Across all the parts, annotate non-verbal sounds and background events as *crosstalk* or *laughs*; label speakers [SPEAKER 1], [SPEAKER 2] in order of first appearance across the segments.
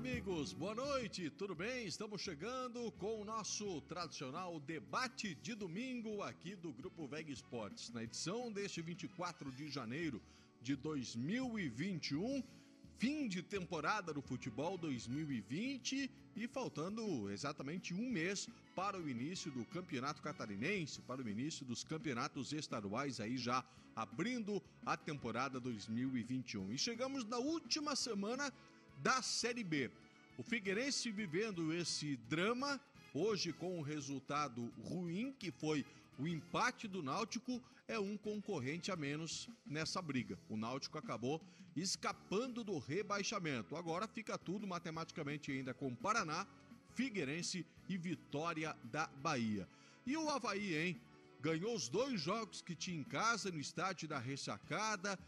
[SPEAKER 1] amigos, boa noite, tudo bem? Estamos chegando com o nosso tradicional debate de domingo aqui do Grupo Veg Esportes, na edição deste 24 de janeiro de 2021, fim de temporada do futebol 2020 e faltando exatamente um mês para o início do campeonato catarinense, para o início dos campeonatos estaduais, aí já abrindo a temporada 2021. E chegamos na última semana da Série B. O Figueirense vivendo esse drama, hoje com um resultado ruim, que foi o empate do Náutico, é um concorrente a menos nessa briga. O Náutico acabou escapando do rebaixamento. Agora fica tudo matematicamente ainda com Paraná, Figueirense e Vitória da Bahia. E o Havaí, hein? Ganhou os dois jogos que tinha em casa no estádio da Ressacada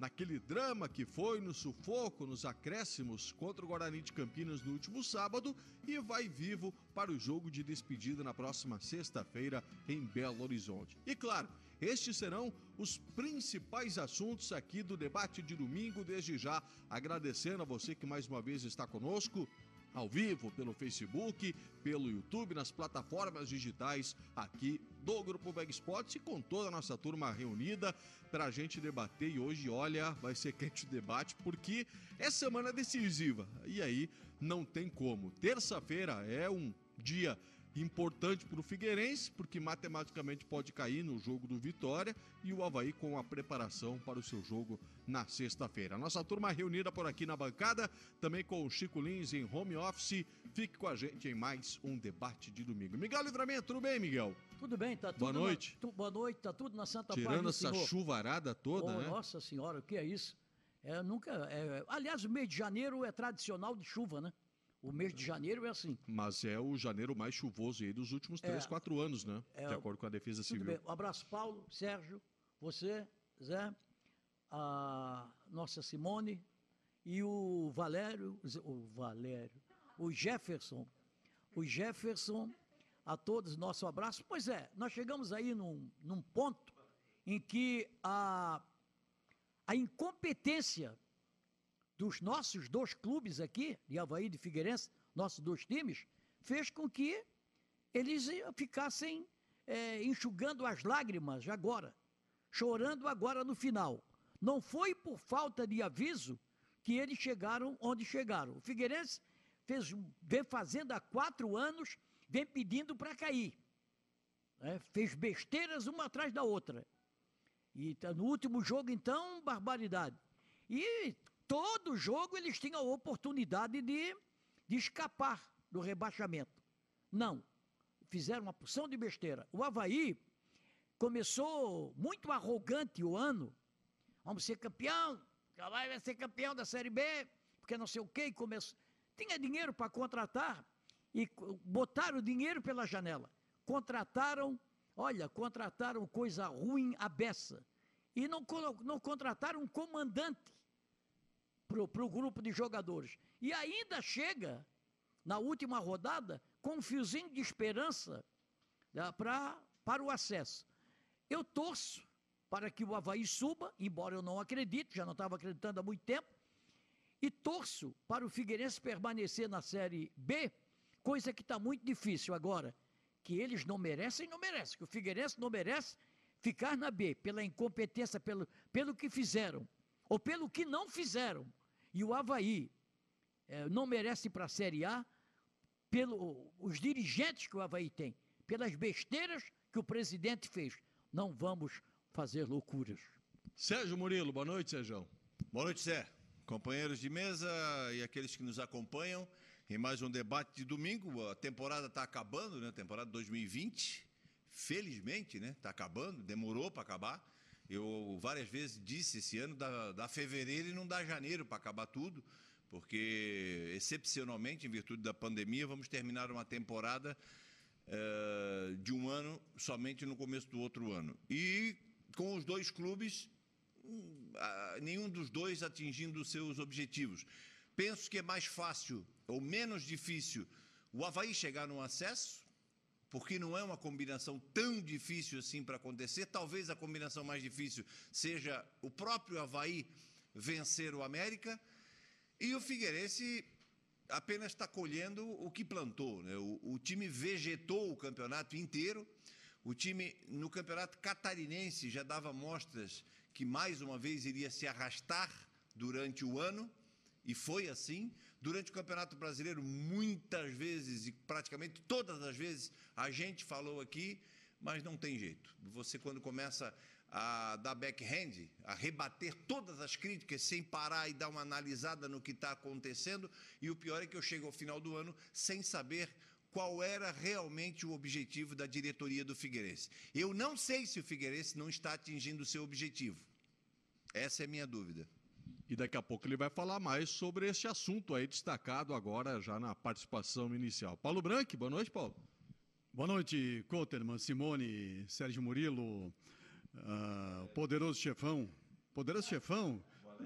[SPEAKER 1] naquele drama que foi no sufoco, nos acréscimos contra o Guarani de Campinas no último sábado e vai vivo para o jogo de despedida na próxima sexta-feira em Belo Horizonte. E claro, estes serão os principais assuntos aqui do debate de domingo. Desde já, agradecendo a você que mais uma vez está conosco ao vivo pelo Facebook, pelo YouTube, nas plataformas digitais aqui do Grupo Veg Sports e com toda a nossa turma reunida para a gente debater. E hoje, olha, vai ser *laughs* quente o debate porque é semana decisiva e aí não tem como. Terça-feira é um dia importante para o Figueirense, porque matematicamente pode cair no jogo do Vitória e o Havaí com a preparação para o seu jogo na sexta-feira. Nossa turma reunida por aqui na bancada, também com o Chico Lins em home office. Fique com a gente em mais um debate de domingo. Miguel Livramento, tudo bem, Miguel?
[SPEAKER 2] Tudo bem, tá tudo.
[SPEAKER 1] Boa noite.
[SPEAKER 2] Na, tu, boa noite, tá tudo na Santa
[SPEAKER 1] Tirando
[SPEAKER 2] Paz
[SPEAKER 1] essa chuvarada toda,
[SPEAKER 2] oh,
[SPEAKER 1] né?
[SPEAKER 2] Nossa Senhora, o que é isso? É, nunca. É, aliás, o mês de janeiro é tradicional de chuva, né? O mês de janeiro é assim.
[SPEAKER 1] Mas é o janeiro mais chuvoso aí dos últimos três, é, quatro anos, né?
[SPEAKER 2] É,
[SPEAKER 1] de acordo com a Defesa Civil.
[SPEAKER 2] Bem. Um abraço, Paulo, Sérgio, você, Zé, a nossa Simone e o Valério, o Valério, o Jefferson, o Jefferson, a todos nosso abraço. Pois é, nós chegamos aí num, num ponto em que a, a incompetência dos nossos dois clubes aqui, de Havaí e de Figueirense, nossos dois times, fez com que eles ficassem é, enxugando as lágrimas agora, chorando agora no final. Não foi por falta de aviso que eles chegaram onde chegaram. O Figueirense fez, vem fazendo há quatro anos, vem pedindo para cair. É, fez besteiras uma atrás da outra. E tá, no último jogo, então, barbaridade. E todo jogo eles tinham a oportunidade de, de escapar do rebaixamento. Não. Fizeram uma porção de besteira. O Havaí começou muito arrogante o ano. Vamos ser campeão, já vai ser campeão da Série B, porque não sei o quê. Começou. Tinha dinheiro para contratar e botaram dinheiro pela janela. Contrataram, olha, contrataram coisa ruim à beça. E não, não contrataram um comandante para o grupo de jogadores. E ainda chega, na última rodada, com um fiozinho de esperança né, pra, para o acesso. Eu torço para que o Havaí suba, embora eu não acredite, já não estava acreditando há muito tempo, e torço para o Figueirense permanecer na Série B, coisa que está muito difícil agora, que eles não merecem, não merecem, que o Figueirense não merece ficar na B, pela incompetência, pelo, pelo que fizeram, ou pelo que não fizeram. E o Havaí é, não merece ir para a Série A pelos dirigentes que o Havaí tem, pelas besteiras que o presidente fez. Não vamos fazer loucuras.
[SPEAKER 1] Sérgio Murilo, boa noite, Sérgio.
[SPEAKER 3] Boa noite, Zé. Companheiros de mesa e aqueles que nos acompanham em mais um debate de domingo. A temporada está acabando, né? A temporada 2020. Felizmente, né? Está acabando, demorou para acabar. Eu várias vezes disse esse ano dá, fevereiro e não dá janeiro para acabar tudo, porque excepcionalmente, em virtude da pandemia, vamos terminar uma temporada uh, de um ano somente no começo do outro ano. E com os dois clubes, uh, nenhum dos dois atingindo seus objetivos. Penso que é mais fácil ou menos difícil o Havaí chegar no acesso, porque não é uma combinação tão difícil assim para acontecer. Talvez a combinação mais difícil seja o próprio Havaí vencer o América e o Figueirense apenas está colhendo o que plantou. Né? O, o, time vegetou o campeonato inteiro. O time no campeonato catarinense já dava mostras que mais uma vez iria se arrastar durante o ano, e foi assim. Durante o Campeonato Brasileiro, muitas vezes, e praticamente todas as vezes, a gente falou aqui, mas não tem jeito. Você, quando começa a dar backhand, a rebater todas as críticas sem parar e dar uma analisada no que está acontecendo. E o pior é que eu chego ao final do ano sem saber qual era realmente o objetivo da diretoria do Figueirense. Eu não sei se o Figueirense não está atingindo o seu objetivo. Essa é a minha dúvida.
[SPEAKER 1] E daqui a pouco ele vai falar mais sobre esse assunto aí destacado agora já na participação inicial. Paulo Branco, boa noite, Paulo.
[SPEAKER 4] Boa noite, Coterman, Simone, Sérgio Murilo, uh, poderoso chefão. Poderoso chefão?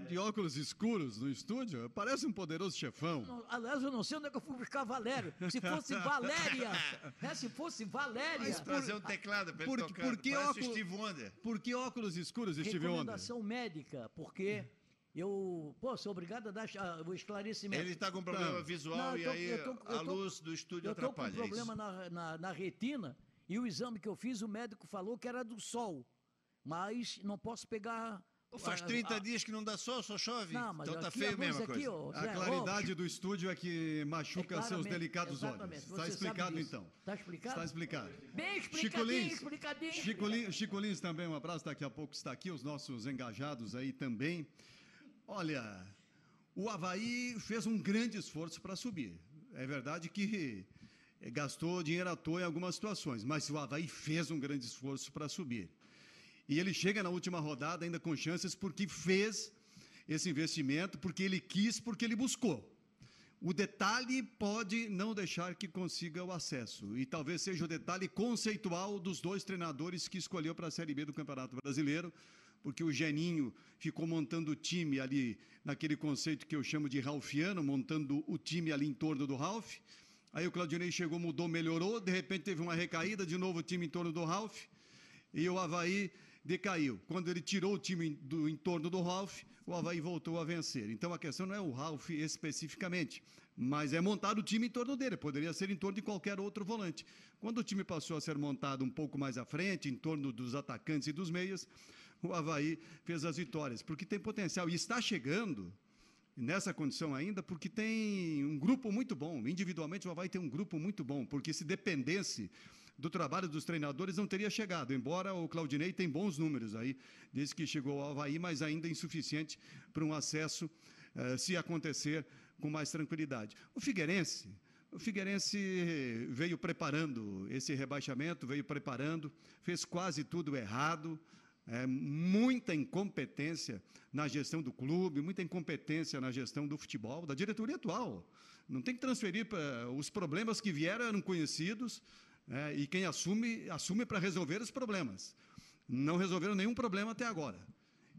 [SPEAKER 4] De óculos escuros no estúdio? Parece um poderoso chefão.
[SPEAKER 2] Não, aliás, eu não sei onde é que eu fui buscar Valério. Se fosse *laughs* Valéria, é, se fosse Valéria.
[SPEAKER 3] Mas trazer um teclado para
[SPEAKER 4] por,
[SPEAKER 3] ele tocar.
[SPEAKER 4] Por que, óculos,
[SPEAKER 3] Steve Wonder.
[SPEAKER 4] por que óculos escuros, Steve Wonder?
[SPEAKER 2] Recomendação médica, porque eu, pô, sou obrigado a dar uh, o esclarecimento.
[SPEAKER 3] Ele está com problema não. visual não, tô, e aí tô, a luz do estúdio
[SPEAKER 2] eu
[SPEAKER 3] atrapalha.
[SPEAKER 2] Eu estou com problema na, na, na retina e o exame que eu fiz, o médico falou que era do sol. Mas não posso pegar
[SPEAKER 3] Faz 30 a, dias que não dá sol, só chove. Não, mas então tá feio mesmo a
[SPEAKER 4] coisa. Ó, a claridade do estúdio é que machuca é seus delicados olhos. Está explicado então.
[SPEAKER 2] Está explicado?
[SPEAKER 4] Está explicado.
[SPEAKER 2] Bem explicadinho, Chico Lins, explicadinho.
[SPEAKER 4] Chico Lins, Chico Lins também, um abraço. Daqui a pouco está aqui, os nossos engajados aí também. Olha, o Havaí fez um grande esforço para subir. É verdade que gastou dinheiro à toa em algumas situações, mas o Havaí fez um grande esforço para subir. E ele chega na última rodada ainda com chances porque fez esse investimento, porque ele quis, porque ele buscou. O detalhe pode não deixar que consiga o acesso. E talvez seja o detalhe conceitual dos dois treinadores que escolheu para a Série B do Campeonato Brasileiro, porque o Geninho ficou montando o time ali, naquele conceito que eu chamo de Ralfiano, montando o time ali em torno do Ralf. Aí o Claudinei chegou, mudou, melhorou, de repente teve uma recaída, de novo o time em torno do Ralf. E o Havaí decaiu. Quando ele tirou o time do entorno do Ralf, o Havaí voltou a vencer. Então a questão não é o Ralf especificamente, mas é montar o time em torno dele. Poderia ser em torno de qualquer outro volante. Quando o time passou a ser montado um pouco mais à frente, em torno dos atacantes e dos meias, o Havaí fez as vitórias, porque tem potencial. E está chegando nessa condição ainda, porque tem um grupo muito bom. Individualmente, o Havaí tem um grupo muito bom, porque se dependesse do trabalho dos treinadores não teria chegado, embora o Claudinei tem bons números aí, desde que chegou ao Havaí, mas ainda insuficiente para um acesso, eh, se acontecer, com mais tranquilidade. O Figueirense, o Figueirense veio preparando esse rebaixamento, veio preparando, fez quase tudo errado, é, muita incompetência na gestão do clube, muita incompetência na gestão do futebol, da diretoria atual. Não tem que transferir para. Os problemas que vieram eram conhecidos, é, e quem assume, assume para resolver os problemas. Não resolveram nenhum problema até agora.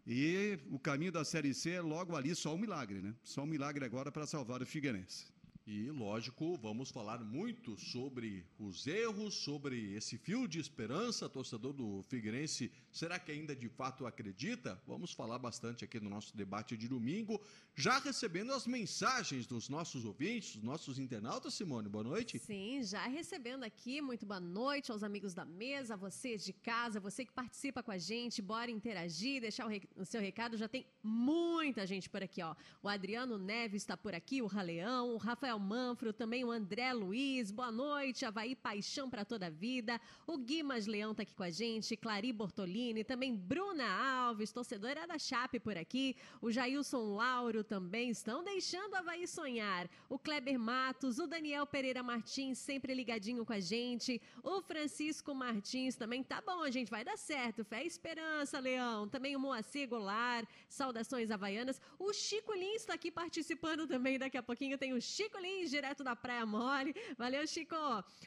[SPEAKER 4] E o caminho da Série C é logo ali só um milagre, né? Só um milagre agora para salvar o Figueirense.
[SPEAKER 1] E, lógico, vamos falar muito sobre os erros, sobre esse fio de esperança, torcedor do Figueirense. Será que ainda de fato acredita? Vamos falar bastante aqui no nosso debate de domingo, já recebendo as mensagens dos nossos ouvintes, dos nossos internautas. Simone, boa noite.
[SPEAKER 5] Sim, já recebendo aqui. Muito boa noite aos amigos da mesa, vocês de casa, você que participa com a gente. Bora interagir, deixar o, o seu recado. Já tem muita gente por aqui, ó. O Adriano Neves está por aqui, o Raleão, o Rafael Rafael Manfro, também o André Luiz, boa noite, Havaí Paixão para toda a vida, o Guimas Leão tá aqui com a gente, Clari Bortolini, também Bruna Alves, torcedora da Chape por aqui, o Jailson Lauro também estão deixando o Havaí sonhar, o Kleber Matos, o Daniel Pereira Martins sempre ligadinho com a gente, o Francisco Martins também, tá bom, a gente vai dar certo, fé e esperança, Leão, também o Moacir Goulart, saudações havaianas, o Chico Lins está aqui participando também, daqui a pouquinho tem o Chico Direto da Praia Mole. Valeu, Chico.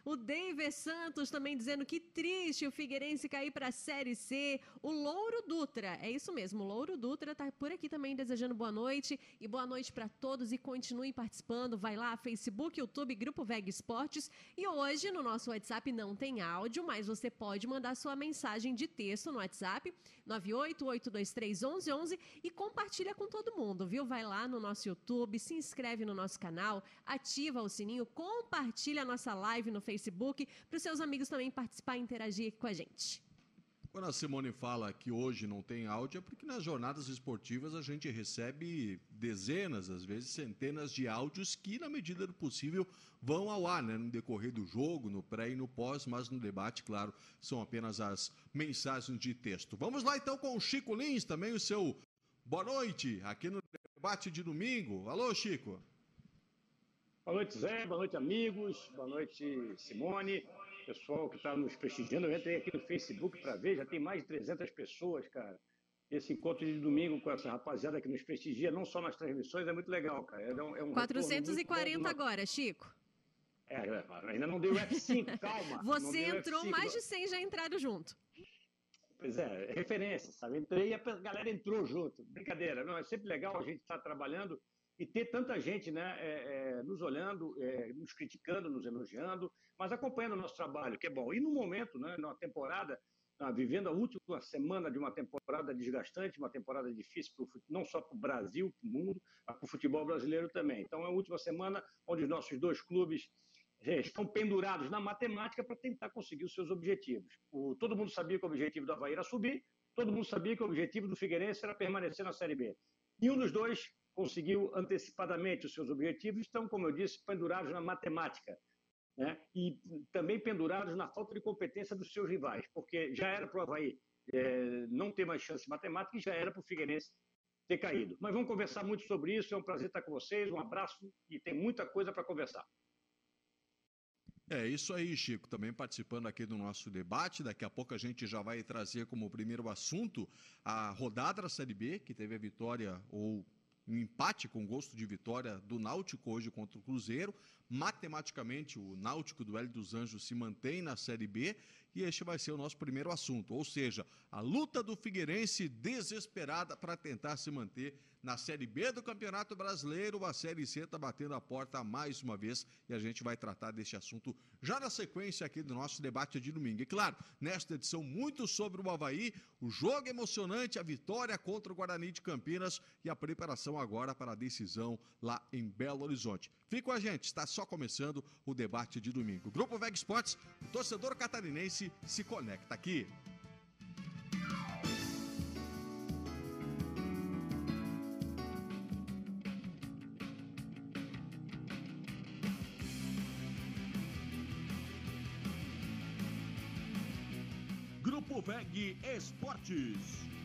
[SPEAKER 5] O David Santos também dizendo que triste o Figueirense cair para a Série C. O Louro Dutra, é isso mesmo, o Louro Dutra tá por aqui também desejando boa noite e boa noite para todos e continuem participando. Vai lá, Facebook, YouTube, Grupo Veg Esportes. E hoje no nosso WhatsApp não tem áudio, mas você pode mandar sua mensagem de texto no WhatsApp 988231111 e compartilha com todo mundo, viu? Vai lá no nosso YouTube, se inscreve no nosso canal, ativa o sininho, compartilha a nossa live no Facebook para os seus amigos também participar e interagir com a gente.
[SPEAKER 1] Quando a Simone fala que hoje não tem áudio, é porque nas jornadas esportivas a gente recebe dezenas, às vezes centenas de áudios que, na medida do possível, vão ao ar, né? No decorrer do jogo, no pré e no pós, mas no debate, claro, são apenas as mensagens de texto. Vamos lá então com o Chico Lins, também o seu boa noite aqui no debate de domingo. Alô, Chico.
[SPEAKER 6] Boa noite, Zé. Boa noite, amigos. Boa noite, Simone pessoal que está nos prestigiando. Eu entrei aqui no Facebook para ver, já tem mais de 300 pessoas, cara. Esse encontro de domingo com essa rapaziada que nos prestigia, não só nas transmissões, é muito legal, cara. É um, é um
[SPEAKER 5] 440 agora, Chico.
[SPEAKER 6] É, é ainda não deu F5, *laughs* calma.
[SPEAKER 5] Você entrou, F5, mais de 100 já entraram junto.
[SPEAKER 6] Pois é, referência, sabe? Entrei e a galera entrou junto. Brincadeira, não, é sempre legal a gente estar tá trabalhando e ter tanta gente né, é, é, nos olhando, é, nos criticando, nos elogiando, mas acompanhando o nosso trabalho, que é bom. E no momento, né, na temporada, ah, vivendo a última semana de uma temporada desgastante, uma temporada difícil, pro, não só para o Brasil, para o mundo, mas para o futebol brasileiro também. Então, é a última semana onde os nossos dois clubes é, estão pendurados na matemática para tentar conseguir os seus objetivos. O, todo mundo sabia que o objetivo do Havaí era subir, todo mundo sabia que o objetivo do Figueirense era permanecer na Série B. E um dos dois conseguiu antecipadamente os seus objetivos, estão, como eu disse, pendurados na matemática. Né? E também pendurados na falta de competência dos seus rivais, porque já era para o Havaí é, não ter mais chance matemática e já era para o Figueirense ter caído. Mas vamos conversar muito sobre isso, é um prazer estar com vocês, um abraço e tem muita coisa para conversar.
[SPEAKER 1] É isso aí, Chico, também participando aqui do nosso debate. Daqui a pouco a gente já vai trazer como primeiro assunto a rodada da Série B, que teve a vitória ou um empate com gosto de vitória do Náutico hoje contra o Cruzeiro. Matematicamente, o Náutico do Hélio dos Anjos se mantém na Série B e este vai ser o nosso primeiro assunto, ou seja, a luta do Figueirense desesperada para tentar se manter na Série B do Campeonato Brasileiro. A Série C está batendo a porta mais uma vez e a gente vai tratar deste assunto já na sequência aqui do nosso debate de domingo. E claro, nesta edição, muito sobre o Havaí, o jogo emocionante, a vitória contra o Guarani de Campinas e a preparação agora para a decisão lá em Belo Horizonte. Fique com a gente, está só começando o debate de domingo. Grupo Veg Sports, o torcedor catarinense se conecta aqui. VEG Esportes.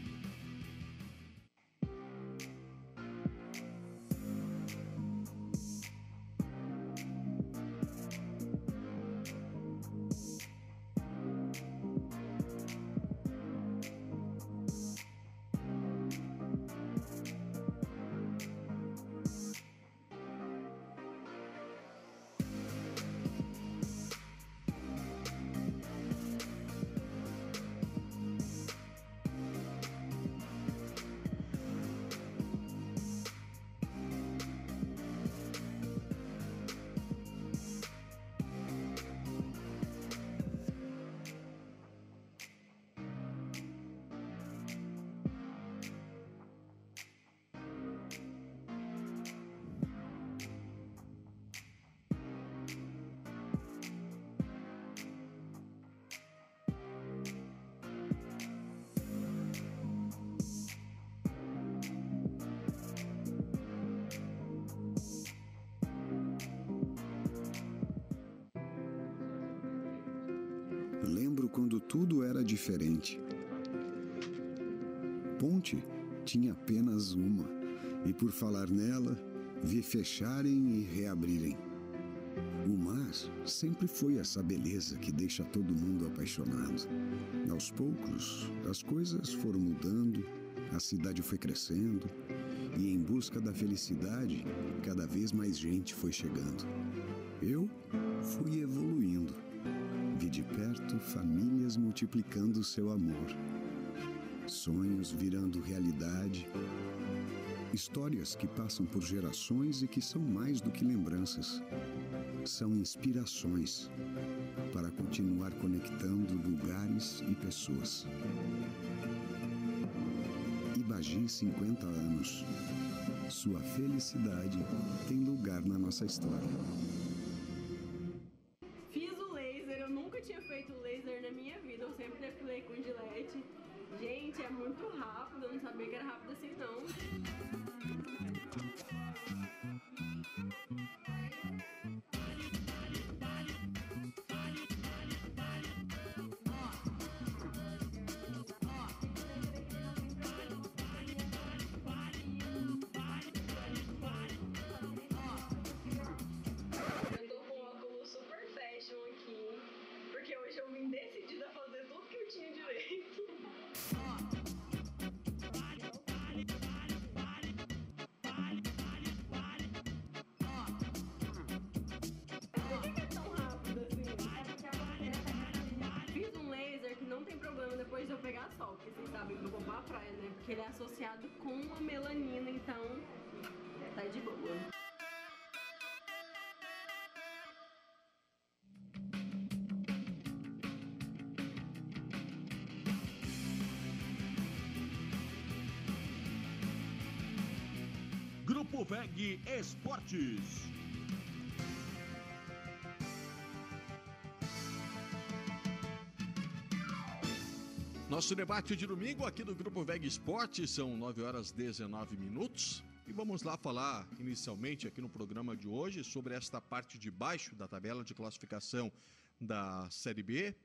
[SPEAKER 7] Por falar nela, vi fecharem e reabrirem. O mar sempre foi essa beleza que deixa todo mundo apaixonado. Aos poucos, as coisas foram mudando, a cidade foi crescendo, e em busca da felicidade, cada vez mais gente foi chegando. Eu fui evoluindo Vi de perto famílias multiplicando seu amor, sonhos virando realidade, histórias que passam por gerações e que são mais do que lembranças. São inspirações para continuar conectando lugares e pessoas. Mogi 50 anos. Sua felicidade tem lugar na nossa história.
[SPEAKER 1] Esportes. Nosso debate de domingo aqui do Grupo VEG Esportes são 9 horas 19 minutos. E vamos lá falar inicialmente aqui no programa de hoje sobre esta parte de baixo da tabela de classificação da Série B.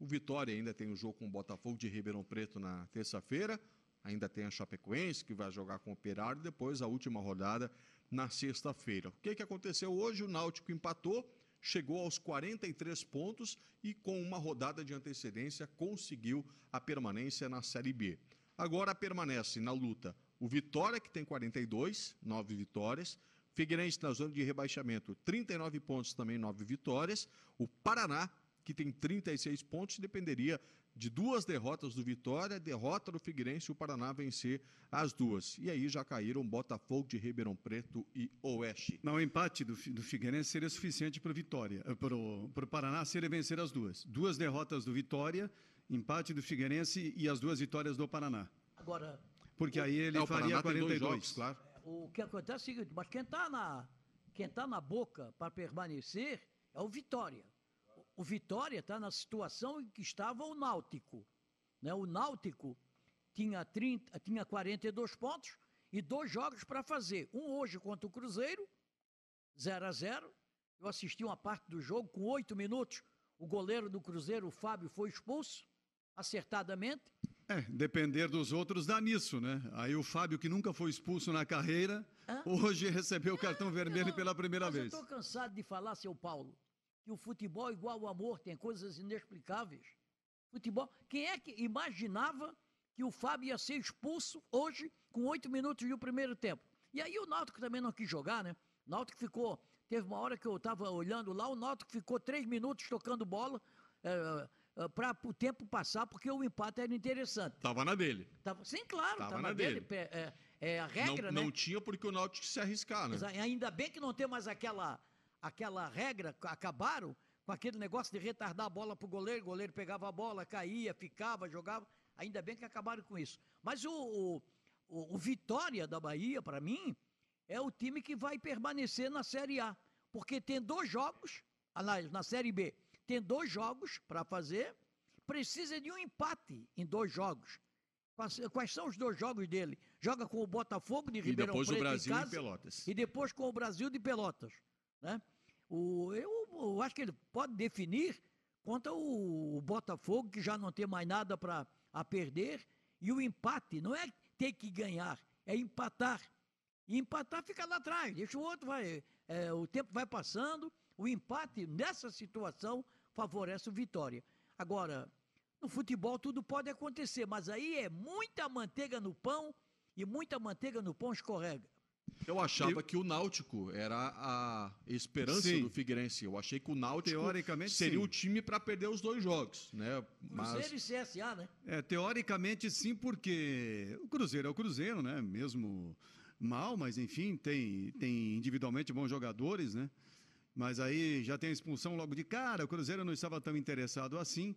[SPEAKER 1] O Vitória ainda tem o jogo com o Botafogo de Ribeirão Preto na terça-feira. Ainda tem a Chapecoense que vai jogar com o Operário. Depois a última rodada na sexta-feira. O que, que aconteceu hoje? O Náutico empatou, chegou aos 43 pontos e com uma rodada de antecedência conseguiu a permanência na Série B. Agora permanece na luta o Vitória, que tem 42, 9 vitórias. Figueirense na zona de rebaixamento, 39 pontos, também 9 vitórias. O Paraná, que tem 36 pontos, dependeria de duas derrotas do Vitória, derrota do Figueirense e o Paraná vencer as duas. E aí já caíram Botafogo de Ribeirão Preto e Oeste.
[SPEAKER 4] Não, o empate do, do Figueirense seria suficiente para o Vitória, para o Paraná se ele vencer as duas. Duas derrotas do Vitória, empate do Figueirense e as duas vitórias do Paraná.
[SPEAKER 2] Agora,
[SPEAKER 4] Porque aí ele
[SPEAKER 1] É, o
[SPEAKER 4] faria
[SPEAKER 1] Paraná tem dois
[SPEAKER 4] 42.
[SPEAKER 1] jogos, claro.
[SPEAKER 2] o que acontece é o seguinte, mas quem está na, quem tá na boca para permanecer é o Vitória. O, Vitória está na situação em que estava o Náutico. Né? O Náutico tinha, 30, tinha 42 pontos e dois jogos para fazer. Um hoje contra o Cruzeiro, 0 a 0 Eu assisti uma parte do jogo com oito minutos. O goleiro do Cruzeiro, o Fábio, foi expulso, acertadamente.
[SPEAKER 4] É, depender dos outros dá nisso, né? Aí o Fábio, que nunca foi expulso na carreira,
[SPEAKER 2] Hã?
[SPEAKER 4] hoje recebeu o cartão vermelho
[SPEAKER 2] Não,
[SPEAKER 4] pela primeira vez.
[SPEAKER 2] Eu estou cansado de falar, seu Paulo, que o futebol é igual ao amor, tem coisas inexplicáveis. Futebol. Quem é que imaginava que o Fábio ia ser expulso hoje com oito minutos do primeiro tempo? E aí o Náutico também não quis jogar, né? O Náutico ficou. Teve uma hora que eu estava olhando lá, o Náutico ficou três minutos tocando bola para o tempo passar, porque o empate era interessante.
[SPEAKER 1] Tava na dele.
[SPEAKER 2] Tava, sim, claro,
[SPEAKER 1] Tava
[SPEAKER 2] estava
[SPEAKER 1] na
[SPEAKER 2] dele.
[SPEAKER 1] dele.
[SPEAKER 2] É, é- é a regra,
[SPEAKER 1] não,
[SPEAKER 2] né?
[SPEAKER 1] não tinha porque o Náutico se arriscar, né?
[SPEAKER 2] Exa- Ainda bem que não tem mais aquela, aquela regra, acabaram com aquele negócio de retardar a bola pro goleiro, o goleiro pegava a bola, caía, ficava, jogava. Ainda bem que acabaram com isso. Mas o, o, o- o Vitória da Bahia, para mim, é o time que vai permanecer na Série A. Porque tem dois jogos, aliás, na Série B, tem dois jogos para fazer, precisa de um empate em dois jogos. Quais, são os dois jogos dele? Joga com o Botafogo de
[SPEAKER 1] E
[SPEAKER 2] Ribeirão
[SPEAKER 1] depois o
[SPEAKER 2] Preto em
[SPEAKER 1] Brasil em
[SPEAKER 2] casa
[SPEAKER 1] Pelotas.
[SPEAKER 2] e depois com o Brasil de Pelotas. Né? O, eu, eu acho que ele pode definir contra o, o Botafogo, que já não tem mais nada para a perder, e o empate não é ter que ganhar, é empatar. E empatar fica lá atrás, deixa o outro, vai, é, o tempo vai passando, o empate nessa situação favorece o Vitória. Agora, no futebol tudo pode acontecer, mas aí é muita manteiga no pão e muita manteiga no pão escorrega.
[SPEAKER 1] Eu achava
[SPEAKER 4] Eu-
[SPEAKER 1] que o Náutico era a esperança
[SPEAKER 4] Sim.
[SPEAKER 1] do Figueirense. Eu achei que o Náutico
[SPEAKER 4] Teoricamente,
[SPEAKER 1] seria
[SPEAKER 4] sim.
[SPEAKER 1] o time para perder os dois jogos, né? Mas
[SPEAKER 2] Cruzeiro e CSA, né?
[SPEAKER 4] É, teoricamente sim, porque o Cruzeiro é o Cruzeiro, né? Mesmo mal, mas enfim, tem, tem individualmente bons jogadores, né? Mas aí já tem a expulsão logo de cara, o Cruzeiro não estava tão interessado assim.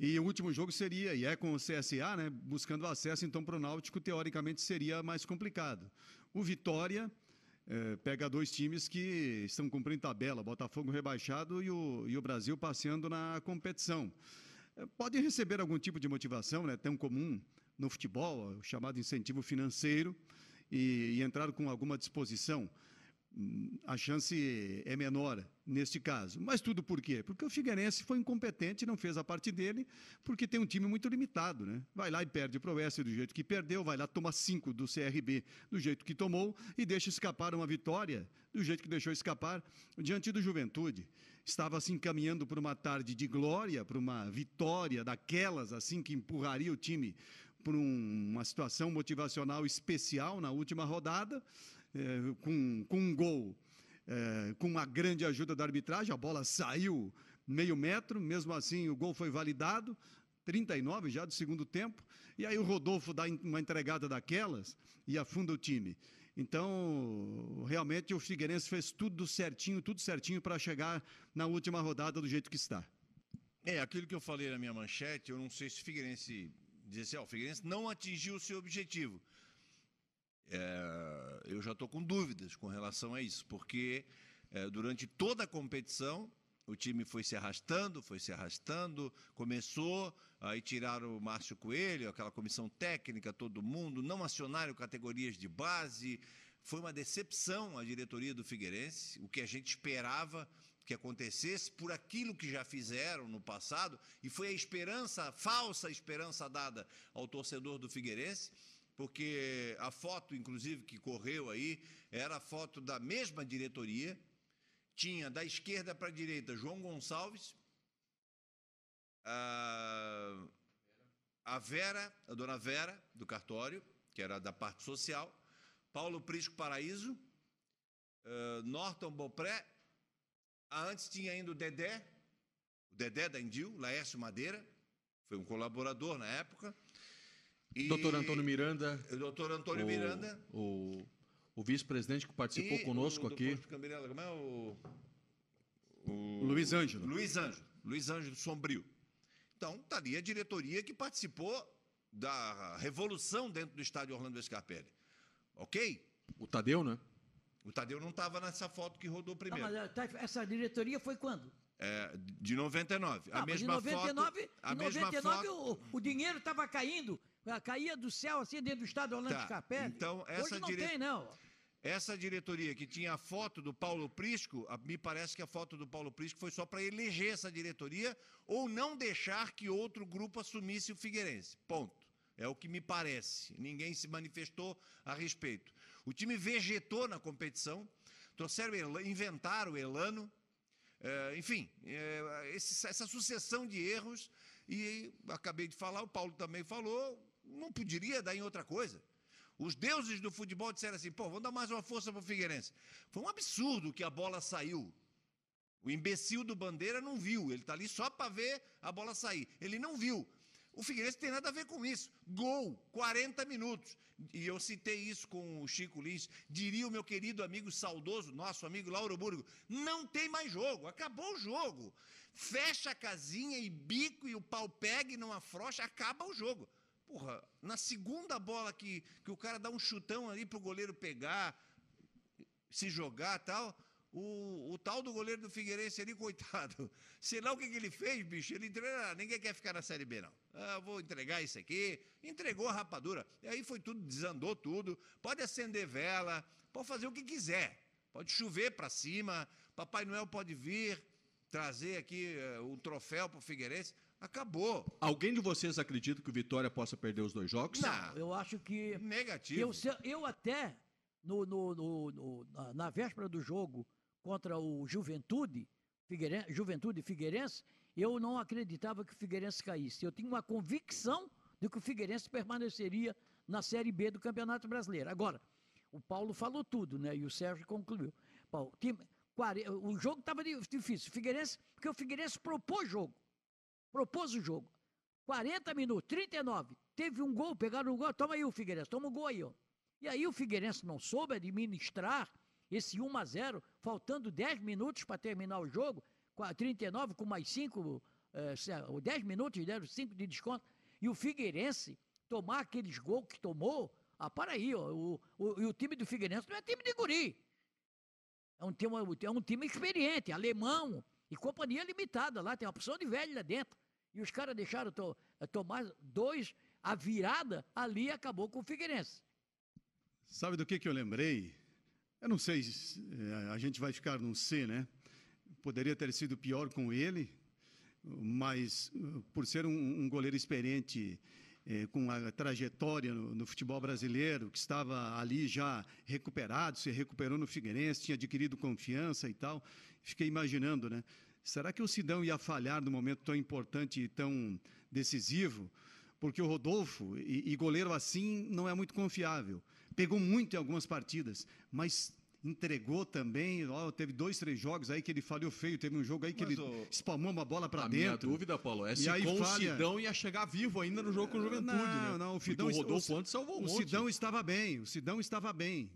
[SPEAKER 4] E o último jogo seria, e é com o CSA, né, buscando acesso, então para o Náutico, teoricamente, seria mais complicado. O Vitória eh, pega dois times que estão cumprindo tabela, Botafogo rebaixado e o, e o Brasil passeando na competição. Eh, Podem receber algum tipo de motivação, né, tão comum no futebol, o chamado incentivo financeiro, e, e entrar com alguma disposição a chance é menor neste caso. Mas tudo por quê? Porque o Figueirense foi incompetente, não fez a parte dele, porque tem um time muito limitado, né? Vai lá e perde o Oeste do jeito que perdeu, vai lá toma cinco do CRB do jeito que tomou e deixa escapar uma vitória do jeito que deixou escapar diante do Juventude. Estava assim caminhando para uma tarde de glória, para uma vitória daquelas assim que empurraria o time para um- uma situação motivacional especial na última rodada, eh, com, com um gol, eh, com uma grande ajuda da arbitragem, a bola saiu meio metro, mesmo assim o gol foi validado, 39 já do segundo tempo, e aí o Rodolfo dá uma entregada daquelas e afunda o time. Então, realmente o Figueirense fez tudo certinho, tudo certinho para chegar na última rodada do jeito que está.
[SPEAKER 3] É, aquilo que eu falei na minha manchete, eu não sei se o Figueirense dizer assim, o Figueirense não atingiu o seu objetivo. É, eu já estou com dúvidas com relação a isso, porque é, durante toda a competição o time foi se arrastando, foi se arrastando, começou, aí tiraram o Márcio Coelho, aquela comissão técnica, todo mundo, não acionaram categorias de base, foi uma decepção a diretoria do Figueirense, o que a gente esperava que acontecesse por aquilo que já fizeram no passado, e foi a esperança, a falsa esperança dada ao torcedor do Figueirense, porque a foto, inclusive, que correu aí, era a foto da mesma diretoria, tinha da esquerda para a direita João Gonçalves, a, a Vera, a dona Vera, do cartório, que era da parte social, Paulo Prisco Paraíso, eh, Norton Bopré, antes tinha ainda o Dedé, o Dedé da Indil, Laércio Madeira, foi um colaborador na época. E
[SPEAKER 1] Doutor Antônio Miranda.
[SPEAKER 3] O doutor Antônio
[SPEAKER 1] o,
[SPEAKER 3] Miranda.
[SPEAKER 1] O, o vice-presidente que participou
[SPEAKER 3] e
[SPEAKER 1] conosco
[SPEAKER 3] o, do
[SPEAKER 1] aqui.
[SPEAKER 3] Camberela, como é o, o-
[SPEAKER 4] Luiz Ângelo.
[SPEAKER 3] Luiz Ângelo. Luiz Ângelo Sombrio. Então, está ali a diretoria que participou da revolução dentro do estádio Orlando Scarpelli. Ok?
[SPEAKER 1] O Tadeu, né?
[SPEAKER 3] O Tadeu não estava nessa foto que rodou
[SPEAKER 2] Não,
[SPEAKER 3] primeiro.
[SPEAKER 2] mas tá- essa diretoria foi quando?
[SPEAKER 3] É, de 99.
[SPEAKER 2] Ah,
[SPEAKER 3] a mesma
[SPEAKER 2] 99,
[SPEAKER 3] foto. A
[SPEAKER 2] em
[SPEAKER 3] mesma
[SPEAKER 2] 99
[SPEAKER 3] foto.
[SPEAKER 2] o, o dinheiro estava caindo, ah, caía do céu assim dentro do estado Orlando
[SPEAKER 3] Tá,
[SPEAKER 2] Scarpelli.
[SPEAKER 3] então essa
[SPEAKER 2] Hoje não
[SPEAKER 3] dire-
[SPEAKER 2] tem, não.
[SPEAKER 3] Essa diretoria que tinha a foto do Paulo Prisco, a- me parece que a foto do Paulo Prisco foi só para eleger essa diretoria ou não deixar que outro grupo assumisse o Figueirense. Ponto. É o que me parece. Ninguém se manifestou a respeito. O time vegetou na competição, trouxeram, inventaram o Elano, é, enfim, é, esse- essa sucessão de erros, e acabei de falar, o Paulo também falou, não poderia dar em outra coisa. Os deuses do futebol disseram assim: pô, vamos dar mais uma força para o Figueirense. Foi um absurdo que a bola saiu. O imbecil do Bandeira não viu, ele está ali só para ver a bola sair. Ele não viu. O Figueirense tem nada a ver com isso. Gol, 40 minutos. E eu citei isso com o Chico Lins. Diria o meu querido amigo saudoso, nosso amigo Lauro Burgo: não tem mais jogo, acabou o jogo. Fecha a casinha e bico e o pau pega e não afrouxa, acaba o jogo. Porra, na segunda bola que, que o cara dá um chutão ali pro goleiro pegar, se jogar tal, o, o tal do goleiro do Figueirense ali, *laughs* coitado. Sei lá o que, que ele fez, bicho. Ele entregou, "Ah, ninguém quer ficar na Série B, não. Ah, vou entregar isso aqui. Entregou a rapadura. E aí foi tudo, desandou tudo. Pode acender vela, pode fazer o que quiser. Pode chover para cima. Papai Noel pode vir trazer aqui eh, o troféu pro Figueirense. Acabou.
[SPEAKER 1] Alguém de vocês acredita que o Vitória possa perder os dois jogos?
[SPEAKER 3] Não,
[SPEAKER 2] Eu acho que.
[SPEAKER 3] negativo.
[SPEAKER 2] Eu, eu até, no, no- no- no- na, na véspera do jogo contra o Juventude, Figueirense, Juventude Figueirense, eu não acreditava que o Figueirense caísse. Eu tinha uma convicção de que o Figueirense permaneceria na Série B do Campeonato Brasileiro. Agora, o Paulo falou tudo, né? E o Sérgio concluiu. Paulo, time- o jogo estava difícil. O Figueirense, porque o Figueirense propôs jogo. Propôs o jogo. 40 minutos, 39. Teve um gol, pegaram um gol. Toma aí o Figueirense, toma um gol aí, ó. E aí o Figueirense não soube administrar esse 1 a 0 faltando 10 minutos para terminar o jogo, com a 39 com mais 5 eh, se- 10 minutos, deram 5 de desconto. E o Figueirense tomar aqueles gols que tomou. Ah, para aí, ó, o, o, o time do Figueirense não é time de guri. É um é um time experiente, alemão e companhia limitada lá, tem uma opção de velho lá dentro. E os caras deixaram to, eh, tomar dois, a virada ali acabou com o Figueirense.
[SPEAKER 4] Sabe do que, que eu lembrei? Eu não sei, se, eh, a gente vai ficar num C, né? Poderia ter sido pior com ele, mas eh, por ser um, um goleiro experiente, eh, com a trajetória no, no futebol brasileiro, que estava ali já recuperado, se recuperou no Figueirense, tinha adquirido confiança e tal, fiquei imaginando, né? Será que o Sidão ia falhar num momento tão importante e tão decisivo? Porque o Rodolfo, e, e goleiro assim, não é muito confiável. Pegou muito em algumas partidas, mas entregou também. Ó, teve dois, três jogos aí que ele falhou feio. Teve um jogo aí que
[SPEAKER 3] Mas
[SPEAKER 4] ele
[SPEAKER 3] o-
[SPEAKER 4] espalmou uma bola para
[SPEAKER 1] A minha
[SPEAKER 4] dentro.
[SPEAKER 1] dúvida, Paulo, é
[SPEAKER 4] E
[SPEAKER 1] se
[SPEAKER 4] aí
[SPEAKER 1] com
[SPEAKER 4] falha-
[SPEAKER 1] o Sidão ia chegar vivo ainda no jogo com o Juventude,
[SPEAKER 4] não,
[SPEAKER 1] né?
[SPEAKER 4] Não, o
[SPEAKER 1] Porque
[SPEAKER 4] Sidão,
[SPEAKER 1] o Rodolfo
[SPEAKER 4] o,
[SPEAKER 1] antes salvou um
[SPEAKER 4] o
[SPEAKER 1] monte.
[SPEAKER 4] Sidão estava bem. O Sidão estava bem.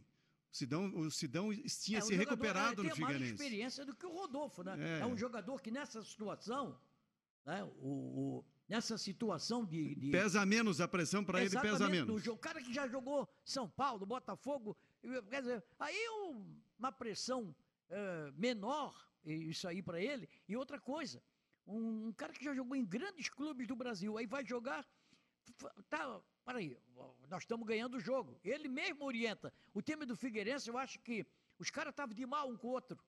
[SPEAKER 4] O Sidão, o Sidão tinha
[SPEAKER 2] É,
[SPEAKER 4] se
[SPEAKER 2] jogador,
[SPEAKER 4] recuperado
[SPEAKER 2] é,
[SPEAKER 4] no
[SPEAKER 2] tem mais
[SPEAKER 4] Figueirense.
[SPEAKER 2] experiência do que o Rodolfo, né? É,
[SPEAKER 4] É.
[SPEAKER 2] um jogador que nessa situação, né? O, o- nessa situação de, de
[SPEAKER 4] Pesa menos a pressão para ele, pesa menos.
[SPEAKER 2] jogo. O cara que já jogou São Paulo, Botafogo, dizer, aí um- uma pressão menor, isso aí para ele. E outra coisa, um, um cara que já jogou em grandes clubes do Brasil, aí vai jogar, tá, peraí, nós estamos ganhando o jogo. Ele mesmo orienta. O time do Figueirense, eu acho que os caras estavam de mal um com o outro.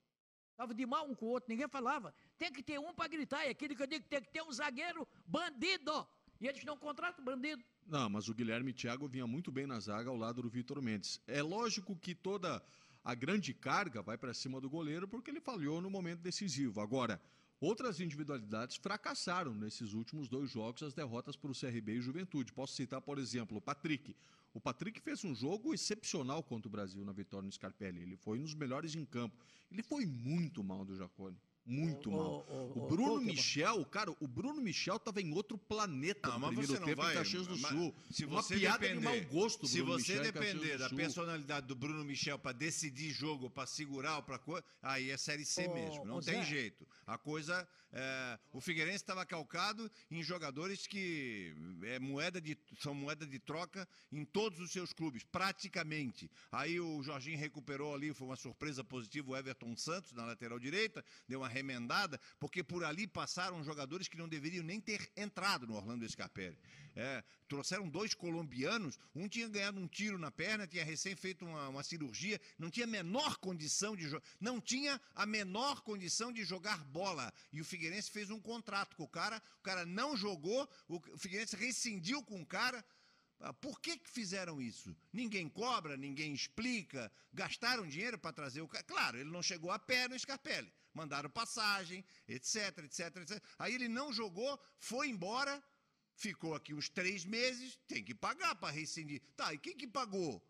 [SPEAKER 2] Estavam de mal um com o outro, ninguém falava. Tem que ter um para gritar, e aquilo que eu digo, tem que ter um zagueiro bandido. E eles não contratam bandido.
[SPEAKER 1] Não, mas o Guilherme Thiago vinha muito bem na zaga ao lado do Vitor Mendes. É lógico que toda a grande carga vai para cima do goleiro porque ele falhou no momento decisivo. Agora, outras individualidades fracassaram nesses últimos dois jogos, as derrotas para o CRB e Juventude. Posso citar, por exemplo, o Patrick. O Patrick fez um jogo excepcional contra o Brasil na vitória no Scarpelli. Ele foi um dos melhores em campo. Ele foi muito mal do Jacone. Muito mal. o Bruno. Michel, cara, o Bruno Michel estava em outro planeta
[SPEAKER 3] Não,
[SPEAKER 1] no
[SPEAKER 3] mas
[SPEAKER 1] primeiro
[SPEAKER 3] você não
[SPEAKER 1] tempo
[SPEAKER 3] vai.
[SPEAKER 1] em Caxias do Sul.
[SPEAKER 3] Se
[SPEAKER 1] Uma
[SPEAKER 3] você
[SPEAKER 1] piada
[SPEAKER 3] depender,
[SPEAKER 1] de mau gosto,
[SPEAKER 3] se
[SPEAKER 1] Bruno
[SPEAKER 3] você
[SPEAKER 1] Michel
[SPEAKER 3] depender da personalidade do Bruno Michel para decidir jogo, para segurar ou para coisa, aí é série C mesmo. Não tem
[SPEAKER 2] Zé.
[SPEAKER 3] jeito. A coisa, é, o Figueirense estava calcado em jogadores que é moeda de, são moeda de troca em todos os seus clubes, praticamente. Aí o Jorginho recuperou ali, foi uma surpresa positiva o Everton Santos na lateral direita, deu uma remendada, porque por ali passaram jogadores que não deveriam nem ter entrado no Orlando Scarpelli. É, trouxeram dois colombianos, um tinha ganhado um tiro na perna, tinha recém feito uma, uma cirurgia, não tinha a menor condição de não tinha a menor condição de jogar bola. E o Figueirense fez um contrato com o cara, o cara não jogou, o Figueirense rescindiu com o cara. Ah, Por que, que fizeram isso? Ninguém cobra, ninguém explica, gastaram dinheiro para trazer o cara. Claro, ele não chegou a pé no Scarpelli. Mandaram passagem, etc, etc, etc. Aí ele não jogou, foi embora, ficou aqui uns três meses, tem que pagar para rescindir. Tá, e quem que pagou?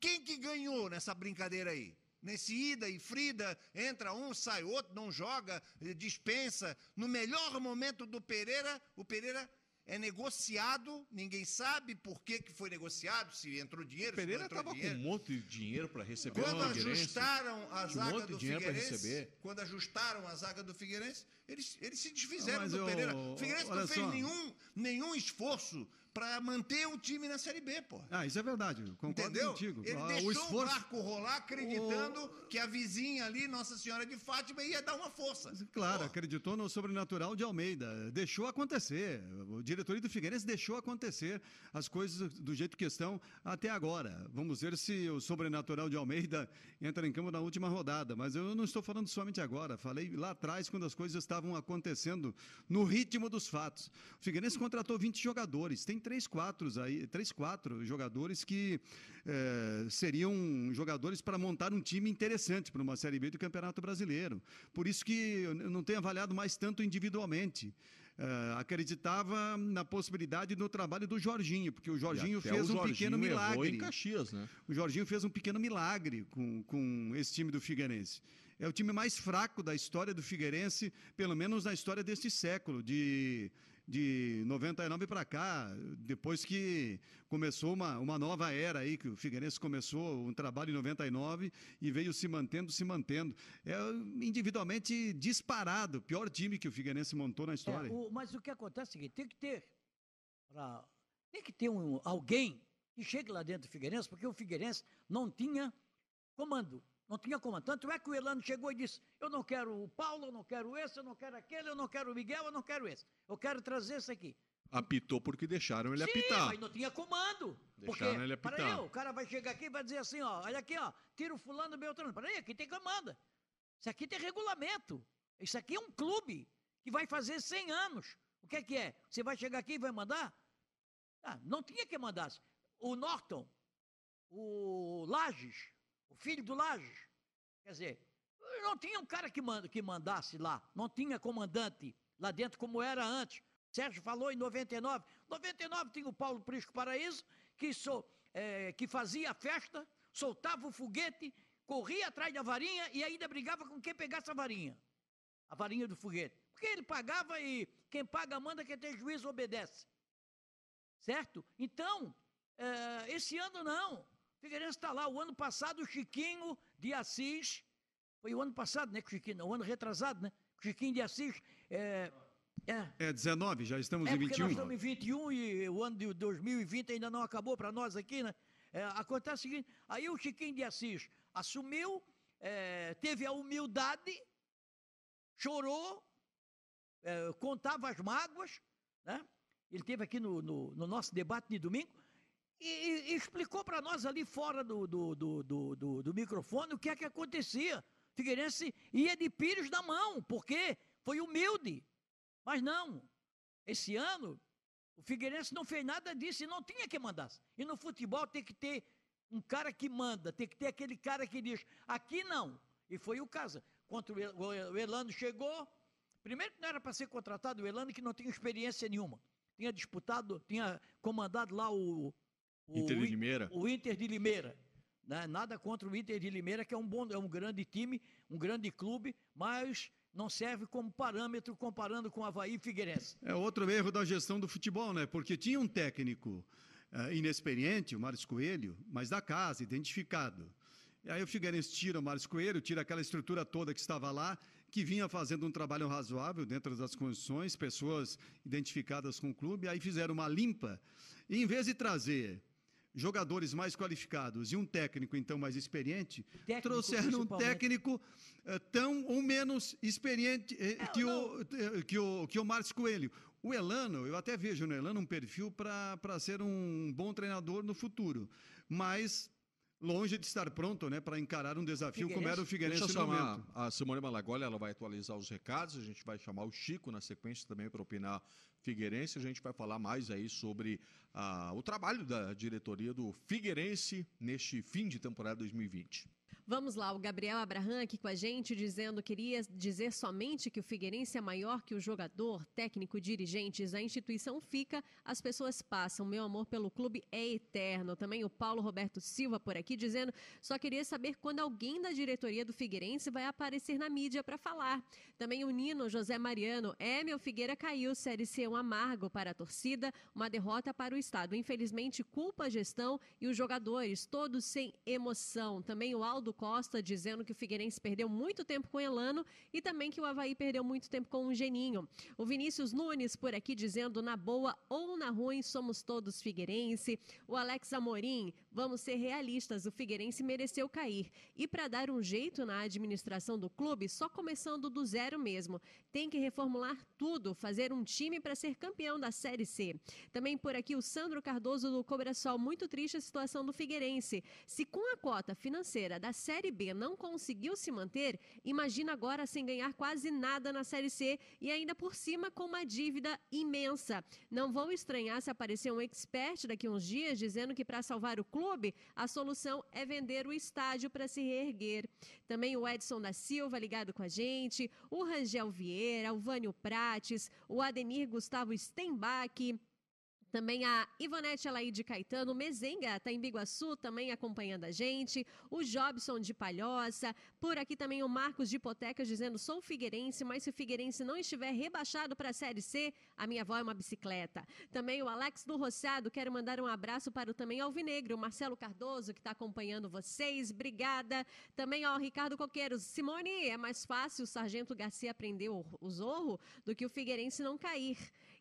[SPEAKER 3] Quem que ganhou nessa brincadeira aí? Nesse ida e frida, entra um, sai outro, não joga, eh, dispensa. No melhor momento do Pereira, o Pereira é negociado, ninguém sabe por que, que foi negociado, se entrou dinheiro,
[SPEAKER 1] O Pereira estava com um
[SPEAKER 3] dinheiro.
[SPEAKER 1] monte de dinheiro para receber
[SPEAKER 3] Quando ajustaram a
[SPEAKER 1] Tinha um
[SPEAKER 3] zaga
[SPEAKER 1] monte de
[SPEAKER 3] do Figueirense,
[SPEAKER 1] receber.
[SPEAKER 3] quando ajustaram a zaga do Figueirense, eles, eles se desfizeram
[SPEAKER 4] Ah, mas
[SPEAKER 3] do
[SPEAKER 4] eu-
[SPEAKER 3] Pereira. O Figueirense não fez
[SPEAKER 4] só.
[SPEAKER 3] nenhum, nenhum esforço para manter o time na Série B, pô.
[SPEAKER 4] Ah, isso é verdade. Concordo
[SPEAKER 3] Entendeu?
[SPEAKER 4] contigo.
[SPEAKER 3] Ele
[SPEAKER 4] Ah,
[SPEAKER 3] deixou
[SPEAKER 4] o
[SPEAKER 3] o,
[SPEAKER 4] esforço.
[SPEAKER 3] barco rolar acreditando que a vizinha ali, Nossa Senhora de Fátima, ia dar uma força.
[SPEAKER 4] Claro,
[SPEAKER 3] Pô,
[SPEAKER 4] acreditou no sobrenatural de Almeida. Deixou acontecer. O diretoria do Figueirense deixou acontecer as coisas do jeito que estão até agora. Vamos ver se o sobrenatural de Almeida entra em campo na última rodada. Mas eu não estou falando somente agora. Falei lá atrás, quando as coisas estavam acontecendo no ritmo dos fatos. O Figueirense contratou 20 jogadores. Tem três, quatro aí, três, quatro jogadores que eh, seriam jogadores para montar um time interessante para uma Série B do Campeonato Brasileiro. Por isso que eu não tenho avaliado mais tanto individualmente. Eh, acreditava na possibilidade do trabalho do Jorginho, porque o Jorginho fez
[SPEAKER 1] o
[SPEAKER 4] um
[SPEAKER 1] Jorginho
[SPEAKER 4] pequeno milagre.
[SPEAKER 1] em Caxias, né?
[SPEAKER 4] O Jorginho fez um pequeno milagre com, com esse time do Figueirense. É o time mais fraco da história do Figueirense, pelo menos na história deste século, de de 99 para cá, depois que começou uma, uma nova era aí, que o Figueirense começou um trabalho em 99 e veio se mantendo, se mantendo. É individualmente disparado, pior time que o Figueirense montou na história.
[SPEAKER 2] É, o- mas o que acontece é o seguinte, tem que ter, pra- tem que ter um, alguém que chegue lá dentro do Figueirense, porque o Figueirense não tinha comando, não tinha comando. Tanto é que o Elano chegou e disse, eu não quero o Paulo, eu não quero esse, eu não quero aquele, eu não quero o Miguel, eu não quero esse. Eu quero trazer esse aqui.
[SPEAKER 1] Apitou porque deixaram ele
[SPEAKER 2] Sim,
[SPEAKER 1] apitar.
[SPEAKER 2] mas não tinha comando. Porque,
[SPEAKER 1] Deixaram ele
[SPEAKER 2] para
[SPEAKER 1] apitar.
[SPEAKER 2] aí, o cara vai chegar aqui e vai dizer assim, ó, olha aqui, ó, tira o fulano Beltrano. Para aí, aqui tem comanda. Isso aqui tem regulamento. Isso aqui é um clube que vai fazer 100 anos. O que é que é? Você vai chegar aqui e vai mandar? Ah, não tinha que mandar. O Norton, o Lages, filho do Lages, quer dizer, não tinha um cara que, manda, que mandasse lá, não tinha comandante lá dentro como era antes. Sérgio falou em 99. 99 tinha o Paulo Prisco Paraíso, que, so, eh, que fazia a festa, soltava o foguete, corria atrás da varinha e ainda brigava com quem pegasse a varinha. A varinha do foguete. Porque ele pagava e quem paga manda, quem tem juízo obedece. Certo? Então, eh, esse ano não. Figueirense está lá. O ano passado, o Chiquinho de Assis. Foi o ano passado, né? que o Chiquinho, não, o ano retrasado, né? O Chiquinho de Assis. eh, é,
[SPEAKER 4] É 19, já estamos
[SPEAKER 2] é
[SPEAKER 4] em
[SPEAKER 2] porque
[SPEAKER 4] 21.
[SPEAKER 2] nós estamos em 21 e o ano de 2020 ainda não acabou para nós aqui, né? É, acontece o seguinte, aí o Chiquinho de Assis assumiu, é, teve a humildade, chorou, é, contava as mágoas, né? Ele teve aqui no, no- no nosso debate de domingo e, e- explicou para nós ali fora do, do, do, do, do- microfone o que é que acontecia. Figueirense ia de pires na mão, porque foi humilde. Mas não, esse ano o Figueirense não fez nada disso e não tinha que mandar. E no futebol tem que ter um cara que manda, tem que ter aquele cara que diz, aqui não. E foi o caso. Quando o El- o El- o Elano chegou, primeiro que não era para ser contratado o Elano, que não tinha experiência nenhuma. Tinha disputado, tinha comandado lá o
[SPEAKER 1] Inter de Limeira.
[SPEAKER 2] o Inter de Limeira. né? Nada contra o Inter de Limeira, que é um bom, é um grande time, um grande clube, mas não serve como parâmetro comparando com Havaí e Figueirense.
[SPEAKER 4] É outro erro da gestão do futebol, né? Porque tinha um técnico eh, inexperiente, o Márcio Coelho, mas da casa, identificado. E aí o Figueirense tira o Márcio Coelho, tira aquela estrutura toda que estava lá, que vinha fazendo um trabalho razoável dentro das condições, pessoas identificadas com o clube, aí fizeram uma limpa. E em vez de trazer jogadores mais qualificados e um técnico então mais experiente,
[SPEAKER 2] Técnico,
[SPEAKER 4] trouxeram um técnico eh, tão ou menos experiente
[SPEAKER 2] É,
[SPEAKER 4] que, o, eh, que, o, que o Márcio Coelho. O Elano, eu até vejo no Elano um perfil para ser um bom treinador no futuro, mas longe de estar pronto né, para encarar um desafio como era o Figueirense
[SPEAKER 1] Deixa eu
[SPEAKER 4] no momento.
[SPEAKER 1] a Simone Malagoli, ela vai atualizar os recados, a gente vai chamar o Chico na sequência também para opinar Figueirense, a gente vai falar mais aí sobre ah, o trabalho da diretoria do Figueirense neste fim de temporada 2020.
[SPEAKER 5] Vamos lá, o Gabriel Abraham aqui com a gente dizendo queria dizer somente que o Figueirense é maior que o jogador, técnico, dirigentes, a instituição fica, as pessoas passam. Meu amor pelo clube é eterno. Também o Paulo Roberto Silva por aqui dizendo só queria saber quando alguém da diretoria do Figueirense vai aparecer na mídia para falar. Também o Nino José Mariano, é meu Figueira caiu, série C um amargo para a torcida, uma derrota para o estado. Infelizmente culpa a gestão e os jogadores, todos sem emoção. Também o Aldo Costa dizendo que o Figueirense perdeu muito tempo com o Elano e também que o Havaí perdeu muito tempo com o Geninho. O Vinícius Nunes por aqui dizendo na boa ou na ruim somos todos Figueirense. O Alex Amorim, vamos ser realistas, o Figueirense mereceu cair. E para dar um jeito na administração do clube, só começando do zero mesmo. Tem que reformular tudo, fazer um time para ser campeão da Série C. Também por aqui o Sandro Cardoso do Cobrasol, muito triste a situação do Figueirense. Se com a cota financeira da Série B não conseguiu se manter, imagina agora sem ganhar quase nada na Série C e ainda por cima com uma dívida imensa. Não vou estranhar se aparecer um expert daqui uns dias dizendo que para salvar o clube, a solução é vender o estádio para se reerguer. Também o Edson da Silva ligado com a gente, o Rangel Vieira, o Vânio Prates, o Adenir Gustavo Stenbach, Também a Ivonete Alaide Caetano, Mezenga, está em Biguaçu, também acompanhando a gente. O Jobson de Palhoça. Por aqui também o Marcos de Hipotecas dizendo: sou figueirense, mas se o Figueirense não estiver rebaixado para a Série C, a minha avó é uma bicicleta. Também o Alex do Roçado, quero mandar um abraço para o também Alvinegro, o Marcelo Cardoso, que está acompanhando vocês. Obrigada. Também ao Ricardo Coqueiros. Simone, é mais fácil o Sargento Garcia aprender o, o Zorro do que o Figueirense não cair.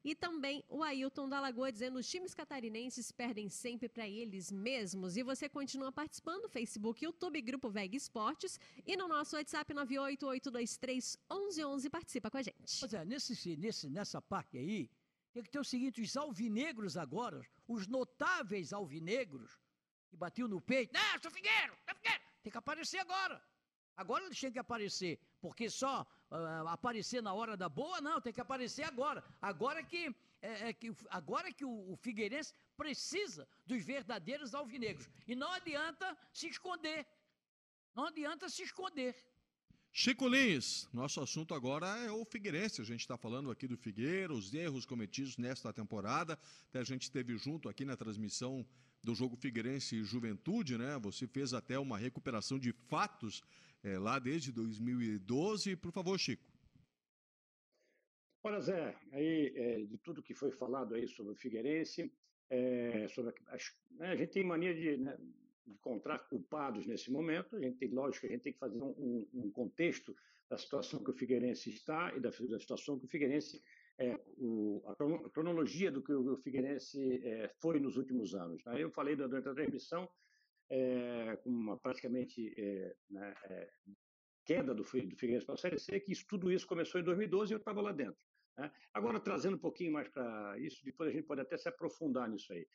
[SPEAKER 5] E também o Ailton da Lagoa dizendo: os times catarinenses perdem sempre para eles mesmos. E você continua participando: Facebook, YouTube, Grupo VEG Esportes e no nosso WhatsApp 988231111. Participa com a gente.
[SPEAKER 2] Pois é, nesse, nesse, nessa parte aí, tem que ter o seguinte: os alvinegros agora, os notáveis alvinegros, que batiam no peito, não, sou Figueiro, sou Figueiro, tem que aparecer agora. Agora eles têm que aparecer, porque só uh, aparecer na hora da boa, não, tem que aparecer agora. Agora que, é, é que, agora que o, o Figueirense precisa dos verdadeiros alvinegros. E não adianta se esconder. Não adianta se esconder.
[SPEAKER 1] Chico Lins, nosso assunto agora é o Figueirense. A gente está falando aqui do Figueiro, os erros cometidos nesta temporada. Até a gente esteve junto aqui na transmissão do jogo Figueirense e Juventude, né? Você fez até uma recuperação de fatos é, lá desde 2012. Por favor, Chico.
[SPEAKER 6] Olha, Zé, aí, é, de tudo que foi falado aí sobre o Figueirense, é, sobre as, né, a gente tem mania de, né, de encontrar culpados nesse momento, a gente tem, lógico, a gente tem que fazer um, um contexto da situação que o Figueirense está e da, da situação que o Figueirense é, o, a cronologia do que o Figueirense é, foi nos últimos anos. Né? Eu falei durante a transmissão é, uma praticamente é, né, é, queda do, do Figueirense para a Série C, que isso, tudo isso começou em 2012 e eu estava lá dentro. Né? Agora, trazendo um pouquinho mais para isso, depois a gente pode até se aprofundar nisso aí.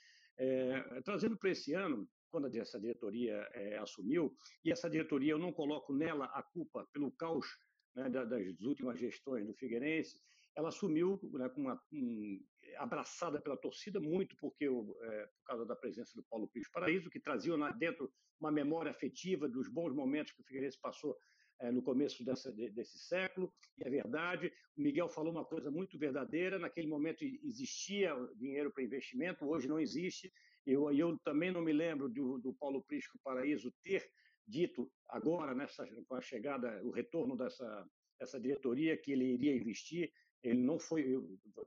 [SPEAKER 6] Trazendo para esse ano, quando essa diretoria assumiu, e essa diretoria eu não coloco nela a culpa pelo caos né, das últimas gestões do Figueirense, ela assumiu né, com uma, um, abraçada pela torcida, muito porque é, por causa da presença do Paulo Pires Paraíso, que trazia lá dentro uma memória afetiva dos bons momentos que o Figueirense passou é, no começo dessa, desse século, e é verdade. O Miguel falou uma coisa muito verdadeira: naquele momento existia dinheiro para investimento, hoje não existe. Eu, eu também não me lembro do, do Paulo Prisco Paraíso ter dito agora, nessa, com a chegada, o retorno dessa, dessa diretoria, que ele iria investir. Ele não foi.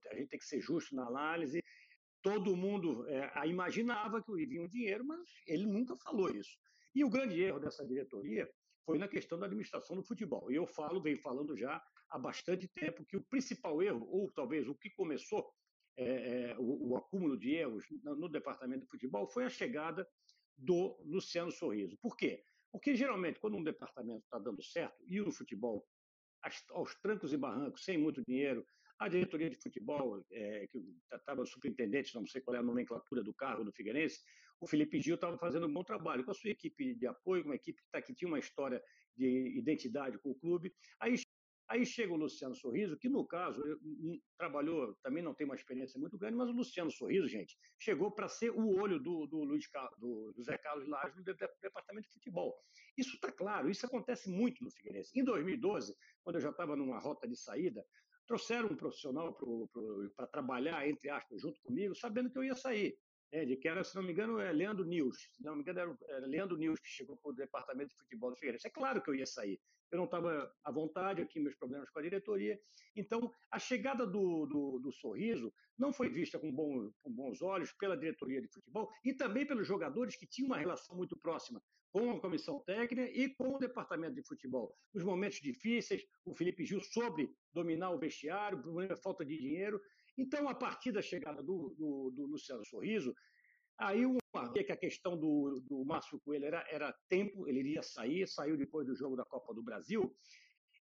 [SPEAKER 6] A gente tem que ser justo na análise. Todo mundo é, imaginava que vinha um dinheiro, mas ele nunca falou isso. E o grande erro dessa diretoria foi na questão da administração do futebol. E eu falo, venho falando já há bastante tempo que o principal erro, ou talvez o que começou é, é, o, o, acúmulo de erros no, no, departamento de futebol foi a chegada do Luciano Sorriso. Por quê? Porque geralmente, quando um departamento está dando certo, e o futebol aos trancos e barrancos, sem muito dinheiro. A diretoria de futebol, é, que estava superintendente, não sei qual é a nomenclatura do cargo do Figueirense, o Felipe Gil estava fazendo um bom trabalho com a sua equipe de apoio, uma equipe que, tá, que tinha uma história de identidade com o clube. Aí Aí chega o Luciano Sorriso, que no caso trabalhou, também não tem uma experiência muito grande, mas o Luciano Sorriso, gente, chegou para ser o olho do, do, Luiz, do, Zé Carlos Lages no departamento de futebol. Isso está claro, isso acontece muito no Figueirense. Em 2012, quando eu já estava numa rota de saída, trouxeram um profissional para trabalhar, entre aspas, junto comigo, sabendo que eu ia sair. É, de que era, se não me engano, é Leandro News. Se não me engano, era, Leandro News que chegou para o departamento de futebol do Figueirense. É claro que eu ia sair eu não estava à vontade, aqui meus problemas com a diretoria. Então, a chegada do, do, do Sorriso não foi vista com, bom, com bons olhos pela diretoria de futebol e também pelos jogadores que tinham uma relação muito próxima com a comissão técnica e com o departamento de futebol. Nos momentos difíceis, o Felipe Gil sobre dominar o vestiário, problema falta de dinheiro. Então, a partir da chegada do, do, do Luciano Sorriso, Aí uma vez que a questão do, do Márcio Coelho era, era tempo, ele iria sair, saiu depois do jogo da Copa do Brasil.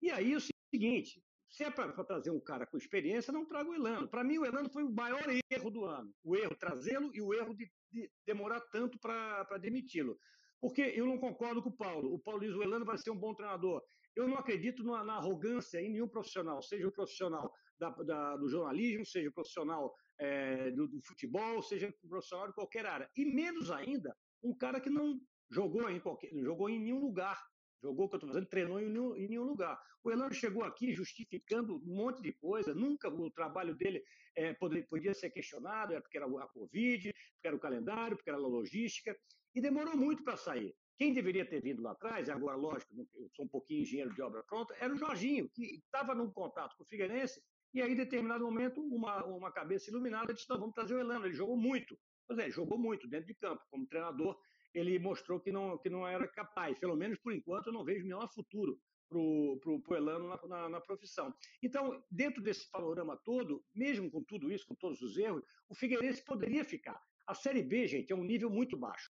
[SPEAKER 6] E aí o seguinte, se é para trazer um cara com experiência, não traga o Elano. Para mim, o Elano foi o maior erro do ano. O erro trazê-lo e o erro de, de demorar tanto para demiti-lo. Porque eu não concordo com o Paulo. O Paulo diz o Elano vai ser um bom treinador. Eu não acredito na, na arrogância em nenhum profissional, seja o profissional da, da, do jornalismo, seja profissional é, do, do, futebol, seja profissional de qualquer área. E menos ainda, um cara que não jogou em, qualquer, jogou em nenhum lugar, Jogou contra o Bragantino, treinou em nenhum, em nenhum lugar. O Elano chegou aqui justificando um monte de coisa, nunca o trabalho dele é, poderia, podia ser questionado, é porque era a Covid, porque era o calendário, porque era a logística, e demorou muito para sair. Quem deveria ter vindo lá atrás, agora, lógico, eu sou um pouquinho engenheiro de obra pronta, era o Jorginho, que estava num contato com o Figueirense, e aí, em determinado momento, uma, uma cabeça iluminada disse: não, vamos trazer o Elano. Ele jogou muito. Pois é, jogou muito dentro de campo. Como treinador, ele mostrou que não, que não era capaz. Pelo menos por enquanto, eu não vejo nenhum futuro para o Elano na, na, na, profissão. Então, dentro desse panorama todo, mesmo com tudo isso, com todos os erros, o Figueirense poderia ficar. A Série B, gente, é um nível muito baixo.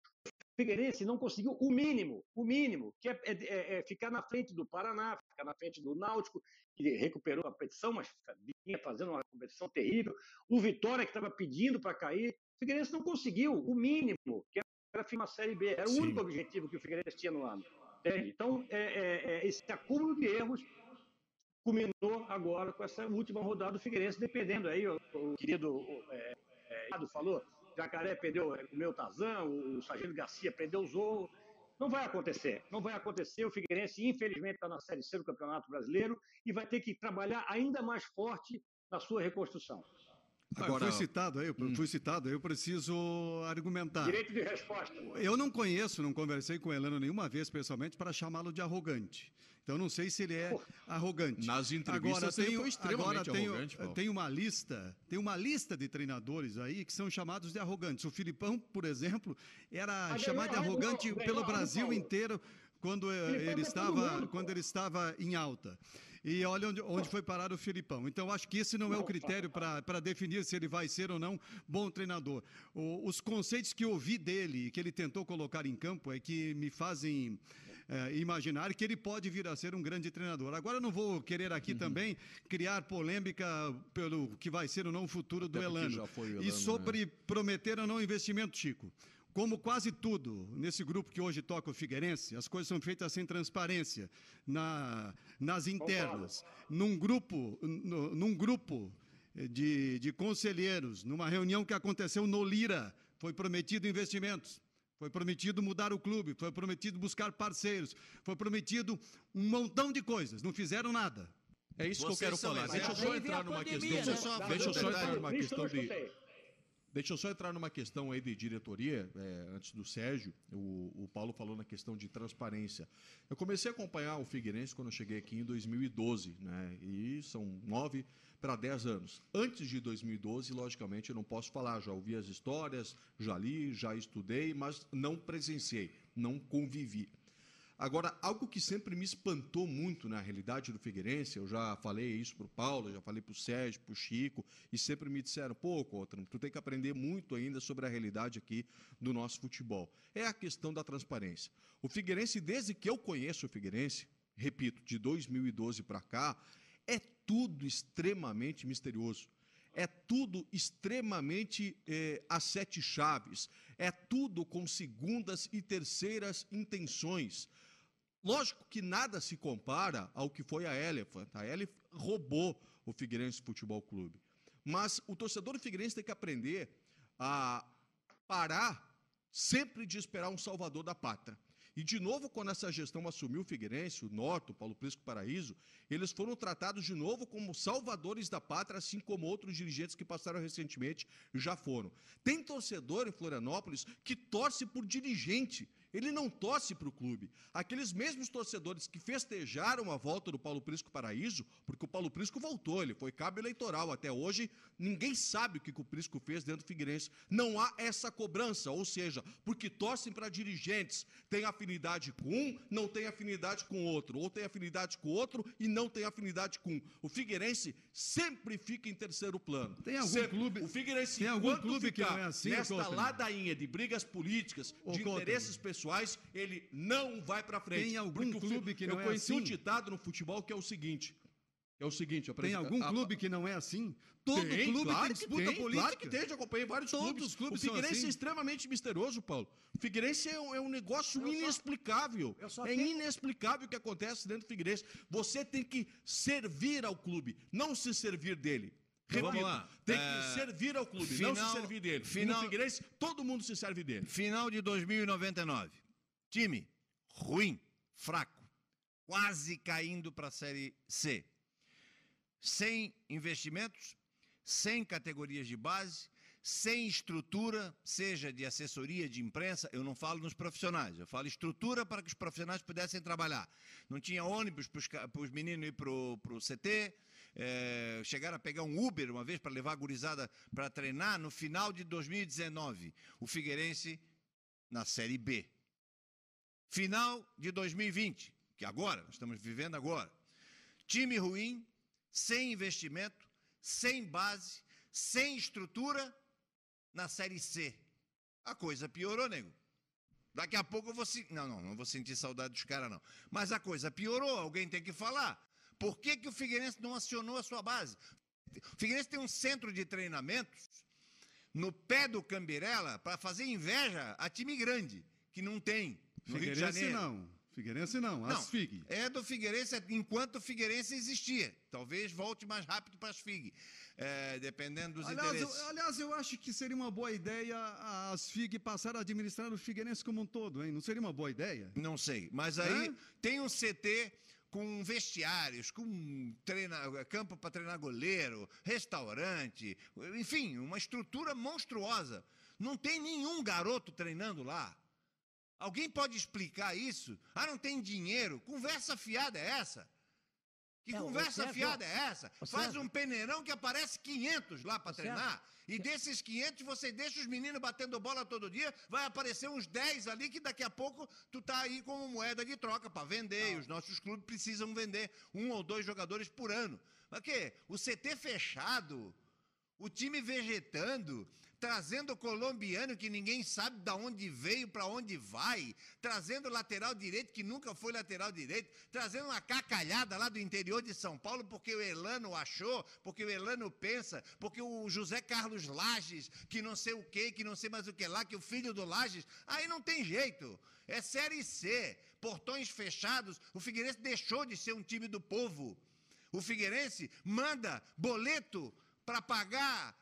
[SPEAKER 6] O Figueirense não conseguiu o mínimo, o mínimo, que é, é, é ficar na frente do Paraná, ficar na frente do Náutico, que recuperou a competição, mas vinha fazendo uma competição terrível. O Vitória, que estava pedindo para cair. O Figueirense não conseguiu o mínimo, que era firma Série B. Era o Sim. único objetivo que o Figueirense tinha no ano. Entende? Então, é, é, é, esse acúmulo de erros culminou agora com essa última rodada do Figueirense, dependendo aí, o, o querido é, é, falou, Jacaré perdeu o meu Tazan, o Sargento Garcia prendeu o Zorro. Não vai acontecer, não vai acontecer. O Figueirense, infelizmente, está na Série C do Campeonato Brasileiro e vai ter que trabalhar ainda mais forte na sua reconstrução.
[SPEAKER 4] Agora, foi citado aí, hum. fui citado, eu preciso argumentar.
[SPEAKER 6] Direito de resposta.
[SPEAKER 4] Eu não conheço, não conversei com o Elano nenhuma vez pessoalmente para chamá-lo de arrogante. Então não sei se ele é arrogante.
[SPEAKER 1] Nas entrevistas agora, tem, extremamente agora tenho, arrogante.
[SPEAKER 4] Paulo. Tem uma lista, tem uma lista de treinadores aí que são chamados de arrogantes. O Filipão, por exemplo, era Mas chamado de arrogante pelo Brasil inteiro quando eh, ele estava quando ele estava em alta. E olha onde, onde foi parar o Filipão. Então, acho que esse não é o critério para definir se ele vai ser ou não bom treinador. O, os conceitos que eu ouvi dele e que ele tentou colocar em campo é que me fazem é, imaginar que ele pode vir a ser um grande treinador. Agora, eu não vou querer aqui uhum. também criar polêmica pelo que vai ser ou não o futuro Até do Elano. Elano. E sobre né? prometer ou não investimento, Chico. Como quase tudo nesse grupo que hoje toca o Figueirense, as coisas são feitas sem transparência, na, nas internas. Num grupo, num grupo de, de conselheiros, numa reunião que aconteceu no Lira, foi prometido investimentos. Foi prometido mudar o clube, foi prometido buscar parceiros, foi prometido um montão de coisas, não fizeram nada.
[SPEAKER 1] É isso Vocês que eu quero falar. Deixa eu só entrar numa questão. Deixa eu só entrar numa questão de. Deixa eu só entrar numa questão aí de diretoria, é, antes do Sérgio, o, o, Paulo falou na questão de transparência. Eu comecei a acompanhar o Figueirense quando eu cheguei aqui em 2012, né? E são nove para dez anos. Antes de 2012, logicamente, eu não posso falar, já ouvi as histórias, já li, já estudei, mas não presenciei, não convivi. Agora, algo que sempre me espantou muito na realidade do Figueirense, eu já falei isso para o Paulo, já falei para o Sérgio, para o Chico, e sempre me disseram, pô, Cotram, tu tem que aprender muito ainda sobre a realidade aqui do nosso futebol. É a questão da transparência. O Figueirense, desde que eu conheço o Figueirense, repito, de 2012 para cá, tudo extremamente misterioso. É tudo extremamente é, a sete chaves. É tudo com segundas e terceiras intenções. Lógico que nada se compara ao que foi a Elephant. A Elephant roubou o Figueirense Futebol Clube. Mas o torcedor do Figueirense tem que aprender a parar sempre de esperar um salvador da pátria. E, de novo, quando essa gestão assumiu o Figueirense, o Norte, o Paulo Prisco Paraíso, eles foram tratados de novo como salvadores da pátria, assim como outros dirigentes que passaram recentemente já foram. Tem torcedor em Florianópolis que torce por dirigente ele não torce para o clube. Aqueles mesmos torcedores que festejaram a volta do Paulo Prisco Paraíso, porque o Paulo Prisco voltou, ele foi cabo eleitoral. Até hoje, ninguém sabe o que o Prisco fez dentro do Figueirense. Não há essa cobrança, ou seja, porque torcem para dirigentes, tem afinidade com um, não tem afinidade com outro, ou tem afinidade com outro e não tem afinidade com um. O Figueirense sempre fica em terceiro plano.
[SPEAKER 4] Tem algum
[SPEAKER 1] sempre.
[SPEAKER 4] clube?
[SPEAKER 1] O Figueirense,
[SPEAKER 4] tem algum clube que não é assim,
[SPEAKER 1] nesta ladainha de brigas políticas, de interesses pessoais, pessoais, ele não vai para frente.
[SPEAKER 4] Tem algum clube que não
[SPEAKER 1] é assim? Eu
[SPEAKER 4] conheci
[SPEAKER 1] um ditado no futebol que é o seguinte. É o seguinte,
[SPEAKER 4] Tem algum clube que não é assim? Todo
[SPEAKER 1] tem,
[SPEAKER 4] clube
[SPEAKER 1] claro
[SPEAKER 4] tem disputa
[SPEAKER 1] tem,
[SPEAKER 4] política.
[SPEAKER 1] Claro que tem, já acompanhei vários
[SPEAKER 4] Todos
[SPEAKER 1] clubes.
[SPEAKER 4] Os clubes
[SPEAKER 1] o Figueirense
[SPEAKER 4] assim.
[SPEAKER 1] é extremamente misterioso, Paulo. O Figueirense é um, é um negócio eu inexplicável. Só, é tenho... inexplicável o que acontece dentro do Figueirense. Você tem que servir ao clube, não se servir dele. Repito, vamos lá. Tem que é... servir ao clube, final, não se servir dele. Final... no Figueirense, todo mundo se serve dele.
[SPEAKER 3] Final de 2099. Time ruim, fraco. quase caindo para a Série C. Sem investimentos, sem categorias de base, sem estrutura, seja de assessoria, de imprensa, eu não falo nos profissionais, eu falo estrutura para que os profissionais pudessem trabalhar. Não tinha ônibus para os meninos ir para o CT, é, chegaram a pegar um Uber uma vez para levar a gurizada para treinar no final de 2019. O Figueirense na Série B. Final de 2020, que agora, nós estamos vivendo agora. Time ruim, sem investimento, sem base, sem estrutura na Série C. A coisa piorou, nego. Daqui a pouco eu vou sentir. Não, não, não vou sentir saudade dos caras, não. Mas a coisa piorou, alguém tem que falar. Por que, que o Figueirense não acionou a sua base? O Figueirense tem um centro de treinamentos no pé do Cambirela para fazer inveja a time grande, que não tem. No Rio de
[SPEAKER 4] Figueirense
[SPEAKER 3] Janeiro.
[SPEAKER 4] não. Figueirense não,
[SPEAKER 3] Não,
[SPEAKER 4] as FIG.
[SPEAKER 3] É do Figueirense enquanto o Figueirense existia. Talvez volte mais rápido para as FIG, é, dependendo dos
[SPEAKER 4] Aliás eu,
[SPEAKER 3] interesses.
[SPEAKER 4] aliás, eu acho que seria uma boa ideia as FIG passar a administrar o Figueirense como um todo, hein? Não seria uma boa ideia?
[SPEAKER 3] Não sei, mas aí
[SPEAKER 4] Hã?
[SPEAKER 3] tem um CT com vestiários, com treina, campo para treinar goleiro, restaurante, enfim, uma estrutura monstruosa. Não tem nenhum garoto treinando lá. Alguém pode explicar isso? Ah, não tem dinheiro? Conversa fiada é essa? Que conversa fiada é essa? Faz um peneirão que aparece 500 lá para treinar. E desses 500, você deixa os meninos batendo bola todo dia, vai aparecer uns 10 ali que daqui a pouco tu tá aí como moeda de troca para vender. E os nossos clubes precisam vender um ou dois jogadores por ano. Mas quê? O CT fechado, o time vegetando, trazendo colombiano que ninguém sabe de onde veio, para onde vai, trazendo lateral direito que nunca foi lateral direito, trazendo uma cacalhada lá do interior de São Paulo porque o Elano achou, porque o Elano pensa, porque o José Carlos Lages, que não sei o que, que não sei mais o que lá, que o filho do Lages, aí não tem jeito. É Série C, portões fechados, o Figueirense deixou de ser um time do povo. O Figueirense manda boleto para pagar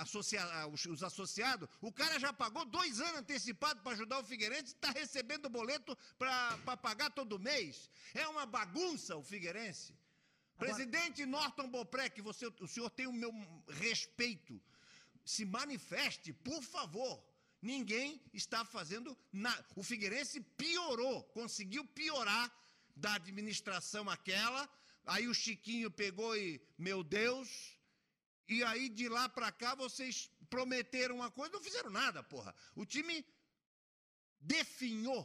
[SPEAKER 3] associa- os, os associados. O cara já pagou dois anos antecipado para ajudar o Figueirense e está recebendo boleto para pagar todo mês. É uma bagunça o Figueirense.
[SPEAKER 2] Agora-
[SPEAKER 3] Presidente Norton Bopré, que você, o senhor tem o meu respeito, se manifeste, por favor. Ninguém está fazendo nada. O Figueirense piorou, conseguiu piorar da administração aquela. Aí o Chiquinho pegou e, meu Deus, e aí de lá pra cá vocês prometeram uma coisa, não fizeram nada, porra. O time definhou.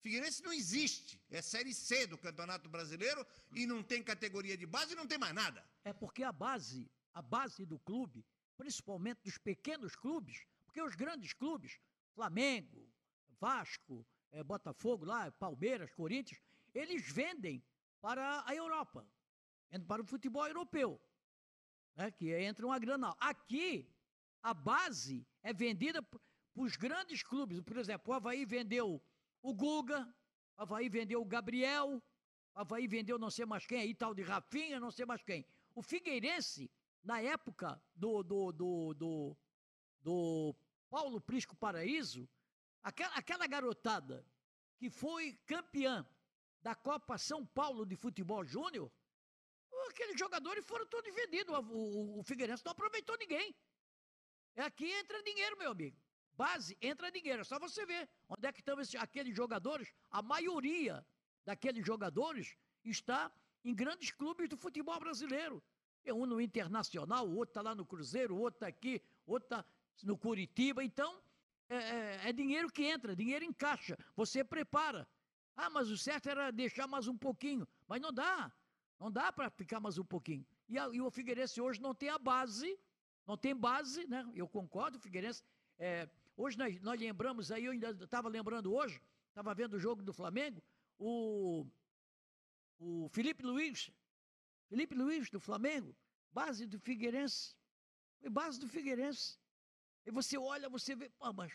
[SPEAKER 3] Figueirense não existe. É Série C do Campeonato Brasileiro e não tem categoria de base e não tem mais nada.
[SPEAKER 2] É porque a base, a base do clube, principalmente dos pequenos clubes, porque os grandes clubes, Flamengo, Vasco, eh, Botafogo lá, Palmeiras, Corinthians, eles vendem para a Europa, para o futebol europeu, né, que entra uma grana. Aqui, a base é vendida para os grandes clubes. Por exemplo, o Havaí vendeu o Guga, o Havaí vendeu o Gabriel, o Havaí vendeu não sei mais quem, aí tal de Rafinha, não sei mais quem. O Figueirense, na época do, do, do, do, do Paulo Prisco Paraíso, aquela, aquela garotada que foi campeã da Copa São Paulo de Futebol Júnior, aqueles jogadores foram todos vendidos. O, o, o Figueirense não aproveitou ninguém. É aqui entra dinheiro, meu amigo. Base, entra dinheiro. É só você ver onde é que estão esses, aqueles jogadores. A maioria daqueles jogadores está em grandes clubes do futebol brasileiro. É um no Internacional, o outro está lá no Cruzeiro, o outro está aqui, o outro está no Curitiba. Então, é, é- é dinheiro que entra, dinheiro em caixa. Você prepara. Ah, mas o certo era deixar mais um pouquinho. Mas não dá. Não dá para ficar mais um pouquinho. E, a- e o Figueirense hoje não tem a base, não tem base, né? Eu concordo, Figueirense. é, hoje nós, nós lembramos aí, eu ainda estava lembrando hoje, estava vendo o jogo do Flamengo, o, o Felipe Luiz, Felipe Luiz do Flamengo, base do Figueirense. Foi base do Figueirense. E você olha, você vê, pô, mas.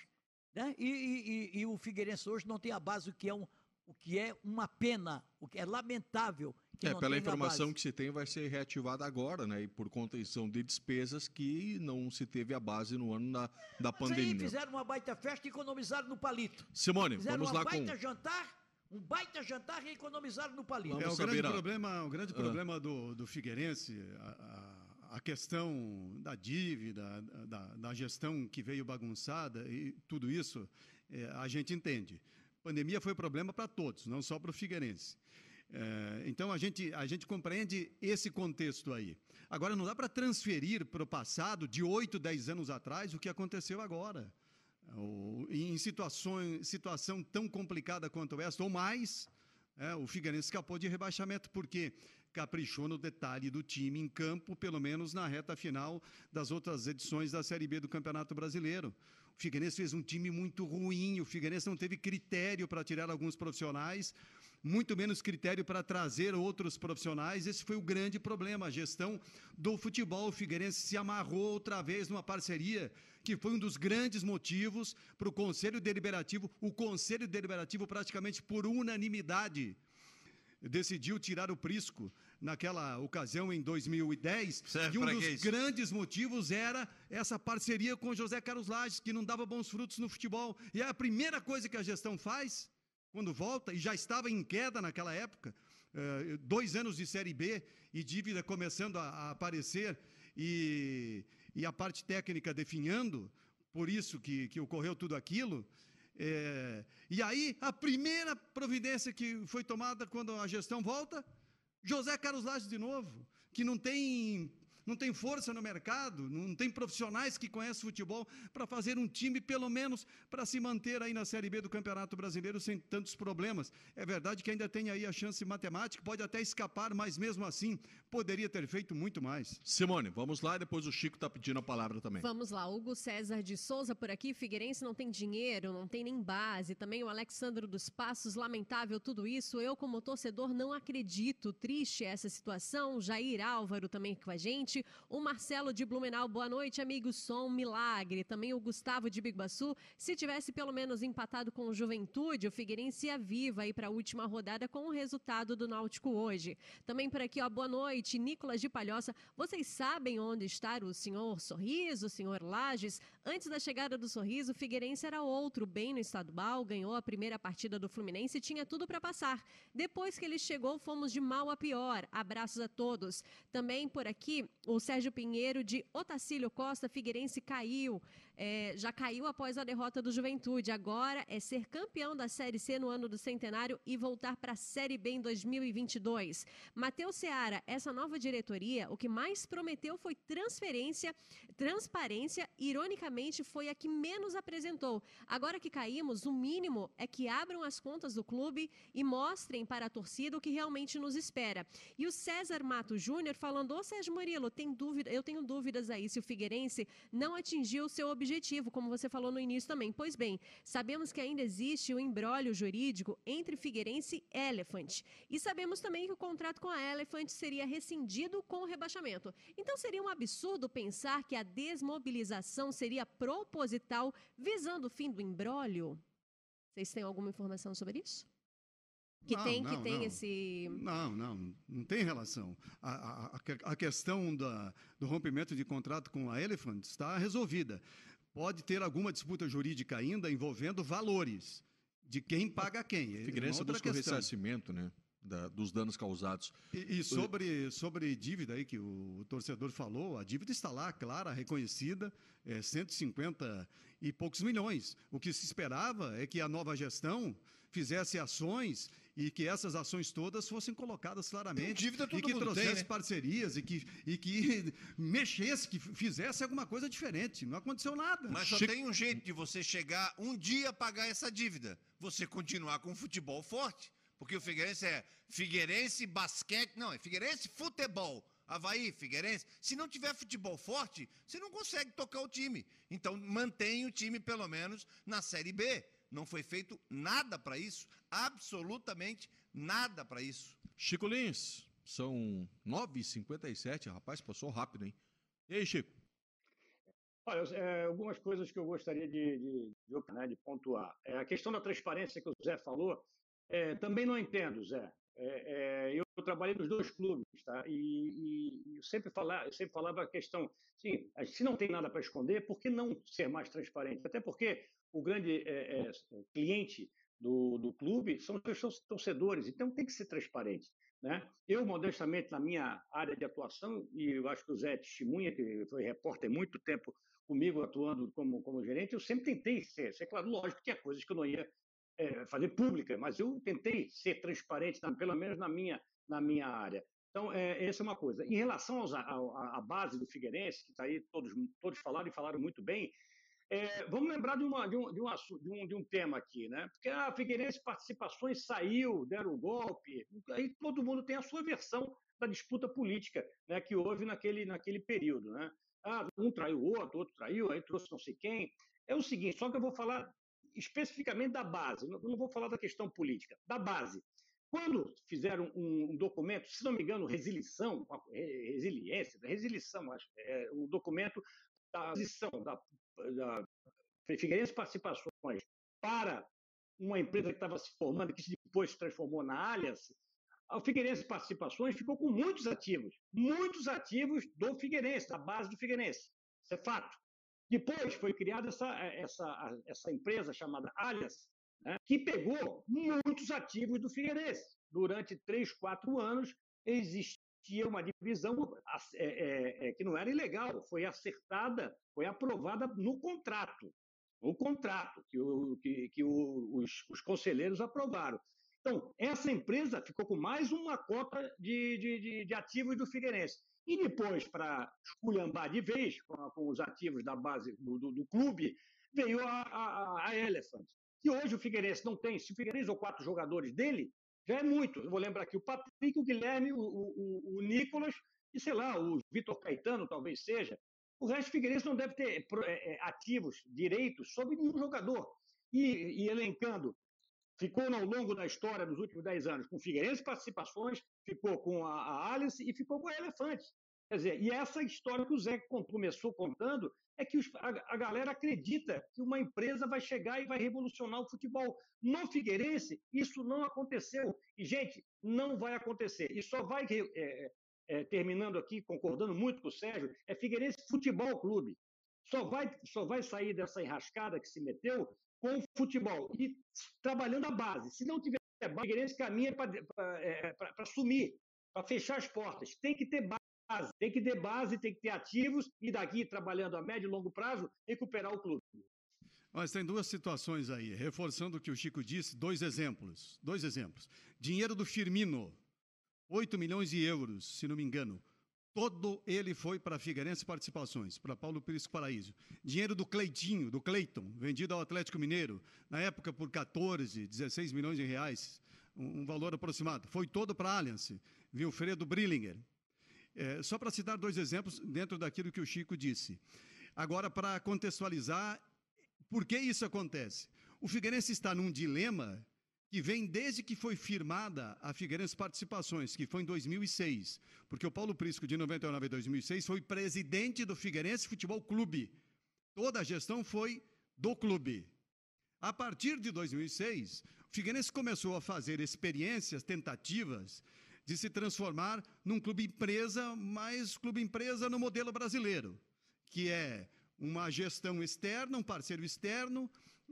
[SPEAKER 2] Né? E, e- e- e o Figueirense hoje não tem a base, o que é, um, o que é uma pena, o que é lamentável.
[SPEAKER 1] É, pela informação
[SPEAKER 2] base.
[SPEAKER 1] que se tem, vai ser reativada agora, né? E por contenção de despesas que não se teve a base no ano da, da
[SPEAKER 2] Mas aí
[SPEAKER 1] pandemia.
[SPEAKER 2] fizeram uma baita festa e economizaram no palito.
[SPEAKER 1] Simone,
[SPEAKER 2] Fizeram
[SPEAKER 1] vamos
[SPEAKER 2] uma
[SPEAKER 1] lá com.
[SPEAKER 2] baita jantar, Um baita jantar e economizaram no palito.
[SPEAKER 1] Vamos
[SPEAKER 4] é o
[SPEAKER 1] saber,
[SPEAKER 4] grande problema, o grande
[SPEAKER 1] Ah.
[SPEAKER 4] problema do, do Figueirense, a, a- a questão da dívida, da, da gestão que veio bagunçada e tudo isso, é, a gente entende. Pandemia foi problema para todos, não só para o Figueirense. É, então a gente, a gente compreende esse contexto aí. Agora, não dá para transferir para o passado, de 8, 10 anos atrás, o que aconteceu agora. O- em situações, situação tão complicada quanto esta, ou mais, é, o Figueirense escapou de rebaixamento porque caprichou no detalhe do time em campo, pelo menos na reta final das outras edições da Série B do Campeonato Brasileiro. O Figueirense fez um time muito ruim, o Figueirense não teve critério para tirar alguns profissionais, muito menos critério para trazer outros profissionais. Esse foi o grande problema, a gestão do futebol. O Figueirense se amarrou outra vez numa parceria que foi um dos grandes motivos para o Conselho Deliberativo. O Conselho Deliberativo, praticamente por unanimidade, decidiu tirar o Prisco naquela ocasião em 2010.
[SPEAKER 3] Serve
[SPEAKER 4] e um dos
[SPEAKER 3] isso?
[SPEAKER 4] grandes motivos era essa parceria com José Carlos Lages, que não dava bons frutos no futebol. E é a primeira coisa que a gestão faz, quando volta, e já estava em queda naquela época, eh, dois anos de Série B e dívida começando a, aparecer e, e a parte técnica definhando, por isso que, que ocorreu tudo aquilo. É, e aí, a primeira providência que foi tomada quando a gestão volta, José Carlos Lages de novo, que não tem, não tem força no mercado, não tem profissionais que conhecem futebol para fazer um time, pelo menos, para se manter aí na Série B do Campeonato Brasileiro sem tantos problemas. É verdade que ainda tem aí a chance matemática, pode até escapar, mas mesmo assim poderia ter feito muito mais.
[SPEAKER 1] Simone, vamos lá, depois o Chico tá pedindo a palavra também.
[SPEAKER 5] Vamos lá, Hugo César de Souza por aqui. Figueirense não tem dinheiro, não tem nem base. Também o Alexandro dos Passos, lamentável tudo isso. Eu, como torcedor, não acredito. Triste essa situação. Jair Álvaro também com a gente. O Marcelo de Blumenau, boa noite, amigos. Só um milagre. Também o Gustavo de Biguaçu. Se tivesse pelo menos empatado com o Juventude, o Figueirense ia viva aí para a última rodada com o resultado do Náutico hoje. Também por aqui, ó, boa noite, Nicolas de Palhoça. Vocês sabem onde está o senhor Sorriso, o senhor Lages? Antes da chegada do Sorriso, o Figueirense era outro, bem no estadual, ganhou a primeira partida do Fluminense e tinha tudo para passar. Depois que ele chegou, fomos de mal a pior. Abraços a todos. Também por aqui, o Sérgio Pinheiro de Otacílio Costa, Figueirense caiu. É, já caiu após a derrota do Juventude. Agora é ser campeão da Série C no ano do centenário e voltar para a Série B em 2022. Matheus Seara, essa nova diretoria, o que mais prometeu foi transferência, transparência. Ironicamente, foi a que menos apresentou. Agora que caímos, o mínimo é que abram as contas do clube e mostrem para a torcida o que realmente nos espera. E o César Mato Júnior falando: Ô Sérgio Murilo, tem dúvida, eu tenho dúvidas aí se o Figueirense não atingiu seu objetivo, como você falou no início também. Pois bem, sabemos que ainda existe o embrólio jurídico entre Figueirense e Elephant. E sabemos também que o contrato com a Elephant seria rescindido com o rebaixamento. Então seria um absurdo pensar que a desmobilização seria proposital visando o fim do embrólio? Vocês têm alguma informação sobre isso? Que
[SPEAKER 4] Não,
[SPEAKER 5] tem, que
[SPEAKER 4] não,
[SPEAKER 5] tem
[SPEAKER 4] não.
[SPEAKER 5] esse.
[SPEAKER 4] Não, não, não tem relação. A, a- que- a questão da- do rompimento de contrato com a Elephant está resolvida. Pode ter alguma disputa jurídica ainda envolvendo valores de quem paga quem. É
[SPEAKER 1] O Figueirense
[SPEAKER 4] outra
[SPEAKER 1] busca o ressarcimento, né? da- dos danos causados.
[SPEAKER 4] E, e sobre, sobre dívida aí que o torcedor falou, a dívida está lá, clara, reconhecida, é 150 e poucos milhões. O que se esperava é que a nova gestão fizesse ações e que essas ações todas fossem colocadas claramente
[SPEAKER 3] Dívida todo
[SPEAKER 4] e que
[SPEAKER 3] mundo tem,
[SPEAKER 4] trouxesse
[SPEAKER 3] né?
[SPEAKER 4] parcerias e que, e que *laughs* mexesse, que fizesse alguma coisa diferente. Não aconteceu nada.
[SPEAKER 3] Mas só
[SPEAKER 1] Chico-
[SPEAKER 3] tem um jeito de você chegar um dia a pagar essa dívida. Você continuar com o futebol forte. Porque o Figueirense é Figueirense basquete. Não, é Figueirense futebol. Havaí, Figueirense. Se não tiver futebol forte, você não consegue tocar o time. Então mantém o time, pelo menos, na Série B. Não foi feito nada para isso. Absolutamente nada para isso.
[SPEAKER 1] Chico Lins, são 9h57, rapaz, passou rápido, hein? E aí, Chico?
[SPEAKER 6] Olha, é, algumas coisas que eu gostaria de, de, de, opinar, de pontuar. É, a questão da transparência que o Zé falou, é, também não entendo, Zé. É, eu, eu trabalhei nos dois clubes, tá? E, e, eu, sempre falava, eu sempre falava a questão, sim, se não tem nada para esconder, por que não ser mais transparente? Até porque o grande é, cliente do, do clube são os torcedores, então tem que ser transparente. Né? Eu, modestamente, na minha área de atuação, e eu acho que o Zé testemunha, que foi repórter muito tempo comigo atuando como, como gerente, eu sempre tentei ser, ser claro, lógico que tinha coisas que eu não ia é, fazer pública, mas eu tentei ser transparente, pelo menos na minha, na minha área. Então, é, essa é uma coisa. Em relação à base do Figueirense, que está aí, todos, todos falaram e falaram muito bem, é, vamos lembrar de, uma, de, um, de, um, de, um, de um tema aqui, né? Porque a Figueirense Participações saiu, deram um golpe, aí todo mundo tem a sua versão da disputa política né, que houve naquele, naquele período, né? Ah, um traiu o outro, outro traiu, aí trouxe não sei quem. É o seguinte, só que eu vou falar especificamente da base, não, vou falar da questão política, da base. Quando fizeram um, um, documento, se não me engano, resilição, resiliência, resilição, acho, é um documento da resilição da da Figueirense Participações para uma empresa que estava se formando, que depois se transformou na Allianz, a Figueirense Participações ficou com muitos ativos, muitos ativos do Figueirense, da base do Figueirense. Isso é fato. Depois foi criada essa, essa, essa empresa chamada Allianz, né, que pegou muitos ativos do Figueirense. Durante três, quatro anos, existe tinha uma divisão é, é, é, que não era ilegal, foi acertada, foi aprovada no contrato, no contrato que, o, que, que o, os, os, conselheiros aprovaram. Então, essa empresa ficou com mais uma cota de, de, de, de ativos do Figueirense. E depois, para esculhambar de vez com, com, os ativos da base do, do, do clube, veio a, a, a Elephant. Que hoje o Figueirense não tem, se o Figueirense ou quatro jogadores dele, já é muito. Eu vou lembrar aqui o Patrick, o Guilherme, o, o, o Nicolas e, sei lá, o Vitor Caetano talvez seja. O resto do Figueirense não deve ter é, é, ativos, direitos sobre nenhum jogador. E, e elencando, ficou ao longo da história dos últimos 10 anos com Figueirense participações, ficou com a, a Alice e ficou com a Elefante. Quer dizer, e essa história que o Zé começou contando é que os, a, a, galera acredita que uma empresa vai chegar e vai revolucionar o futebol. No Figueirense, isso não aconteceu. E, gente, não vai acontecer. E só vai, é, é, terminando aqui, concordando muito com o Sérgio, é Figueirense Futebol Clube. Só vai, só vai sair dessa enrascada que se meteu com o futebol e trabalhando a base. Se não tiver base, Figueirense caminha para é, sumir, para fechar as portas. Tem que ter base base, tem que ter base, tem que ter ativos e daqui, trabalhando a médio e longo prazo, recuperar o clube.
[SPEAKER 4] Mas tem duas situações aí, reforçando o que o Chico disse, dois exemplos. Dois exemplos. Dinheiro do Firmino, 8 milhões de euros, se não me engano. Todo ele foi para Figueirense Participações, para Paulo Prisco Paraíso. Dinheiro do Cleitinho, do Cleiton, vendido ao Atlético Mineiro, na época por 14, 16 milhões de reais, um, um valor aproximado. Foi todo para a Allianz. Wilfredo Brillinger, é, só para citar dois exemplos dentro daquilo que o Chico disse. Agora, para contextualizar, por que isso acontece? O Figueirense está num dilema que vem desde que foi firmada a Figueirense Participações, que foi em 2006, porque o Paulo Prisco, de 99 a 2006, foi presidente do Figueirense Futebol Clube. Toda a gestão foi do clube. A partir de 2006, o Figueirense começou a fazer experiências, tentativas de se transformar num clube empresa, mas clube empresa no modelo brasileiro, que é uma gestão externa, um parceiro externo,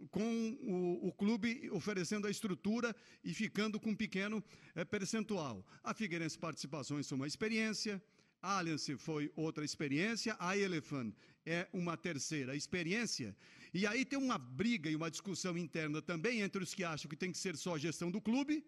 [SPEAKER 4] com o, o, clube oferecendo a estrutura e ficando com um pequeno é, percentual. A Figueirense Participações foi uma experiência, a Allianz foi outra experiência, a Elephant é uma terceira experiência. E aí tem uma briga e uma discussão interna também entre os que acham que tem que ser só a gestão do clube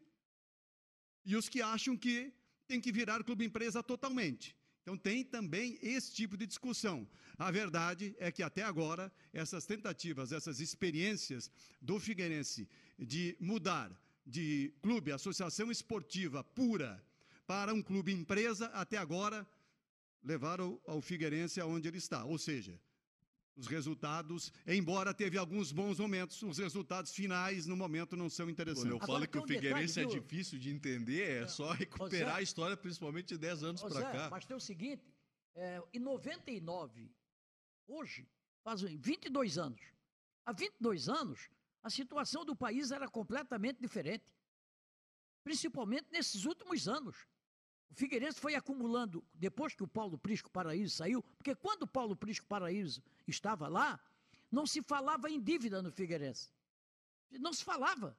[SPEAKER 4] e os que acham que tem que virar clube empresa totalmente. Então tem também esse tipo de discussão. A verdade é que até agora essas tentativas, essas experiências do Figueirense de mudar de clube, associação esportiva pura para um clube empresa, até agora levaram ao Figueirense aonde ele está. Ou seja, os resultados, embora teve alguns bons momentos, os resultados finais no momento não são interessantes.
[SPEAKER 1] Quando eu falo Agora, que o Figueirense detalhe, é difícil de entender, é, só recuperar Zé, a história, principalmente de 10 anos para cá.
[SPEAKER 2] Mas tem o seguinte, é, em 99, hoje, fazem 22 anos, há 22 anos, a situação do país era completamente diferente. Principalmente nesses últimos anos. O Figueirense foi acumulando, depois que o Paulo Prisco Paraíso saiu, porque quando o Paulo Prisco Paraíso estava lá, não se falava em dívida no Figueirense. Não se falava.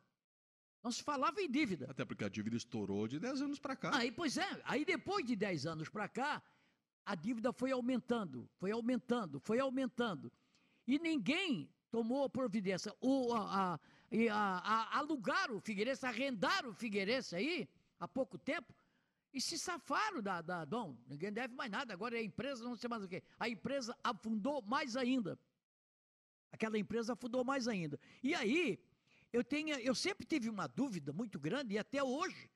[SPEAKER 2] Não se falava em dívida.
[SPEAKER 1] Até porque a dívida estourou de 10 anos para cá.
[SPEAKER 2] Aí, pois é, aí depois de 10 anos para cá, a dívida foi aumentando, foi aumentando, foi aumentando. E ninguém tomou providência. O, a, a, a, a, alugaram o Figueirense, arrendaram o Figueirense aí, há pouco tempo, e se safaram da, da Dom. Ninguém deve mais nada, agora é a empresa, não sei mais o quê. A empresa afundou mais ainda. Aquela empresa afundou mais ainda. E aí, eu, tenho, eu sempre tive uma dúvida muito grande, e até hoje,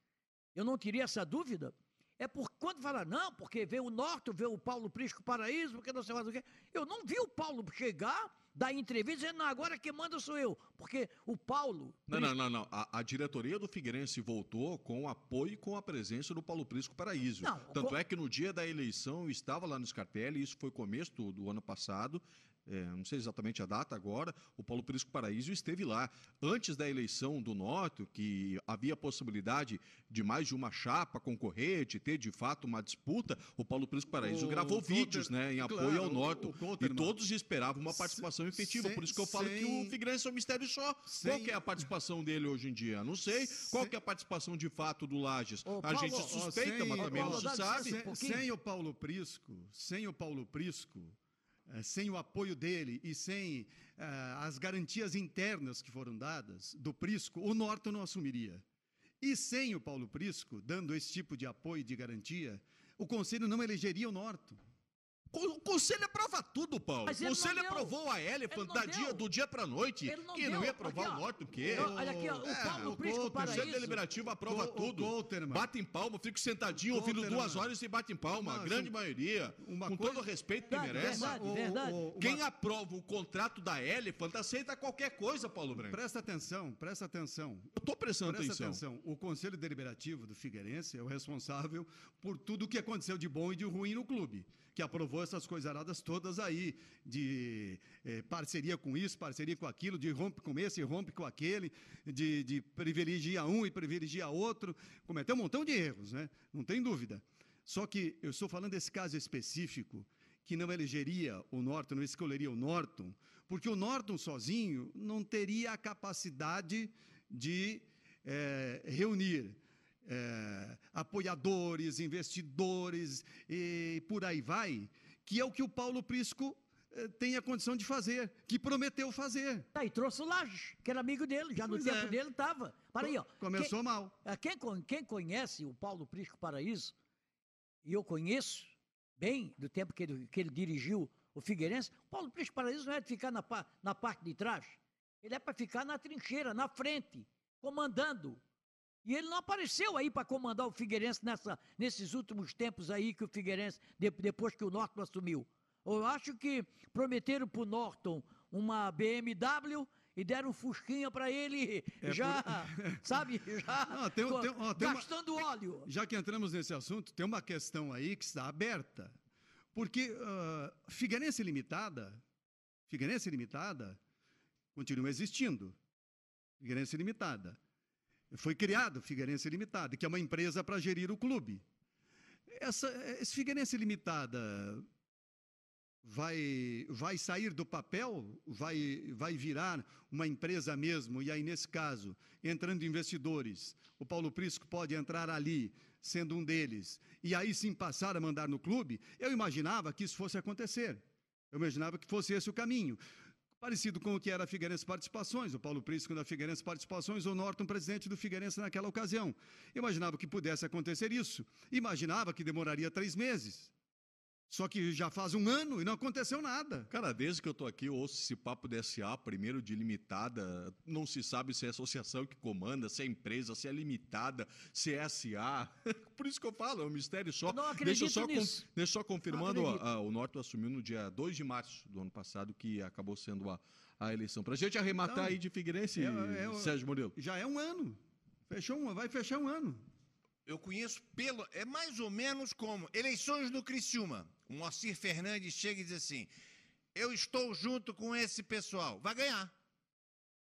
[SPEAKER 2] eu não teria essa dúvida, é por quando fala, não, porque veio o Norte, veio o Paulo Prisco Paraíso, porque não sei mais o quê. Eu não vi o Paulo chegar da entrevista dizendo, não, agora quem manda sou eu. Porque o Paulo.
[SPEAKER 1] Não, não, não, não. A, a, diretoria do Figueirense voltou com apoio e com a presença do Paulo Prisco Paraíso. Não, Tanto com... é que no dia da eleição eu estava lá no Scarpelli, isso foi começo do, do ano passado é, não sei exatamente a data agora, o Paulo Prisco Paraíso esteve lá. Antes da eleição do Norte, que havia possibilidade de mais de uma chapa concorrer, de ter de fato uma disputa, o Paulo Prisco Paraíso o gravou vídeos né, em apoio claro, ao Norte. e todos esperavam uma participação efetiva. Sem, Por isso que eu falo sem, que o Figueirense é um mistério só. Sem, Qual é a participação dele hoje em dia? Não sei. Qual é a participação de fato do Lages? a Paulo, gente suspeita, mas também não se sabe.
[SPEAKER 4] Sem, o Paulo Prisco, sem o Paulo Prisco, sem o apoio dele e sem uh, as garantias internas que foram dadas do Prisco, o Norton não assumiria. E sem o Paulo Prisco, dando esse tipo de apoio e de garantia, o Conselho não elegeria o Norton.
[SPEAKER 1] O conselho aprova tudo, Paulo. Mas o conselho aprovou a Elephant da dia, do dia pra noite. Ele não que deu. não ia aprovar aqui, o Norte, o quê?
[SPEAKER 2] Olha aqui, ó, o é, Paulo o Prisco para
[SPEAKER 1] O conselho deliberativo aprova o, tudo. O bate em palma, fico sentadinho ouvindo duas horas e bate em palma. a grande maioria. com coisa... todo o respeito que
[SPEAKER 2] verdade,
[SPEAKER 1] merece.
[SPEAKER 2] Verdade, verdade.
[SPEAKER 1] Quem aprova o contrato da Elephant aceita qualquer coisa, Paulo Branco.
[SPEAKER 4] Presta atenção, presta atenção.
[SPEAKER 1] Eu tô prestando presta
[SPEAKER 4] atenção. atenção. O conselho deliberativo do Figueirense é o responsável por tudo o que aconteceu de bom e de ruim no clube que aprovou essas coisaradas todas aí, de eh, parceria com isso, parceria com aquilo, de rompe com esse, rompe com aquele, de, de privilegiar um e privilegiar outro. Cometeu um montão de erros, né? Não tem dúvida. Só que eu estou falando desse caso específico, que não elegeria o Norton, não escolheria o Norton, porque o Norton sozinho não teria a capacidade de é, reunir é, apoiadores, investidores e por aí vai, que é o que o Paulo Prisco é, tem a condição de fazer, que prometeu fazer.
[SPEAKER 2] Tá, e trouxe o Lages, que era amigo dele, já no pois tempo é. dele estava. Para aí, ó.
[SPEAKER 4] Começou
[SPEAKER 2] quem,
[SPEAKER 4] mal.
[SPEAKER 2] É, quem, quem conhece o Paulo Prisco Paraíso, e eu conheço bem do tempo que ele, que ele dirigiu o Figueirense, o Paulo Prisco Paraíso não é de ficar na, na parte de trás, ele é para ficar na trincheira, na frente, comandando, e ele não apareceu aí para comandar o Figueirense nessa, nesses últimos tempos aí que o Figueirense, depois que o Norton assumiu. Eu acho que prometeram para o Norton uma BMW e deram um fusquinha para ele é já, por... *laughs* sabe, já *laughs* não, tem, tem, ó, gastando uma... óleo.
[SPEAKER 4] Já que entramos nesse assunto, tem uma questão aí que está aberta. Porque uh, Figueirense Limitada, Figueirense Limitada continua existindo. Figueirense Limitada. Foi criado Figueirense Limitada, que é uma empresa para gerir o clube. Essa, esse Figueirense Limitada vai, vai sair do papel, vai, vai virar uma empresa mesmo, e aí, nesse caso, entrando investidores, o Paulo Prisco pode entrar ali, sendo um deles, e aí sim passar a mandar no clube, eu imaginava que isso fosse acontecer. Eu imaginava que fosse esse o caminho. Parecido com o que era a Figueirense Participações, o Paulo Prisco da Figueirense Participações, o Norton presidente do Figueirense naquela ocasião. Imaginava que pudesse acontecer isso. Imaginava que demoraria três meses. Só que já faz um ano e não aconteceu nada.
[SPEAKER 1] Cara, desde que eu tô aqui, eu ouço esse papo de SA, primeiro de limitada. Não se sabe se é a associação que comanda, se é empresa, se é limitada, se é SA. *laughs* Por isso que eu falo, é um mistério só.
[SPEAKER 2] Eu não acredito deixa só,
[SPEAKER 1] nisso. deixa só confirmando, a, a, o Norte assumiu no dia 2 de março do ano passado, que acabou sendo a, a eleição. Pra gente arrematar então, aí de Figueirense, é, é, Sérgio Murilo.
[SPEAKER 4] Já é um ano. Fechou um, vai fechar um ano.
[SPEAKER 3] Eu conheço pelo. É mais ou menos como eleições do Criciúma. O Moacir Fernandes chega e diz assim: Eu estou junto com esse pessoal. Vai ganhar.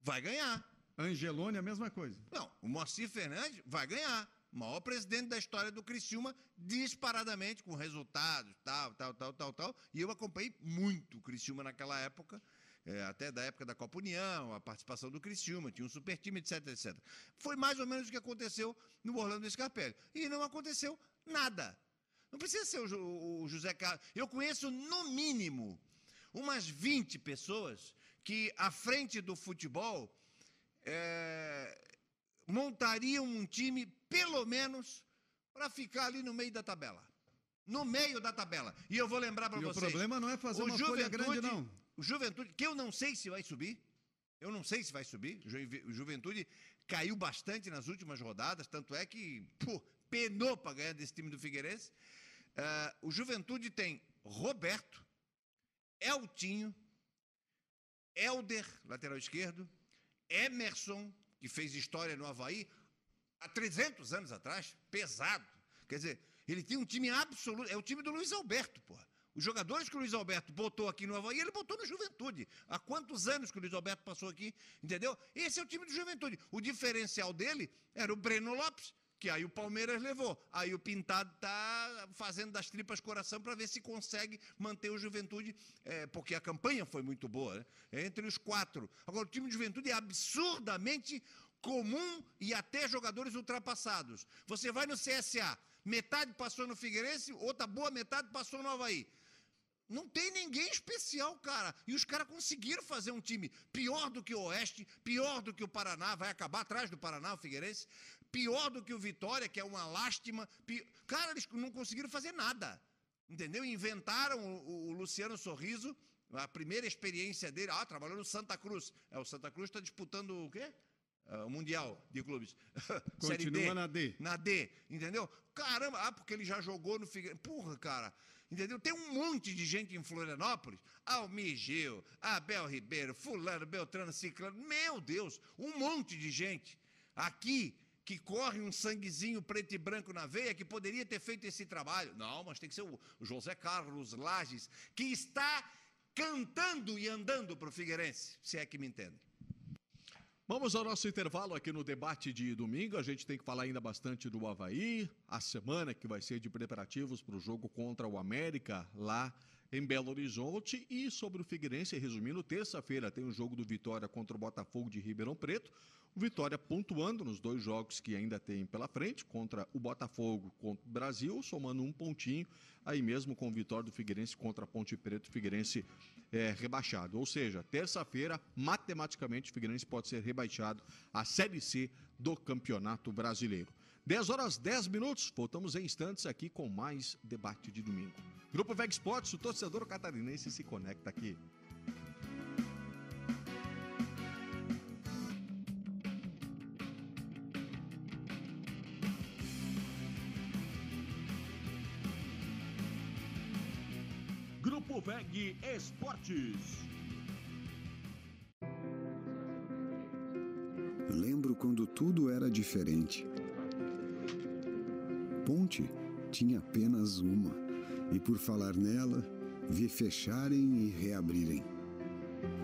[SPEAKER 3] Vai ganhar.
[SPEAKER 4] Angelone, a mesma coisa.
[SPEAKER 3] Não, o Moacir Fernandes vai ganhar. Maior presidente da história do Criciúma, disparadamente, com resultados, tal, tal, tal, tal, tal. E eu acompanhei muito o Criciúma naquela época. É, até da época da Copa União, a participação do Criciúma, tinha um super time, etc, etc. Foi mais ou menos o que aconteceu no Orlando Scarpelli. E não aconteceu nada. Não precisa ser o, o José Carlos. Eu conheço, no mínimo, umas 20 pessoas que, à frente do futebol, é, montariam um time, pelo menos, para ficar ali no meio da tabela. No meio da tabela. E eu vou lembrar para
[SPEAKER 4] E o
[SPEAKER 3] vocês.
[SPEAKER 4] problema não é fazer uma folha grande, não.
[SPEAKER 3] O Juventude, que eu não sei se vai subir. Eu não sei se vai subir. O Juve- O Juventude caiu bastante nas últimas rodadas, tanto é que pô, penou para ganhar desse time do Figueirense. Ah, o Juventude tem Roberto, Eltinho, Helder, lateral esquerdo, Emerson, que fez história no Havaí há 300 anos atrás, pesado. Quer dizer, ele tem um time absoluto, é o time do Luiz Alberto, porra. Os jogadores que o Luiz Alberto botou aqui no Havaí, ele botou no Juventude. Há quantos anos que o Luiz Alberto passou aqui, entendeu? Esse é o time do Juventude. O diferencial dele era o Breno Lopes, que aí o Palmeiras levou. Aí o Pintado tá fazendo das tripas coração para ver se consegue manter o Juventude, é, porque a campanha foi muito boa, né? É entre os quatro. Agora, o time do Juventude é absurdamente comum e até jogadores ultrapassados. Você vai no CSA, metade passou no Figueirense, outra boa metade passou no Havaí. Não tem ninguém especial, cara. E os caras conseguiram fazer um time pior do que o Oeste, pior do que o Paraná, vai acabar atrás do Paraná, o Figueirense, pior do que o Vitória, que é uma lástima. pi- Cara, eles não conseguiram fazer nada. Entendeu? Inventaram o, o Luciano Sorriso, a primeira experiência dele. Ah, trabalhou no Santa Cruz. É, o Santa Cruz está disputando o quê? O Mundial de Clubes. *laughs*
[SPEAKER 4] Continua
[SPEAKER 3] D.
[SPEAKER 4] na D.
[SPEAKER 3] Na D, entendeu? Caramba, ah, porque ele já jogou no Figueirense. Porra, cara. Entendeu? Tem um monte de gente em Florianópolis. Almir Gil, Abel Ribeiro, Fulano, Beltrano, Ciclano. Meu Deus, um monte de gente aqui que corre um sanguezinho preto e branco na veia que poderia ter feito esse trabalho. Não, mas tem que ser o José Carlos Lages, que está cantando e andando para o Figueirense, se é que me entende.
[SPEAKER 1] Vamos ao nosso intervalo aqui no debate de domingo. A gente tem que falar ainda bastante do Havaí, a semana que vai ser de preparativos para o jogo contra o América lá em Belo Horizonte e sobre o Figueirense, resumindo, terça-feira tem o jogo do Vitória contra o Botafogo de Ribeirão Preto. O Vitória pontuando nos dois jogos que ainda tem pela frente, contra o Botafogo contra o Brasil, somando um pontinho, aí mesmo com o Vitória do Figueirense contra a Ponte Preta, o Figueirense é, rebaixado. Ou seja, terça-feira, matematicamente, o Figueirense pode ser rebaixado à Série C do Campeonato Brasileiro. 10 horas 10 minutos, voltamos em instantes aqui com mais debate de domingo. Grupo Veg Sports, o torcedor catarinense se conecta aqui.
[SPEAKER 8] Esportes.
[SPEAKER 7] Lembro quando tudo era diferente. Ponte tinha apenas uma, e por falar nela, vi fecharem e reabrirem.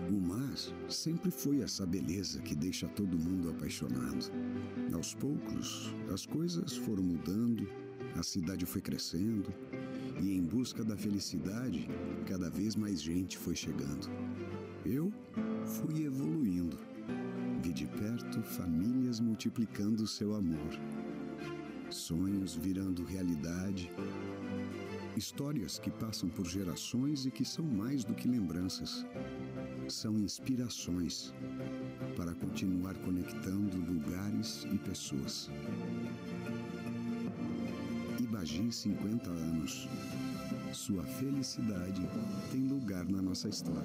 [SPEAKER 7] O mar sempre foi essa beleza que deixa todo mundo apaixonado. Aos poucos, as coisas foram mudando, a cidade foi crescendo, e em busca da felicidade, cada vez mais gente foi chegando. Eu fui evoluindo. Vi de perto famílias multiplicando seu amor, sonhos virando realidade, histórias que passam por gerações e que são mais do que lembranças. São inspirações para continuar conectando lugares e pessoas. Ibagi 50 anos. Sua felicidade tem lugar na nossa história.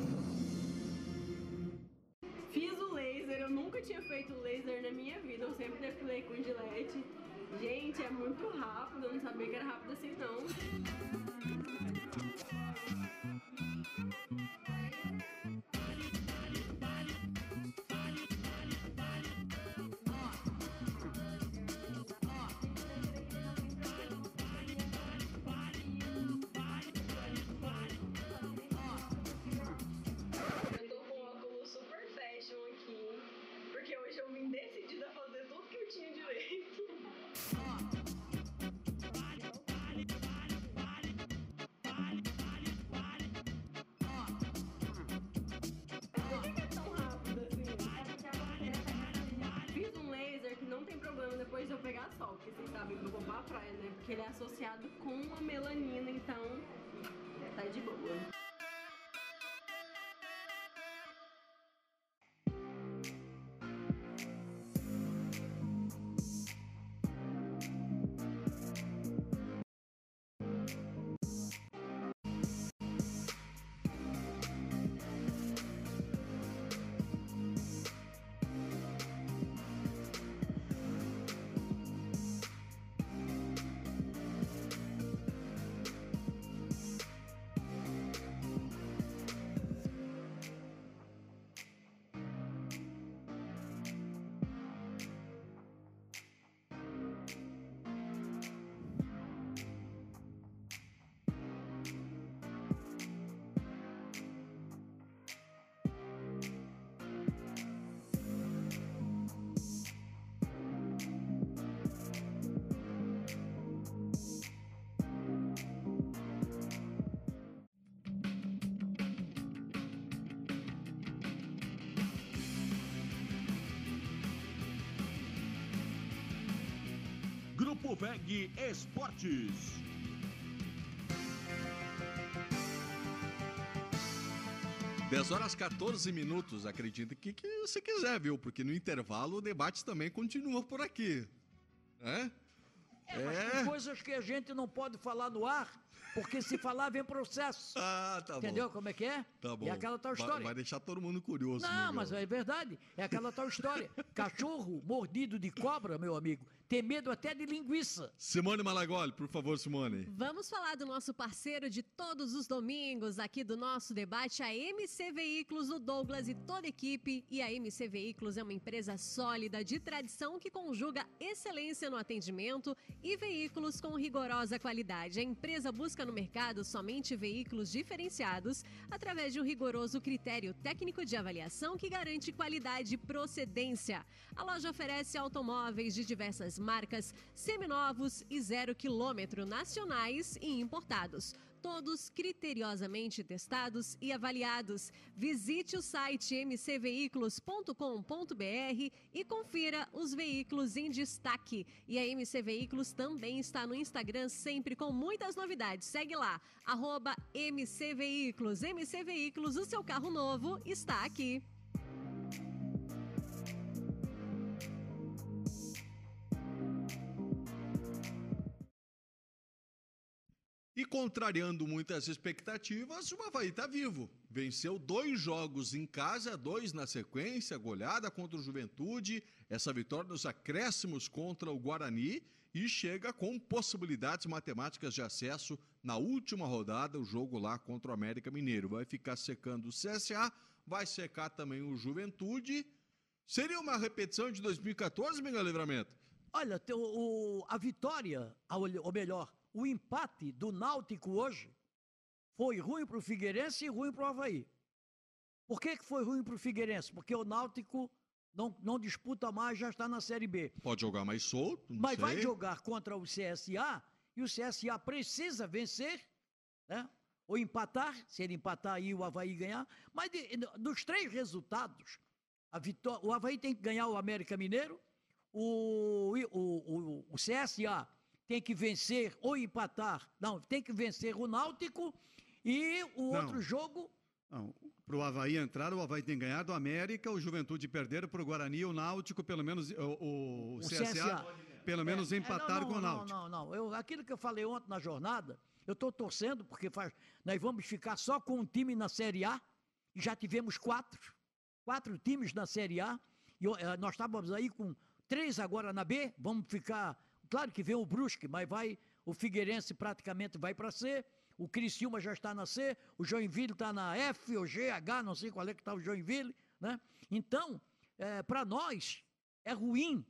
[SPEAKER 8] Esportes.
[SPEAKER 1] Dez horas 14 minutos, acredita que, que você quiser, viu? Porque no intervalo o debate também continua por aqui. É?
[SPEAKER 2] É, mas tem coisas que a gente não pode falar no ar, porque se falar vem processo. *laughs*
[SPEAKER 1] Ah, tá
[SPEAKER 2] Entendeu
[SPEAKER 1] bom.
[SPEAKER 2] como é que é?
[SPEAKER 1] Tá bom.
[SPEAKER 2] É aquela tal
[SPEAKER 1] Vai-
[SPEAKER 2] história.
[SPEAKER 1] Vai, deixar todo mundo curioso.
[SPEAKER 2] Não,
[SPEAKER 1] Miguel.
[SPEAKER 2] mas é verdade. É aquela tal história. *laughs* Cachorro mordido de cobra, meu amigo, tem medo até de linguiça.
[SPEAKER 1] Simone Malagoli, por favor, Simone.
[SPEAKER 5] Vamos falar do nosso parceiro de todos os domingos aqui do nosso debate, a MC Veículos, o Douglas e toda a equipe. E a MC Veículos é uma empresa sólida de tradição que conjuga excelência no atendimento e veículos com rigorosa qualidade. A empresa busca no mercado somente veículos diferenciados através de um rigoroso critério técnico de avaliação que garante qualidade e procedência. A loja oferece automóveis de diversas marcas, seminovos e zero quilômetro nacionais e importados. Todos criteriosamente testados e avaliados. Visite o site mcveículos.com.br e confira os veículos em destaque. E a MC Veículos também está no Instagram, sempre com muitas novidades. Segue lá, arroba MC Veículos. MC Veículos, o seu carro novo está aqui.
[SPEAKER 1] Contrariando muitas expectativas, o Havaí está vivo. Venceu dois jogos em casa, dois na sequência, goleada contra o Juventude, essa vitória nos acréscimos contra o Guarani e chega com possibilidades matemáticas de acesso na última rodada, o jogo lá contra o América Mineiro. Vai ficar secando o CSA, vai secar também o Juventude. Seria uma repetição de 2014, Miguel Livramento?
[SPEAKER 2] Olha, o- a vitória, ou melhor, o empate do Náutico hoje foi ruim para o Figueirense e ruim para o Havaí. Por que, que foi ruim para o Figueirense? Porque o Náutico não, não disputa mais, já está na Série B.
[SPEAKER 1] Pode jogar mais solto,
[SPEAKER 2] Mas vai
[SPEAKER 1] sei.
[SPEAKER 2] jogar contra o CSA e o CSA precisa vencer, né? Ou empatar, se ele empatar aí o Havaí ganhar. Mas de- dos três resultados, a vitó- o Havaí tem que ganhar o América Mineiro, o, o, o, o CSA tem que vencer ou empatar, não, tem que vencer o Náutico e o
[SPEAKER 4] Não.
[SPEAKER 2] outro jogo
[SPEAKER 4] Para o Havaí entrar, o Havaí tem ganhado o América, o Juventude perder para o Guarani, o Náutico, pelo menos, o, o, o CSA,
[SPEAKER 2] CSA.
[SPEAKER 4] pelo menos
[SPEAKER 2] É,
[SPEAKER 4] empatar
[SPEAKER 2] não,
[SPEAKER 4] com o Náutico.
[SPEAKER 2] Não, não, não. Eu, aquilo que eu falei ontem na jornada, eu estou torcendo, porque faz, nós vamos ficar só com um time na Série A, e já tivemos quatro, quatro times na Série A, e eh, nós estávamos aí com três agora na B, vamos ficar, claro que vem o Brusque, mas vai, o Figueirense praticamente vai para C, o Criciúma já está na C, o Joinville está na F ou G, H, não sei qual é que está o Joinville, né? Então, para nós, é ruim,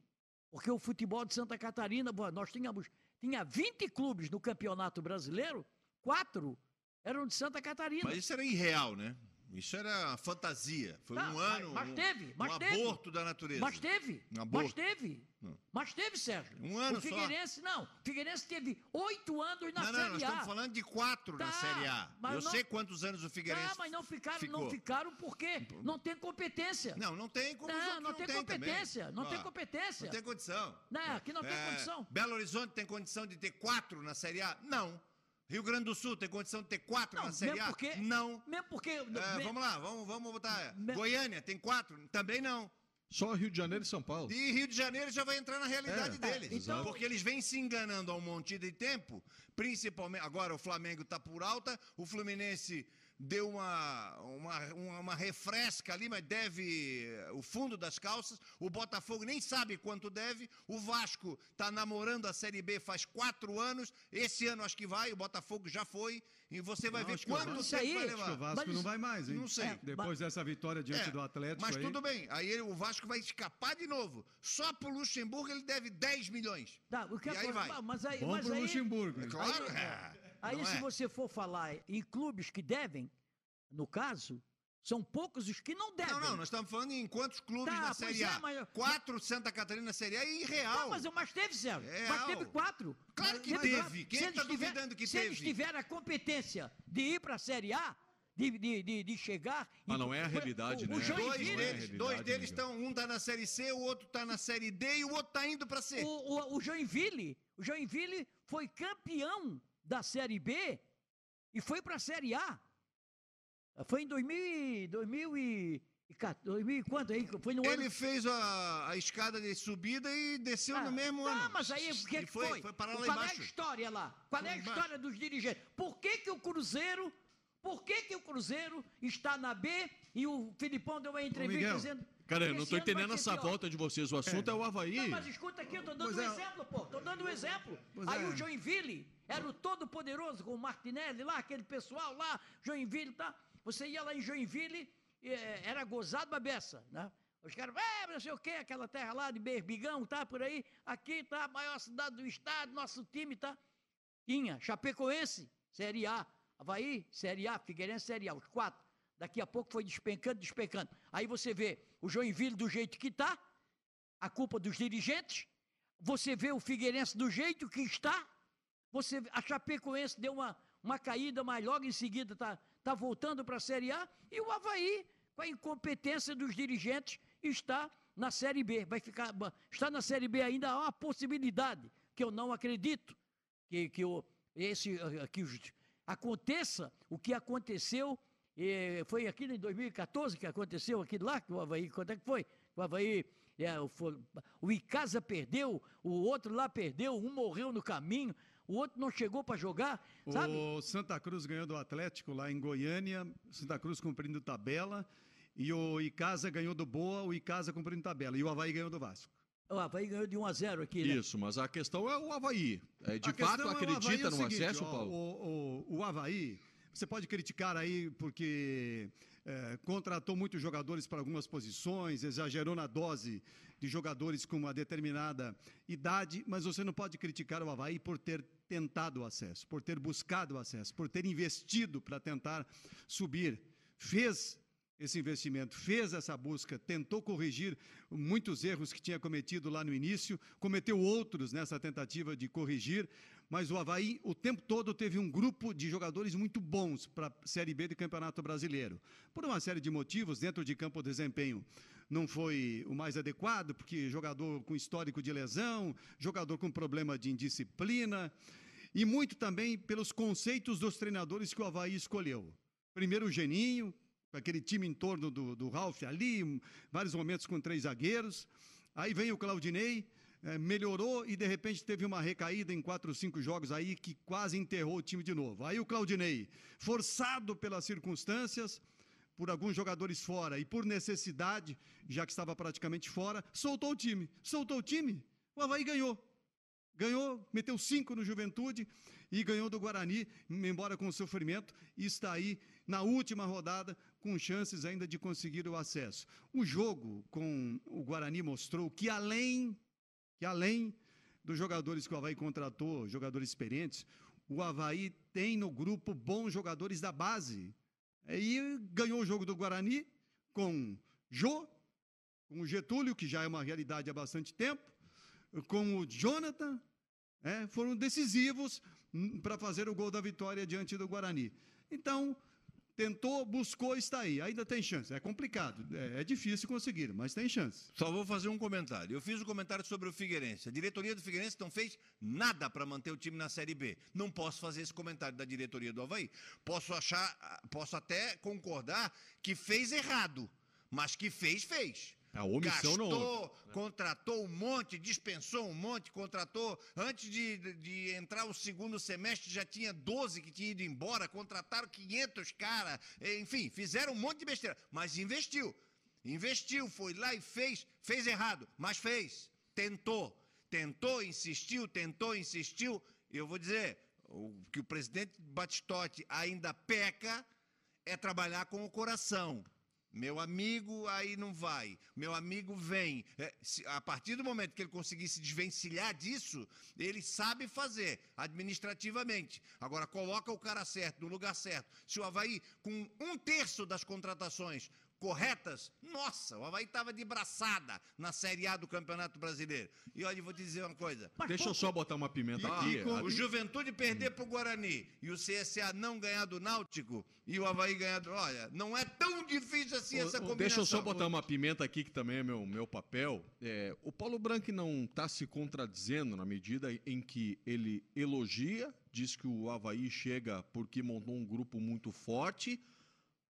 [SPEAKER 2] porque o futebol de Santa Catarina, bom, nós tínhamos tinha 20 clubes no Campeonato Brasileiro, quatro eram de Santa Catarina.
[SPEAKER 3] Mas isso era irreal, né? Isso era fantasia. Foi
[SPEAKER 2] Tá,
[SPEAKER 3] um
[SPEAKER 2] mas-
[SPEAKER 3] ano.
[SPEAKER 2] mas
[SPEAKER 3] um,
[SPEAKER 2] teve, mas
[SPEAKER 3] um
[SPEAKER 2] teve.
[SPEAKER 3] aborto da natureza.
[SPEAKER 2] Mas teve.
[SPEAKER 3] Um aborto.
[SPEAKER 2] Mas teve.
[SPEAKER 3] Não.
[SPEAKER 2] Mas teve, Sérgio.
[SPEAKER 3] Um ano
[SPEAKER 2] o
[SPEAKER 3] só.
[SPEAKER 2] Figueirense, não. O Figueirense teve oito anos na
[SPEAKER 3] não, não,
[SPEAKER 2] Série
[SPEAKER 3] nós
[SPEAKER 2] A.
[SPEAKER 3] estamos falando de quatro na
[SPEAKER 2] Tá,
[SPEAKER 3] Série A. Eu
[SPEAKER 2] não-
[SPEAKER 3] sei quantos anos o Figueirense
[SPEAKER 2] Tá, mas não ficaram,
[SPEAKER 3] ficou.
[SPEAKER 2] não ficaram porque não tem competência.
[SPEAKER 3] Não, não tem como
[SPEAKER 2] Não, não tem
[SPEAKER 3] também.
[SPEAKER 2] competência, não tem competência.
[SPEAKER 3] Não tem condição.
[SPEAKER 2] Não, aqui não tem
[SPEAKER 3] É,
[SPEAKER 2] condição.
[SPEAKER 3] Belo Horizonte tem condição de ter quatro na Série A? Não. Rio Grande do Sul tem condição de ter quatro
[SPEAKER 2] Não,
[SPEAKER 3] na Série
[SPEAKER 2] mesmo
[SPEAKER 3] A?
[SPEAKER 2] porque-
[SPEAKER 3] Não.
[SPEAKER 2] Mesmo porque.
[SPEAKER 3] É,
[SPEAKER 2] me-
[SPEAKER 3] vamos lá, vamos, vamos botar.
[SPEAKER 2] Me-
[SPEAKER 3] Goiânia tem quatro? Também não.
[SPEAKER 1] Só Rio de Janeiro e São Paulo.
[SPEAKER 3] E Rio de Janeiro já vai entrar na realidade
[SPEAKER 1] É,
[SPEAKER 3] deles.
[SPEAKER 2] é, então-
[SPEAKER 3] Porque eles vêm se enganando há um monte de tempo, principalmente. Agora o Flamengo está por alta, o Fluminense deu uma, uma, uma, uma refresca ali, mas deve eh, o fundo das calças. O Botafogo nem sabe quanto deve. O Vasco está namorando a Série B faz quatro anos. Esse ano acho que vai, o Botafogo já foi. E você vai
[SPEAKER 4] Não,
[SPEAKER 3] ver quanto tempo
[SPEAKER 2] aí-
[SPEAKER 3] vai
[SPEAKER 2] acho
[SPEAKER 4] Acho que o
[SPEAKER 3] levar.
[SPEAKER 4] Vasco
[SPEAKER 2] Mas-
[SPEAKER 4] não vai mais, hein?
[SPEAKER 3] Não sei.
[SPEAKER 2] É,
[SPEAKER 4] Depois dessa vitória diante
[SPEAKER 3] É,
[SPEAKER 4] do Atlético
[SPEAKER 3] Mas
[SPEAKER 4] aí.
[SPEAKER 3] tudo bem. Aí ele- o Vasco vai escapar de novo. Só pro Luxemburgo ele deve 10 milhões.
[SPEAKER 2] Tá, o que
[SPEAKER 3] E aí
[SPEAKER 2] acontece-
[SPEAKER 3] vai.
[SPEAKER 2] Mas aí,
[SPEAKER 4] Bom
[SPEAKER 2] mas
[SPEAKER 4] pro
[SPEAKER 2] aí,
[SPEAKER 4] Luxemburgo.
[SPEAKER 3] É claro.
[SPEAKER 2] Aí,
[SPEAKER 3] é.
[SPEAKER 2] Aí
[SPEAKER 3] Não
[SPEAKER 2] se
[SPEAKER 3] é?
[SPEAKER 2] você for falar em clubes que devem, no caso, são poucos os que não devem.
[SPEAKER 3] Não, não, nós estamos falando em quantos clubes
[SPEAKER 2] Tá,
[SPEAKER 3] na Série
[SPEAKER 2] é,
[SPEAKER 3] A?
[SPEAKER 2] mas-
[SPEAKER 3] Quatro Santa Catarina na Série A e irreal.
[SPEAKER 2] Não, mas, mas teve, Sérgio.
[SPEAKER 3] É
[SPEAKER 2] mas
[SPEAKER 3] real.
[SPEAKER 2] teve quatro.
[SPEAKER 3] Claro
[SPEAKER 2] Mas
[SPEAKER 3] que
[SPEAKER 2] teve
[SPEAKER 3] teve. Quem
[SPEAKER 2] Se
[SPEAKER 3] é que tá duvidando que
[SPEAKER 2] se eles
[SPEAKER 3] teve?
[SPEAKER 2] tiverem a competência de ir para a Série A, de, de, de, de chegar...
[SPEAKER 1] Mas não é a realidade,
[SPEAKER 2] o,
[SPEAKER 1] né?
[SPEAKER 2] O
[SPEAKER 3] Dois
[SPEAKER 1] é
[SPEAKER 3] deles,
[SPEAKER 1] realidade,
[SPEAKER 3] dois deles estão, um tá na Série C, o outro tá na Série D e o outro tá indo pra C.
[SPEAKER 2] o, o, o Joinville, o Joinville foi campeão da Série B e foi para a Série A. Foi em 2000, e- 2000 e, e ca- 2000 e quanto aí? Foi no
[SPEAKER 3] Ele
[SPEAKER 2] ano...
[SPEAKER 3] fez a, a escada de subida e desceu
[SPEAKER 2] Ah,
[SPEAKER 3] no mesmo
[SPEAKER 2] tá,
[SPEAKER 3] ano.
[SPEAKER 2] mas aí o que,
[SPEAKER 3] E
[SPEAKER 2] que
[SPEAKER 3] foi?
[SPEAKER 2] foi?
[SPEAKER 3] Foi parar lá
[SPEAKER 2] Qual é a
[SPEAKER 3] embaixo.
[SPEAKER 2] história lá? Qual é a
[SPEAKER 3] Foi embaixo.
[SPEAKER 2] história dos dirigentes? Por que, que o Cruzeiro, por que, que o Cruzeiro está na B e o Filipão deu uma entrevista
[SPEAKER 4] Miguel,
[SPEAKER 2] dizendo...
[SPEAKER 1] Cara, eu não
[SPEAKER 2] vai
[SPEAKER 1] entendendo essa
[SPEAKER 2] pior.
[SPEAKER 1] volta de vocês. O assunto é, o Havaí.
[SPEAKER 2] Não, mas escuta aqui, eu tô dando
[SPEAKER 4] Pois
[SPEAKER 2] um
[SPEAKER 4] é.
[SPEAKER 2] exemplo, pô. Tô dando um exemplo.
[SPEAKER 4] Pois
[SPEAKER 2] Aí
[SPEAKER 4] é.
[SPEAKER 2] o Joinville era o todo-poderoso com o Martinelli lá, aquele pessoal lá, Joinville, tá? Você ia lá em Joinville, eh, era gozado a beça, né? Os caras, é, não sei o quê, aquela terra lá de Berbigão, tá por aí. Aqui tá a maior cidade do estado, nosso time tá. Tinha Chapecoense, Série A. Havaí, Série A, Figueirense, Série A, os quatro. Daqui a pouco foi despencando, despencando. Aí você vê o Joinville do jeito que tá, a culpa dos dirigentes. Você vê o Figueirense do jeito que está. Você a Chapecoense deu uma, uma caída, mas logo em seguida está tá voltando para a Série A. E o Havaí, com a incompetência dos dirigentes, está na Série B. Vai ficar, está na Série B ainda, há uma possibilidade, que eu não acredito, que, que, o, esse, ah, que aconteça o que aconteceu. Eh, foi aqui em 2014 que aconteceu aquilo lá, que o Havaí, quando é que foi? O Havaí, é, o, o Icasa perdeu, o outro lá perdeu, um morreu no caminho, o outro não chegou para jogar, sabe?
[SPEAKER 4] O Santa Cruz ganhou do Atlético lá em Goiânia, Santa Cruz cumprindo tabela, e o Icasa ganhou do Boa, o Icasa cumprindo tabela, e o Havaí ganhou do Vasco.
[SPEAKER 2] O Havaí ganhou de 1 a 0 aqui, né?
[SPEAKER 1] Isso, mas a questão é o Havaí. É, de
[SPEAKER 4] A
[SPEAKER 1] fato,
[SPEAKER 4] é o
[SPEAKER 1] acredita
[SPEAKER 4] é
[SPEAKER 1] no acesso, Paulo?
[SPEAKER 4] O, o, o Havaí, você pode criticar aí porque é, contratou muitos jogadores para algumas posições, exagerou na dose de jogadores com uma determinada idade, mas você não pode criticar o Havaí por ter tentado o acesso, por ter buscado o acesso, por ter investido para tentar subir. Fez esse investimento, fez essa busca, tentou corrigir muitos erros que tinha cometido lá no início, cometeu outros nessa tentativa de corrigir, mas o Havaí o tempo todo teve um grupo de jogadores muito bons para a Série B do Campeonato Brasileiro. Por uma série de motivos, dentro de campo o desempenho não foi o mais adequado, porque jogador com histórico de lesão, jogador com problema de indisciplina, e muito também pelos conceitos dos treinadores que o Havaí escolheu. Primeiro o Geninho, com aquele time em torno do, do Ralf ali, vários momentos com três zagueiros. Aí vem o Claudinei, eh, melhorou e de repente teve uma recaída em quatro, cinco jogos aí que quase enterrou o time de novo. Aí o Claudinei, forçado pelas circunstâncias, por alguns jogadores fora e por necessidade, já que estava praticamente fora, soltou o time. Soltou o time, o Havaí ganhou. Ganhou, meteu cinco no Juventude e ganhou do Guarani, embora com sofrimento, e está aí na última rodada com chances ainda de conseguir o acesso. O jogo com o Guarani mostrou que além que além dos jogadores que o Havaí contratou, jogadores experientes, o Havaí tem no grupo bons jogadores da base. E ganhou o jogo do Guarani com Jô, com o Getúlio, que já é uma realidade há bastante tempo, com o Jonathan, é, foram decisivos para fazer o gol da vitória diante do Guarani. Então, tentou, buscou, está aí. Ainda tem chance. É complicado, é, é difícil conseguir, mas tem chance.
[SPEAKER 3] Só vou fazer um comentário. Eu fiz um comentário sobre o Figueirense. A diretoria do Figueirense não fez nada para manter o time na Série B. Não posso fazer esse comentário da diretoria do Havaí. Posso achar, posso até concordar que fez errado, mas que fez, fez.
[SPEAKER 1] A omissão não
[SPEAKER 3] Gastou,
[SPEAKER 1] houve.
[SPEAKER 3] contratou um monte, dispensou um monte, contratou. Antes de, de- de entrar o segundo semestre, já tinha 12 que tinham ido embora, contrataram 500 caras. Enfim, fizeram um monte de besteira. Mas investiu. Investiu, foi lá e fez. Fez errado, mas fez. Tentou. Tentou, insistiu, tentou, insistiu. Eu vou dizer, o que o presidente Batistotti ainda peca é trabalhar com o coração. Meu amigo aí não vai, meu amigo vem. É, se- a partir do momento que ele conseguir se desvencilhar disso, ele sabe fazer administrativamente. Agora, coloca o cara certo, no lugar certo. Se o Havaí, com um terço das contratações corretas, nossa, o Havaí estava de braçada na Série A do Campeonato Brasileiro. E olha, eu vou te dizer uma coisa.
[SPEAKER 1] Deixa eu só botar uma pimenta
[SPEAKER 3] Ah,
[SPEAKER 1] aqui.
[SPEAKER 3] o Juventude perder pro Guarani e o CSA não ganhar do Náutico e o Havaí ganhar do... Olha, não é tão difícil assim essa combinação.
[SPEAKER 1] Deixa eu só botar uma pimenta aqui, que também é meu, meu papel. É, o Paulo Branco não está se contradizendo na medida em que ele elogia, diz que o Havaí chega porque montou um grupo muito forte,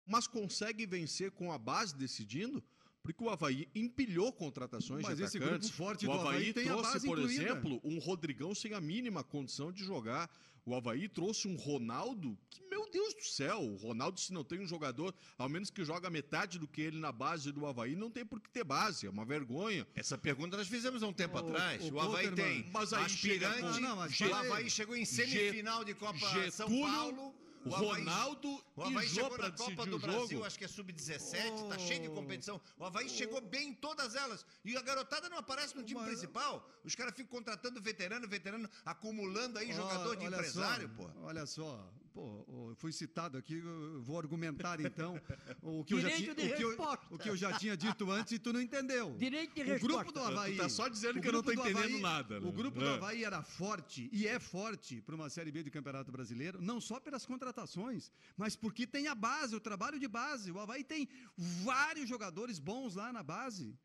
[SPEAKER 1] mas consegue vencer com a base decidindo, porque o Havaí empilhou contratações
[SPEAKER 4] Mas
[SPEAKER 1] de
[SPEAKER 4] esse
[SPEAKER 1] atacantes.
[SPEAKER 4] grupo forte
[SPEAKER 1] o
[SPEAKER 4] do
[SPEAKER 1] Havaí,
[SPEAKER 4] Havaí tem a
[SPEAKER 1] trouxe,
[SPEAKER 4] base
[SPEAKER 1] por
[SPEAKER 4] incluída.
[SPEAKER 1] exemplo, um Rodrigão sem a mínima condição de jogar. O Havaí trouxe um Ronaldo que, meu Deus do céu, o Ronaldo, se não tem um jogador, ao menos que joga metade do que ele na base do Havaí, não tem por que ter base. É uma vergonha.
[SPEAKER 3] Essa pergunta nós fizemos há um tempo
[SPEAKER 4] O-
[SPEAKER 3] atrás.
[SPEAKER 4] o
[SPEAKER 3] O, Havaí
[SPEAKER 4] Polterman,
[SPEAKER 3] tem
[SPEAKER 1] mas aí chega
[SPEAKER 3] aspirante,
[SPEAKER 1] com-
[SPEAKER 4] Não, não, mas
[SPEAKER 3] o. Havaí chegou em semifinal de Copa São
[SPEAKER 1] Getúlio,
[SPEAKER 3] Paulo. O Havaí-
[SPEAKER 1] Ronaldo
[SPEAKER 3] O Havaí
[SPEAKER 1] e Jô
[SPEAKER 3] chegou na Copa do
[SPEAKER 1] o
[SPEAKER 3] Brasil,
[SPEAKER 1] jogo.
[SPEAKER 3] acho que é sub-17, tá cheio de competição. O Havaí chegou bem em todas elas. E a garotada não aparece no time
[SPEAKER 4] Mas-
[SPEAKER 3] principal. Os caras ficam contratando veterano, veterano, acumulando aí jogador de empresário,
[SPEAKER 4] só,
[SPEAKER 3] pô.
[SPEAKER 4] Olha só, pô, eu fui citado aqui, eu vou argumentar então o que, eu já,
[SPEAKER 2] Direito
[SPEAKER 4] tinha,
[SPEAKER 2] de
[SPEAKER 4] o, que eu, o que eu já tinha dito antes e tu não entendeu.
[SPEAKER 2] Direito de
[SPEAKER 4] o
[SPEAKER 2] resposta.
[SPEAKER 4] grupo do Havaí.
[SPEAKER 1] Tu tá só dizendo que eu não
[SPEAKER 4] do
[SPEAKER 1] entendendo
[SPEAKER 4] Havaí-
[SPEAKER 1] nada, né?
[SPEAKER 4] O grupo do
[SPEAKER 1] É.
[SPEAKER 4] Havaí era forte e é forte para uma Série B do Campeonato Brasileiro, não só pelas contratações, mas porque tem a base, o trabalho de base. O Havaí tem vários jogadores bons lá na base.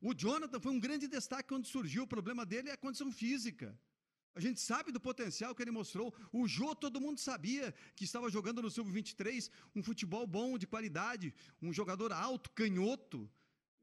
[SPEAKER 4] O Jonathan foi um grande destaque quando surgiu. O problema dele é a condição física. A gente sabe do potencial que ele mostrou. O Jô, todo mundo sabia que estava jogando no Sub-23 um futebol bom, de qualidade, um jogador alto, canhoto,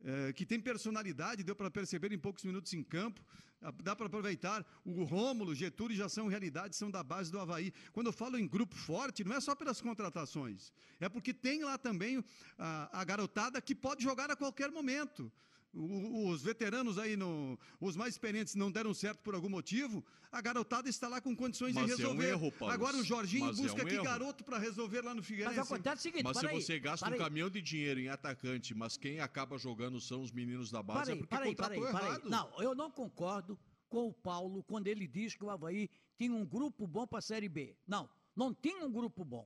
[SPEAKER 4] eh, que tem personalidade, deu para perceber em poucos minutos em campo. Ah, Dá para aproveitar. O Rômulo, Getúlio já são realidade, são da base do Havaí. Quando eu falo em grupo forte, não é só pelas contratações, é porque tem lá também a, a garotada que pode jogar a qualquer momento. Os veteranos aí, no, os mais experientes, não deram certo por algum motivo, a garotada está lá com condições
[SPEAKER 1] Mas
[SPEAKER 4] de
[SPEAKER 1] é um
[SPEAKER 4] resolver.
[SPEAKER 1] erro, Paulo.
[SPEAKER 4] Agora o Jorginho
[SPEAKER 1] Mas é
[SPEAKER 4] busca
[SPEAKER 1] um
[SPEAKER 4] que
[SPEAKER 1] erro.
[SPEAKER 4] garoto para resolver lá no
[SPEAKER 2] Mas
[SPEAKER 4] Figueirense.
[SPEAKER 2] acontece o seguinte,
[SPEAKER 1] Mas se
[SPEAKER 2] aí,
[SPEAKER 1] você gasta um
[SPEAKER 2] aí.
[SPEAKER 1] caminhão de dinheiro em atacante, mas quem acaba jogando são os meninos da base,
[SPEAKER 2] Para
[SPEAKER 1] é porque
[SPEAKER 2] para aí, para. Não, eu não concordo com o Paulo quando ele diz que o Havaí tinha um grupo bom para a Série B. Não, não tinha um grupo bom.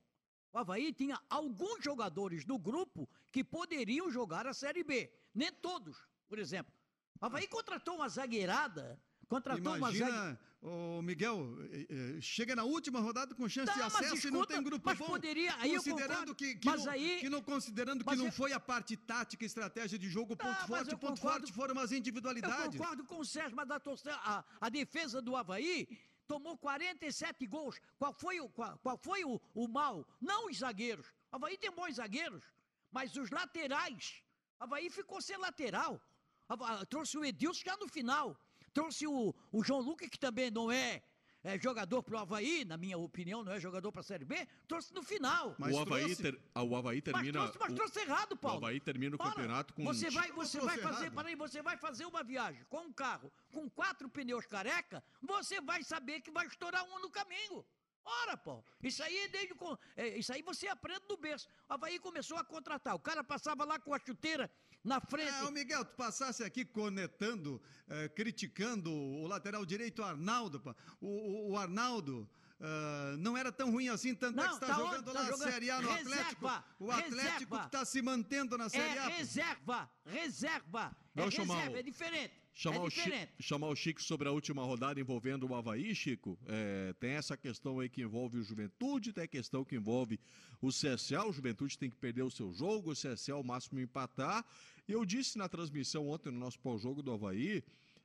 [SPEAKER 2] O Havaí tinha alguns jogadores do grupo que poderiam jogar a Série B. Nem todos, por exemplo. O Havaí contratou uma zagueirada, contratou.
[SPEAKER 4] Imagina, o Miguel, eh, eh, chega na última rodada com chance
[SPEAKER 2] Tá,
[SPEAKER 4] de acesso e não
[SPEAKER 2] escuta,
[SPEAKER 4] tem grupo
[SPEAKER 2] mas
[SPEAKER 4] bom.
[SPEAKER 2] poderia- aí eu
[SPEAKER 4] considerando
[SPEAKER 2] concordo,
[SPEAKER 4] que, que,
[SPEAKER 2] mas
[SPEAKER 4] não,
[SPEAKER 2] aí-
[SPEAKER 4] que não considerando que não
[SPEAKER 2] eu-
[SPEAKER 4] foi a parte tática, estratégia de jogo, o
[SPEAKER 2] Tá,
[SPEAKER 4] ponto forte,
[SPEAKER 2] eu
[SPEAKER 4] o ponto
[SPEAKER 2] concordo-
[SPEAKER 4] forte foram as
[SPEAKER 2] Eu
[SPEAKER 4] individualidades.
[SPEAKER 2] concordo com o Sérgio, mas a, torcida- a- a defesa do Havaí tomou 47 gols. Qual foi o, qual, qual foi o, o mal? Não os zagueiros. O Havaí tem bons zagueiros, mas os laterais. O Havaí ficou sem lateral. Hava- Trouxe o Edilson já no final. Trouxe o, o João Lucas, que também não é, é jogador para o Havaí, na minha opinião, não é jogador para a Série B. Trouxe no final.
[SPEAKER 4] Mas
[SPEAKER 1] o, Havaí
[SPEAKER 4] trouxe-
[SPEAKER 1] ter- ah, o Havaí
[SPEAKER 2] Mas
[SPEAKER 1] termina.
[SPEAKER 2] trouxe, mas
[SPEAKER 1] o-
[SPEAKER 2] trouxe errado, Paulo.
[SPEAKER 1] O Havaí termina o
[SPEAKER 2] Ora,
[SPEAKER 1] campeonato com.
[SPEAKER 2] Você vai, você vai fazer,
[SPEAKER 4] errado?
[SPEAKER 2] peraí, você vai fazer uma viagem com um carro com quatro pneus careca, você vai saber que vai estourar um no caminho. Ora, pô, isso aí é desde é, isso aí você aprende do berço. O Havaí começou a contratar. O cara passava lá com a chuteira na frente.
[SPEAKER 4] É, ô Miguel, tu passasse aqui conectando, eh, criticando o lateral direito Arnaldo, pá. o, o- o Arnaldo ah, não era tão ruim assim, tanto é que
[SPEAKER 2] Não,
[SPEAKER 4] está
[SPEAKER 2] tá
[SPEAKER 4] jogando
[SPEAKER 2] onde?
[SPEAKER 4] lá
[SPEAKER 2] Tá
[SPEAKER 4] a
[SPEAKER 2] jogando-
[SPEAKER 4] Série A no
[SPEAKER 2] Reserva,
[SPEAKER 4] Atlético. O Atlético
[SPEAKER 2] reserva.
[SPEAKER 4] que está se mantendo na Série
[SPEAKER 2] É
[SPEAKER 4] A.
[SPEAKER 2] reserva, reserva. É
[SPEAKER 1] chamar
[SPEAKER 2] reserva,
[SPEAKER 1] o-
[SPEAKER 2] é diferente.
[SPEAKER 1] Chamar,
[SPEAKER 2] é
[SPEAKER 1] o Chico, chamar o Chico sobre a última rodada envolvendo o Havaí, Chico. É, tem essa questão aí que envolve o Juventude, tem a questão que envolve o CSA. O Juventude tem que perder o seu jogo, o CSA ao máximo empatar. Eu disse na transmissão ontem no nosso pós-jogo do Havaí.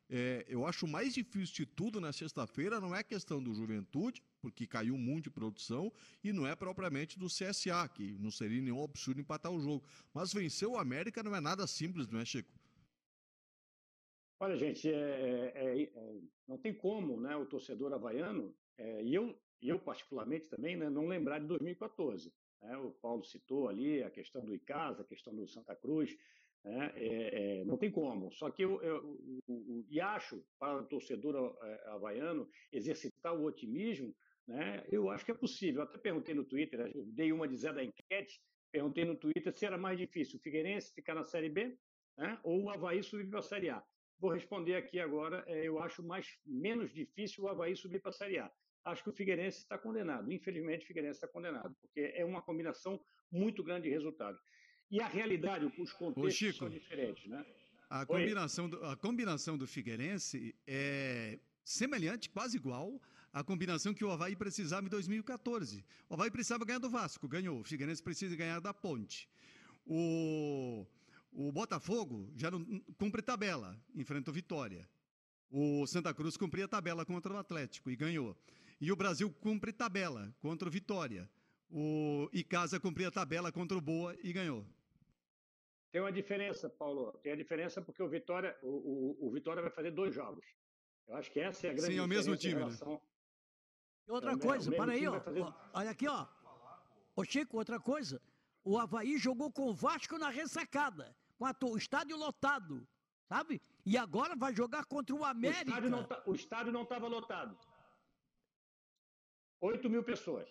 [SPEAKER 1] é, eu acho mais difícil de tudo na sexta-feira não é questão do Juventude, porque caiu muito de produção, e não é propriamente do CSA, que não seria nenhum absurdo empatar o jogo. Mas vencer o América não é nada simples, não é, Chico?
[SPEAKER 6] Olha, gente, é, é, é, não tem como né, o torcedor havaiano, é, e eu, eu particularmente também, né, não lembrar de 2014. né? o Paulo citou ali a questão do Icasa, a questão do Santa Cruz, né, é, é, não tem como. Só que eu, eu, o- o- e acho para o torcedor é, havaiano exercitar o otimismo, né, eu acho que é possível. Eu até perguntei no Twitter, eu dei uma de Zé da enquete, perguntei no Twitter se era mais difícil o Figueirense ficar na Série B né, ou o Havaí subir para a Série A. Vou responder aqui agora. eh, Eu acho mais menos difícil o Havaí subir para a Série A. Acho que o Figueirense está condenado. Infelizmente, o Figueirense está condenado, porque é uma combinação muito grande de resultados. E a realidade, os contextos
[SPEAKER 4] Chico.
[SPEAKER 6] são diferentes, né?
[SPEAKER 4] A
[SPEAKER 6] Oi.
[SPEAKER 4] combinação, do, a combinação do Figueirense é semelhante, quase igual, à combinação que o Havaí precisava em 2014. O Havaí precisava ganhar do Vasco, ganhou. O Figueirense precisa ganhar da Ponte. O, o Botafogo já não cumpre tabela, enfrenta o Vitória. O Santa Cruz cumpria tabela contra o Atlético e ganhou. E o Brasil cumpre tabela contra o Vitória. O Icasa cumpria tabela contra o Boa e ganhou.
[SPEAKER 6] Tem uma diferença, Paulo. Tem a diferença porque o Vitória, o, o- o Vitória vai fazer dois jogos. Eu acho que essa é a grande
[SPEAKER 4] Sim, é o mesmo time, né?
[SPEAKER 6] relação-
[SPEAKER 2] E outra
[SPEAKER 6] É,
[SPEAKER 2] coisa,
[SPEAKER 6] mesmo
[SPEAKER 2] para aí, ó.
[SPEAKER 6] fazer-
[SPEAKER 2] ó, Olha aqui, ó. Ô, Chico, outra coisa. O Havaí jogou com o Vasco na ressacada, com o estádio lotado, sabe? E agora vai jogar contra o América.
[SPEAKER 6] tá- o estádio não estava lotado. 8 mil pessoas.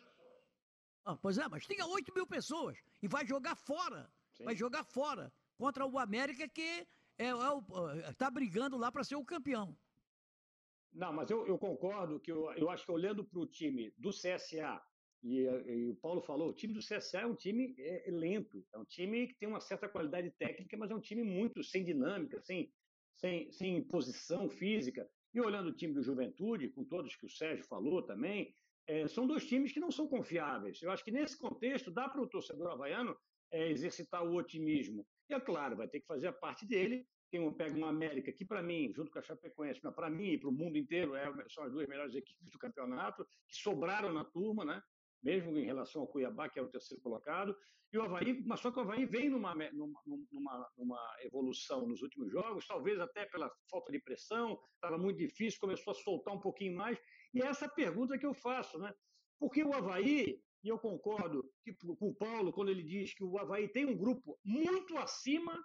[SPEAKER 2] Ah, pois é, mas tinha 8 mil pessoas e vai jogar fora.
[SPEAKER 6] Sim.
[SPEAKER 2] Vai jogar fora contra o América que é, é o, tá brigando lá para ser o campeão.
[SPEAKER 6] Não, mas eu, eu concordo que eu, eu acho que olhando para o time do CSA, e, eh, e o Paulo falou, o time do CSA é um time é, é lento, é um time que tem uma certa qualidade técnica, mas é um time muito sem dinâmica, sem, sem, sem posição física. E olhando o time do Juventude, com todos que o Sérgio falou também, eh, são dois times que não são confiáveis. Eu acho que nesse contexto dá para o torcedor havaiano eh, exercitar o otimismo. E é claro, vai ter que fazer a parte dele. Um, pega uma América que, para mim, junto com a Chapecoense, para mim e para o mundo inteiro, é, são as duas melhores equipes do campeonato, que sobraram na turma, né? Mesmo em relação ao Cuiabá, que é o terceiro colocado. E o Havaí, mas só que o Havaí vem numa, numa, numa, numa evolução nos últimos jogos, talvez até pela falta de pressão, estava muito difícil, começou a soltar um pouquinho mais. E é essa pergunta que eu faço, né? Porque o Havaí, e eu concordo que, com o Paulo quando ele diz que o Havaí tem um grupo muito acima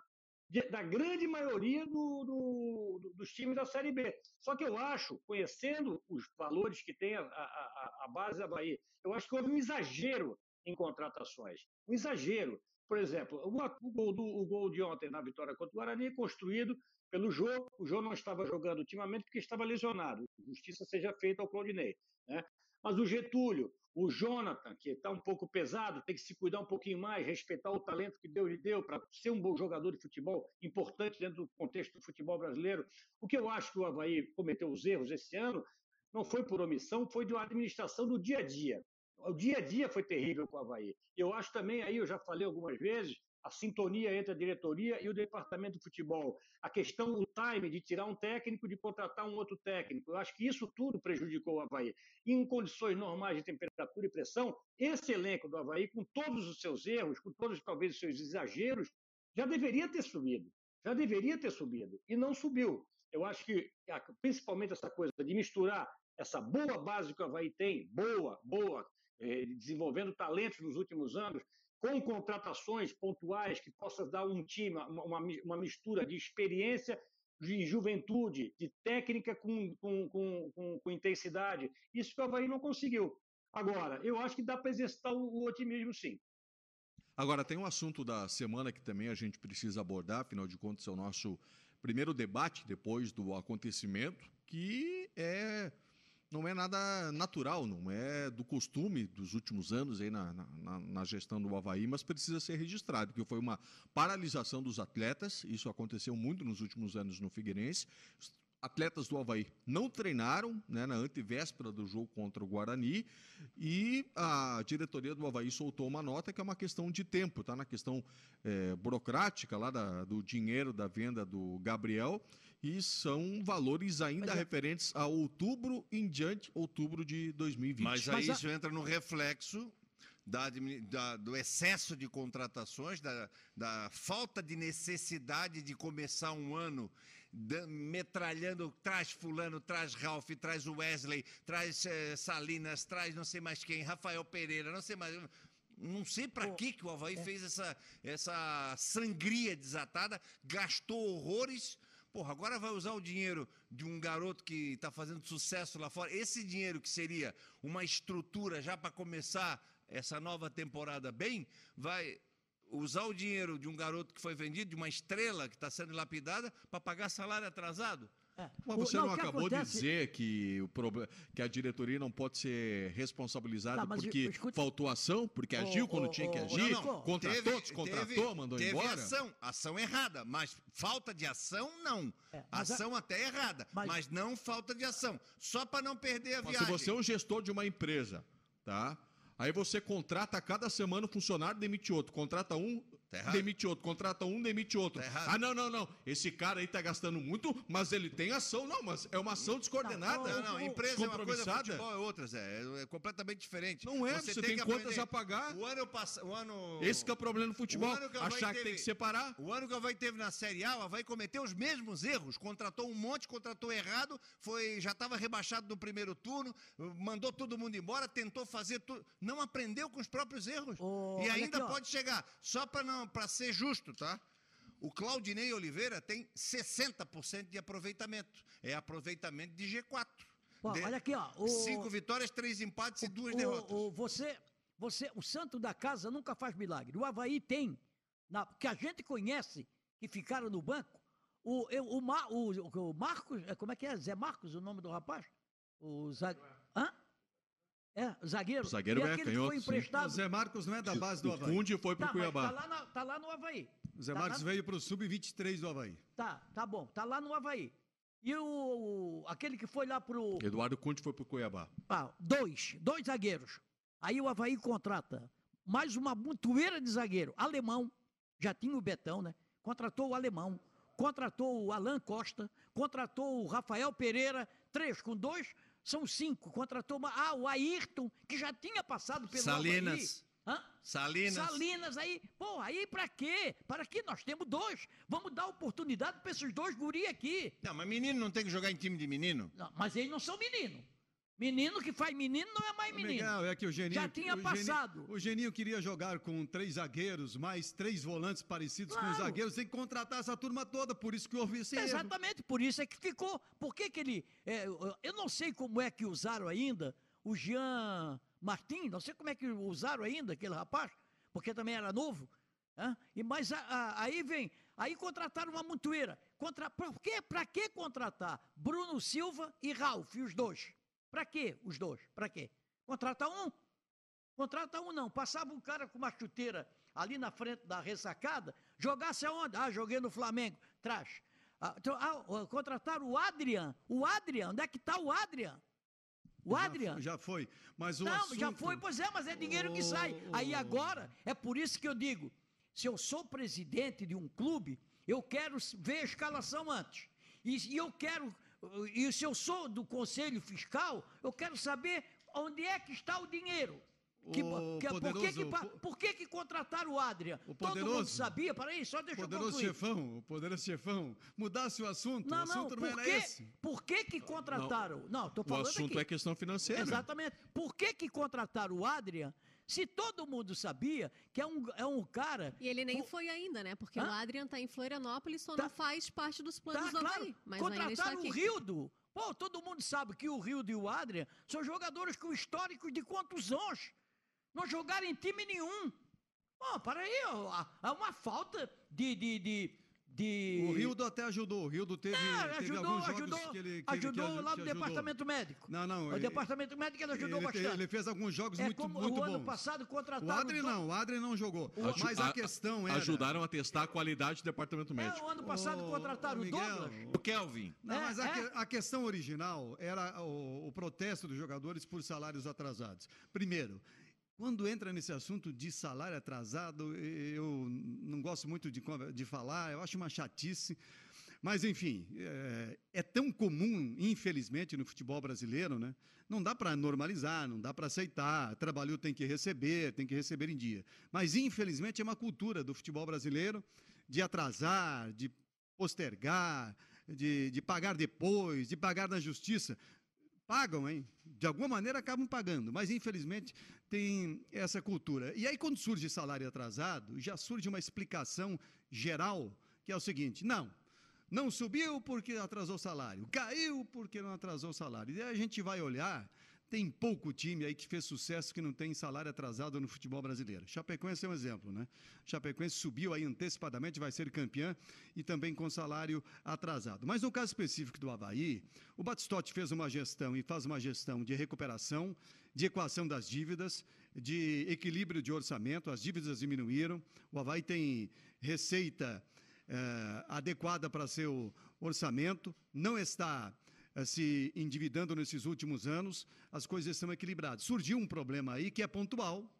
[SPEAKER 6] de- da grande maioria do- do- do- dos times da Série B. Só que eu acho, conhecendo os valores que tem a, a- a- base da Havaí, eu acho que houve um exagero em contratações. Um exagero. Por exemplo, o, o gol, do- o gol de ontem na vitória contra o Guarani é construído pelo Jô. O Jô não estava jogando ultimamente porque estava lesionado. Justiça seja feita ao Claudinei. Né? Mas o Getúlio, o Jonathan, que está um pouco pesado, tem que se cuidar um pouquinho mais, respeitar o talento que Deus lhe deu para ser um bom jogador de futebol, importante dentro do contexto do futebol brasileiro. O que eu acho que o Havaí cometeu os erros esse ano não foi por omissão, foi de uma administração do dia a dia. O dia a dia foi terrível com o Havaí. Eu acho também, aí eu já falei algumas vezes, a sintonia entre a diretoria e o departamento de futebol. A questão, o time de tirar um técnico, de contratar um outro técnico. Eu acho que isso tudo prejudicou o Havaí. Em condições normais de temperatura e pressão, esse elenco do Havaí, com todos os seus erros, com todos talvez os seus exageros, já deveria ter subido. Já deveria ter subido. E não subiu. Eu acho que, principalmente essa coisa de misturar essa boa base que o Havaí tem, boa, boa, eh, desenvolvendo talentos nos últimos anos, com contratações pontuais que possam dar um time, uma, uma mi- uma mistura de experiência, de juventude, de técnica com, com, com, com, com intensidade. Isso que o Havaí não conseguiu. Agora, eu acho que dá para exercitar o, o otimismo, sim.
[SPEAKER 1] Agora, tem um assunto da semana que também a gente precisa abordar, afinal de contas, é o nosso primeiro debate depois do acontecimento, que é não é nada natural, não é do costume dos últimos anos aí na, na, na gestão do Havaí, mas precisa ser registrado, que foi uma paralisação dos atletas, isso aconteceu muito nos últimos anos no Figueirense. Atletas do Havaí não treinaram né, na antevéspera do jogo contra o Guarani e a diretoria do Havaí soltou uma nota que é uma questão de tempo, tá? Na questão eh, burocrática lá da- do dinheiro da venda do Gabriel e são valores ainda
[SPEAKER 2] Mas é-
[SPEAKER 1] referentes a outubro em diante, outubro de 2020.
[SPEAKER 3] Mas aí
[SPEAKER 2] Mas a-
[SPEAKER 3] isso entra no reflexo da da- do excesso de contratações, da, da falta de necessidade de começar um ano da- metralhando, traz fulano, traz Ralph, traz Wesley, traz eh, Salinas, traz não sei mais quem, Rafael Pereira, não sei mais... Não sei para que que o Havaí
[SPEAKER 2] é.
[SPEAKER 3] fez essa, essa sangria desatada, gastou horrores. Porra, agora vai usar o dinheiro de um garoto que está fazendo sucesso lá fora. Esse dinheiro que seria uma estrutura já para começar essa nova temporada bem, vai usar o dinheiro de um garoto que foi vendido, de uma estrela que está sendo lapidada, para pagar salário atrasado.
[SPEAKER 2] É.
[SPEAKER 1] Mas
[SPEAKER 2] O-
[SPEAKER 1] você não,
[SPEAKER 2] o que
[SPEAKER 1] acabou de
[SPEAKER 2] acontece-
[SPEAKER 1] dizer que, o proble- que a diretoria não pode ser responsabilizada
[SPEAKER 2] Tá,
[SPEAKER 1] porque
[SPEAKER 2] escuta-
[SPEAKER 1] faltou ação, porque
[SPEAKER 2] Ô,
[SPEAKER 1] agiu quando
[SPEAKER 2] ô,
[SPEAKER 1] tinha que agir,
[SPEAKER 2] não, não.
[SPEAKER 1] contratou,
[SPEAKER 3] Teve-
[SPEAKER 1] descontratou,
[SPEAKER 3] teve-
[SPEAKER 1] mandou
[SPEAKER 3] teve
[SPEAKER 1] embora?
[SPEAKER 3] ação, ação errada, mas falta de ação, não.
[SPEAKER 2] É, a-
[SPEAKER 3] ação até errada,
[SPEAKER 2] mas-
[SPEAKER 3] mas... não falta de ação. Só para não perder a
[SPEAKER 1] Mas
[SPEAKER 3] viagem.
[SPEAKER 1] se você é um gestor de uma empresa, tá? Aí você contrata cada semana um funcionário, demite outro. Contrata um,
[SPEAKER 3] Tá errado.
[SPEAKER 1] demite outro. Contrata um, demite outro.
[SPEAKER 3] Tá
[SPEAKER 1] ah, não, não, não. Esse cara aí tá gastando muito, mas ele tem ação. Não, mas é uma ação descoordenada.
[SPEAKER 2] Não,
[SPEAKER 3] Não, não, empresa é uma coisa,
[SPEAKER 1] descompromissada.
[SPEAKER 3] futebol é outra, Zé. É, é completamente diferente.
[SPEAKER 1] Não é, você tem
[SPEAKER 3] que
[SPEAKER 1] contas a pagar.
[SPEAKER 3] O ano passado. O ano...
[SPEAKER 1] Esse que é o problema no futebol.
[SPEAKER 3] O ano que
[SPEAKER 1] Achar que
[SPEAKER 3] teve-
[SPEAKER 1] tem que separar.
[SPEAKER 3] O ano que o Havaí teve na Série A, o Havaí cometeu os mesmos erros. Contratou um monte, contratou errado, foi, já estava rebaixado no primeiro turno, mandou todo mundo embora, tentou fazer tudo. Não aprendeu com os próprios erros.
[SPEAKER 2] Ô,
[SPEAKER 3] e ainda
[SPEAKER 2] aqui,
[SPEAKER 3] pode chegar. Só para ser justo, tá? O Claudinei Oliveira tem 60% de aproveitamento. É aproveitamento de G4.
[SPEAKER 2] Pô,
[SPEAKER 3] De-
[SPEAKER 2] olha aqui, ó. O,
[SPEAKER 3] Cinco vitórias, três empates e duas
[SPEAKER 2] o-
[SPEAKER 3] derrotas.
[SPEAKER 2] o- você, você, o santo da casa nunca faz milagre. O Havaí tem, na, que a gente conhece, que ficaram no banco, o, eu- o, o, o Marcos, é, como é que é? Zé Marcos, o nome do rapaz? O zague... É, zagueiro.
[SPEAKER 1] O zagueiro
[SPEAKER 2] e
[SPEAKER 1] é canhoto,
[SPEAKER 2] foi
[SPEAKER 4] O
[SPEAKER 2] emprestado.
[SPEAKER 4] Zé Marcos não é da base do
[SPEAKER 1] O
[SPEAKER 4] Havaí.
[SPEAKER 1] Fundi foi pro
[SPEAKER 2] Tá, mas
[SPEAKER 1] Cuiabá.
[SPEAKER 2] tá, lá na- tá lá no Havaí.
[SPEAKER 4] O Zé
[SPEAKER 2] Tá
[SPEAKER 4] Marcos
[SPEAKER 2] lá-
[SPEAKER 4] veio para o Sub-23 do Havaí.
[SPEAKER 2] Tá, tá bom, tá lá no Havaí. E o, aquele que foi lá pro.
[SPEAKER 1] Eduardo Conte foi pro Cuiabá.
[SPEAKER 2] Ah, dois, dois zagueiros. Aí o Havaí contrata mais uma montoeira de zagueiro. Alemão, já tinha o Betão, né? Contratou o alemão, contratou o Alan Costa, contratou o Rafael Pereira, três com dois, são cinco. Contratou uma, ah, o Ayrton, que já tinha passado pelo
[SPEAKER 3] Salinas.
[SPEAKER 2] Hã?
[SPEAKER 3] Salinas.
[SPEAKER 2] Salinas aí, pô, aí pra quê? Para que nós temos dois? Vamos dar oportunidade para esses dois guri aqui.
[SPEAKER 3] Não, mas menino não tem que jogar em time de menino?
[SPEAKER 2] Não, mas eles não são menino. Menino que faz menino não é mais menino.
[SPEAKER 4] Legal, é que o Geninho.
[SPEAKER 2] Já tinha
[SPEAKER 4] o Geninho-
[SPEAKER 2] passado.
[SPEAKER 4] o Geninho queria jogar com três zagueiros, mais três volantes parecidos com os
[SPEAKER 2] Claro.
[SPEAKER 4] zagueiros. Tem que contratar essa turma toda, por isso que houve esse erro.
[SPEAKER 2] Exatamente, por isso é que ficou. Por que, que ele. é, eu- não sei como é que usaram ainda o Jean Martin, não sei como é que usaram ainda aquele rapaz, porque também era novo. hã? E, mas a- a- aí vem. Aí contrataram uma montoeira. Contra, por quê? Pra que contratar Bruno Silva e Ralf, os dois? Pra quê os dois? Pra quê? Contrata um. Contrata um não. Passava um cara com uma chuteira ali na frente da ressacada, jogasse aonde? Ah, joguei no Flamengo. Traz. Ah, então, ah, contrataram o Adrian. O Adrian, onde é que está o Adrian? O
[SPEAKER 4] Já
[SPEAKER 2] Adrian.
[SPEAKER 4] foi- Já, foi. Mas o
[SPEAKER 2] Não,
[SPEAKER 4] assunto...
[SPEAKER 2] já foi, pois é, mas é dinheiro que sai.
[SPEAKER 4] Ô,
[SPEAKER 2] Aí agora, é por isso que eu digo, se eu sou presidente de um clube, eu quero ver a escalação antes. E, e eu quero, e se eu sou do conselho fiscal, eu quero saber onde é que está o dinheiro. Que,
[SPEAKER 4] O
[SPEAKER 2] que- por, que, que,
[SPEAKER 4] poderoso-
[SPEAKER 2] por que que contrataram o Adrian?
[SPEAKER 4] O
[SPEAKER 2] Todo mundo
[SPEAKER 4] poderoso-
[SPEAKER 2] sabia, peraí, só deixa eu
[SPEAKER 4] Poderoso
[SPEAKER 2] concluir.
[SPEAKER 4] chefão, o poderoso chefão, mudasse o assunto, o
[SPEAKER 2] Não, não,
[SPEAKER 4] assunto não,
[SPEAKER 2] por
[SPEAKER 4] era
[SPEAKER 2] que,
[SPEAKER 4] esse.
[SPEAKER 2] por que que contrataram? Não, estou
[SPEAKER 1] O
[SPEAKER 2] falando
[SPEAKER 1] assunto
[SPEAKER 2] aqui.
[SPEAKER 1] é questão financeira.
[SPEAKER 2] Exatamente. Por que, que contrataram o Adrian se todo mundo sabia que é um, é um cara.
[SPEAKER 5] E ele nem foi ainda, né? Porque
[SPEAKER 2] Hã?
[SPEAKER 5] o Adrian tá em Florianópolis, só
[SPEAKER 2] Tá.
[SPEAKER 5] não faz parte dos planos
[SPEAKER 2] Tá,
[SPEAKER 5] do
[SPEAKER 2] claro.
[SPEAKER 5] Havaí. Mas ainda está
[SPEAKER 2] Contrataram o Rildo. Pô, todo mundo sabe que o Rildo e o Adrian são jogadores com históricos de contusões. Não jogaram em time nenhum. Pô, para aí, ó, há uma falta de, de, de, de.
[SPEAKER 4] O Rildo até ajudou. O Rildo teve,
[SPEAKER 2] É,
[SPEAKER 4] teve
[SPEAKER 2] ajudou,
[SPEAKER 4] alguns jogos
[SPEAKER 2] ajudou,
[SPEAKER 4] que ele que ele-
[SPEAKER 2] ajudou
[SPEAKER 4] que aju-
[SPEAKER 2] lá
[SPEAKER 4] que
[SPEAKER 2] no departamento médico.
[SPEAKER 4] Não, não.
[SPEAKER 2] O
[SPEAKER 4] ele-
[SPEAKER 2] departamento médico ele ajudou
[SPEAKER 4] ele,
[SPEAKER 2] bastante.
[SPEAKER 4] ele fez alguns jogos
[SPEAKER 2] é
[SPEAKER 4] muito,
[SPEAKER 2] como
[SPEAKER 4] muito
[SPEAKER 2] o ano
[SPEAKER 4] bons.
[SPEAKER 2] passado
[SPEAKER 4] O
[SPEAKER 2] contrataram.
[SPEAKER 4] Adri
[SPEAKER 2] to-
[SPEAKER 4] não, o Adri não jogou.
[SPEAKER 1] Aju-
[SPEAKER 4] Mas a
[SPEAKER 1] a-
[SPEAKER 4] questão era...
[SPEAKER 1] Ajudaram a testar a qualidade do departamento
[SPEAKER 2] É,
[SPEAKER 1] médico.
[SPEAKER 2] o ano passado
[SPEAKER 4] Ô,
[SPEAKER 2] contrataram o
[SPEAKER 4] Miguel,
[SPEAKER 2] Douglas.
[SPEAKER 3] O Kelvin.
[SPEAKER 4] Não,
[SPEAKER 2] É,
[SPEAKER 4] mas a,
[SPEAKER 2] é.
[SPEAKER 4] que- a questão original era o, o protesto dos jogadores por salários atrasados. Primeiro, quando entra nesse assunto de salário atrasado, eu não gosto muito de, de falar, eu acho uma chatice. Mas, enfim, é, é tão comum, infelizmente, no futebol brasileiro, né? Não dá para normalizar, não dá para aceitar. Trabalhou tem que receber, tem que receber em dia. Mas, infelizmente, é uma cultura do futebol brasileiro de atrasar, de postergar, de, de pagar depois, de pagar na justiça. Pagam, hein? De alguma maneira acabam pagando, mas infelizmente tem essa cultura. E aí, quando surge salário atrasado, já surge uma explicação geral, que é o seguinte: não, não subiu porque atrasou o salário, caiu porque não atrasou o salário. E aí a gente vai olhar, tem pouco time aí que fez sucesso que não tem salário atrasado no futebol brasileiro. Chapecoense é um exemplo, né? Chapecoense subiu aí antecipadamente, vai ser campeã e também com salário atrasado. Mas no caso específico do Havaí, o Batistotti fez uma gestão e faz uma gestão de recuperação, de equação das dívidas, de equilíbrio de orçamento, as dívidas diminuíram, o Havaí tem receita eh, adequada para seu orçamento, não está se endividando nesses últimos anos, as coisas estão equilibradas. Surgiu um problema aí que é pontual,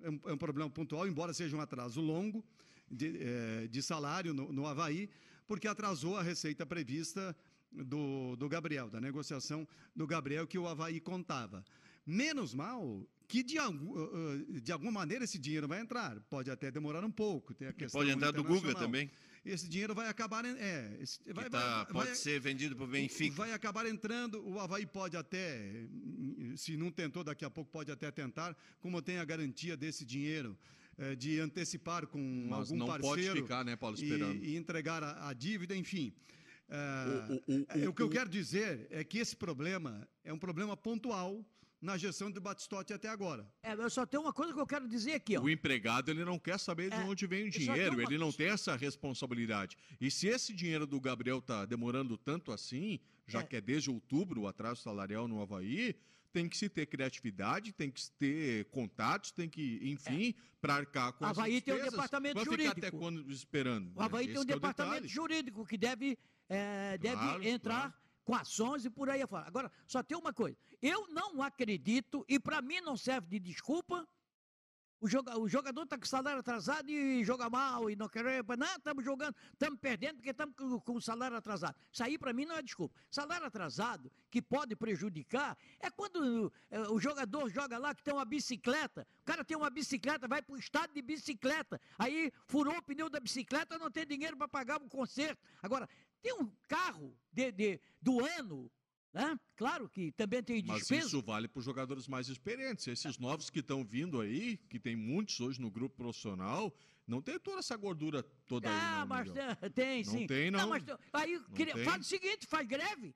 [SPEAKER 4] é um, é um problema pontual, embora seja um atraso longo de, eh, de salário no, no Havaí, porque atrasou a receita prevista do, do Gabriel, da negociação do Gabriel que o Havaí contava. Menos mal que de, eh, de alguma maneira esse dinheiro vai entrar. Pode até demorar um pouco. Tem a questão
[SPEAKER 3] Pode entrar do Guga
[SPEAKER 4] internacional.
[SPEAKER 3] também.
[SPEAKER 4] Esse dinheiro vai acabar. É, esse- vai,
[SPEAKER 3] tá-
[SPEAKER 4] vai-
[SPEAKER 3] pode
[SPEAKER 4] vai-
[SPEAKER 3] ser vendido para o Benfica.
[SPEAKER 4] Vai acabar entrando, o Havaí pode até, se não tentou, daqui a pouco pode até tentar, como tem a garantia desse dinheiro, eh, de antecipar com
[SPEAKER 1] Mas
[SPEAKER 4] algum
[SPEAKER 1] não pode
[SPEAKER 4] parceiro
[SPEAKER 1] ficar, né, Paulo,
[SPEAKER 4] e-
[SPEAKER 1] esperando.
[SPEAKER 4] E, entregar a, a dívida, enfim. Eh,
[SPEAKER 1] O- o- o-
[SPEAKER 4] é, o que eu
[SPEAKER 1] o-
[SPEAKER 4] quero dizer é que esse problema é um problema pontual na gestão do Batistotti até agora.
[SPEAKER 2] É, eu só tenho uma coisa que eu quero dizer aqui, ó.
[SPEAKER 1] O empregado ele não quer saber de
[SPEAKER 2] É,
[SPEAKER 1] onde vem o dinheiro, ele não tem essa responsabilidade. E se esse dinheiro do Gabriel tá demorando tanto assim, já
[SPEAKER 2] É.
[SPEAKER 1] que é desde outubro o atraso salarial no Havaí, tem que se ter criatividade, tem que se ter contatos, tem que, enfim, para arcar com
[SPEAKER 2] É. Havaí
[SPEAKER 1] as
[SPEAKER 2] tem um
[SPEAKER 1] despesas.
[SPEAKER 2] departamento jurídico.
[SPEAKER 1] até quando esperando?
[SPEAKER 2] O Havaí
[SPEAKER 1] né?
[SPEAKER 2] tem um
[SPEAKER 1] é
[SPEAKER 2] departamento jurídico que deve, é, deve
[SPEAKER 1] Claro,
[SPEAKER 2] entrar
[SPEAKER 1] claro.
[SPEAKER 2] Com ações e por aí afora. Agora, só tem uma coisa. Eu não acredito, e para mim não serve de desculpa, o, joga, o jogador está com salário atrasado e joga mal e não quer. Não, estamos jogando, estamos perdendo porque estamos com, salário atrasado. Isso aí para mim não é desculpa. Salário atrasado, que pode prejudicar, é quando é, o jogador joga lá que tem uma bicicleta. O cara tem uma bicicleta, vai para o estado de bicicleta. Aí furou o pneu da bicicleta, não tem dinheiro para pagar o conserto. Agora, tem um carro de, de- do ano. Né? Claro que também tem
[SPEAKER 1] Mas
[SPEAKER 2] despesa.
[SPEAKER 1] isso vale para os jogadores mais experientes. Esses novos que estão vindo aí, que tem muitos hoje no grupo profissional, não tem toda essa gordura toda aí.
[SPEAKER 2] Ah,
[SPEAKER 1] não,
[SPEAKER 2] mas
[SPEAKER 1] Miguel.
[SPEAKER 2] tem, tem
[SPEAKER 1] Não
[SPEAKER 2] sim.
[SPEAKER 1] tem, não.
[SPEAKER 2] mas tem- aí queria-
[SPEAKER 1] tem.
[SPEAKER 2] faz o seguinte, faz greve.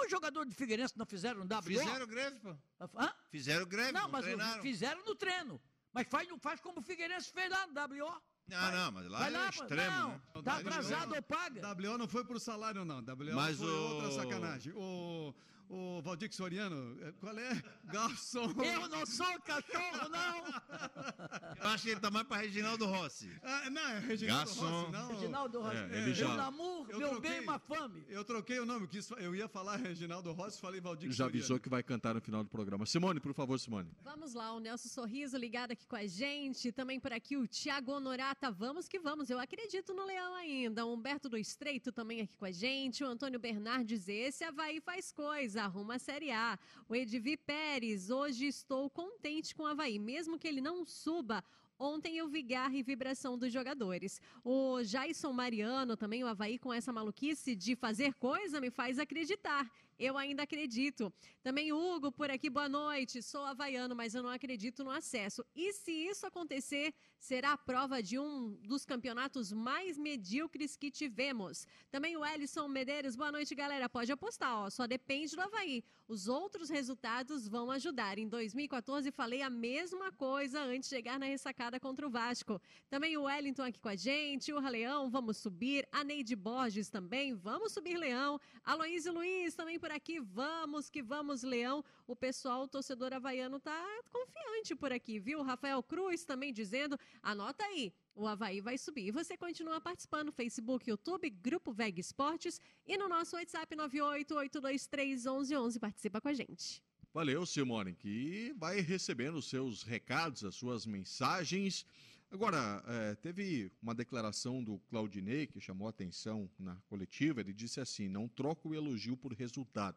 [SPEAKER 2] Os jogadores de Figueirense não fizeram um WO?
[SPEAKER 3] Fizeram greve, pô.
[SPEAKER 2] Hã?
[SPEAKER 3] Fizeram greve,
[SPEAKER 2] Não,
[SPEAKER 3] não,
[SPEAKER 2] mas
[SPEAKER 3] treinaram.
[SPEAKER 2] fizeram no treino. Mas faz, não faz como o Figueirense fez lá no WO.
[SPEAKER 3] Não, não, mas lá
[SPEAKER 2] Vai
[SPEAKER 3] é
[SPEAKER 2] lá,
[SPEAKER 3] extremo,
[SPEAKER 2] não,
[SPEAKER 3] né?
[SPEAKER 2] Tá atrasado ou paga.
[SPEAKER 4] WO não foi por salário, não. WO
[SPEAKER 3] Mas
[SPEAKER 4] foi
[SPEAKER 3] o-
[SPEAKER 4] outra sacanagem. O, o Valdir Soriano, eh, qual é? *laughs* Garçom.
[SPEAKER 2] Eu não sou cachorro, não. *laughs*
[SPEAKER 3] Eu acho que ele tá mais pra Reginaldo Rossi.
[SPEAKER 4] Ah, não, é Reginaldo
[SPEAKER 3] Garçom.
[SPEAKER 4] Rossi, não.
[SPEAKER 2] Reginaldo Rossi.
[SPEAKER 1] É, ele já-
[SPEAKER 2] Meu namor,
[SPEAKER 4] Eu
[SPEAKER 2] meu
[SPEAKER 4] troquei.
[SPEAKER 2] bem, uma fome.
[SPEAKER 4] Eu troquei o nome, quis, eu ia falar Reginaldo Rossi, falei Valdir
[SPEAKER 1] Já
[SPEAKER 4] Soriano.
[SPEAKER 1] avisou que vai cantar no final do programa. Simone, por favor, Simone.
[SPEAKER 5] Vamos lá, o Nelson Sorriso ligado aqui com a gente. Também por aqui o Tiago Honorata. Vamos que vamos. Eu acredito no Leão ainda. O Humberto do Estreito também aqui com a gente. O Antônio Bernardes, esse Havaí faz coisa. Arruma a Série A. O Edvi Pérez, hoje estou contente com o Havaí. Mesmo que ele não suba, Ontem eu vi garra e vibração dos jogadores. O Jason Mariano, também o Havaí, com essa maluquice de fazer coisa, me faz acreditar eu ainda acredito. Também Hugo por aqui, boa noite. Sou havaiano, mas eu não acredito no acesso. E se isso acontecer, será a prova de um dos campeonatos mais medíocres que tivemos. Também o Ellison Medeiros, boa noite, galera. Pode apostar, ó, só depende do Havaí. Os outros resultados vão ajudar. Em 2014 falei a mesma coisa antes de chegar na ressacada contra o Vasco. Também o Wellington aqui com a gente, o Leão, vamos subir. A Neide Borges também, vamos subir, Leão. Aloysio Luiz também por aqui, vamos que vamos, Leão. O pessoal, o torcedor havaiano, tá confiante por aqui, viu? Rafael Cruz também dizendo, anota aí, o Havaí vai subir. E você continua participando no Facebook, YouTube, Grupo VEG Esportes e no nosso WhatsApp 988231111. Participa com a gente.
[SPEAKER 1] Valeu, Simone, que vai recebendo os seus recados, as suas mensagens. Agora, é, teve uma declaração do Claudinei que chamou atenção na coletiva. Ele disse assim: não troca o elogio por resultado.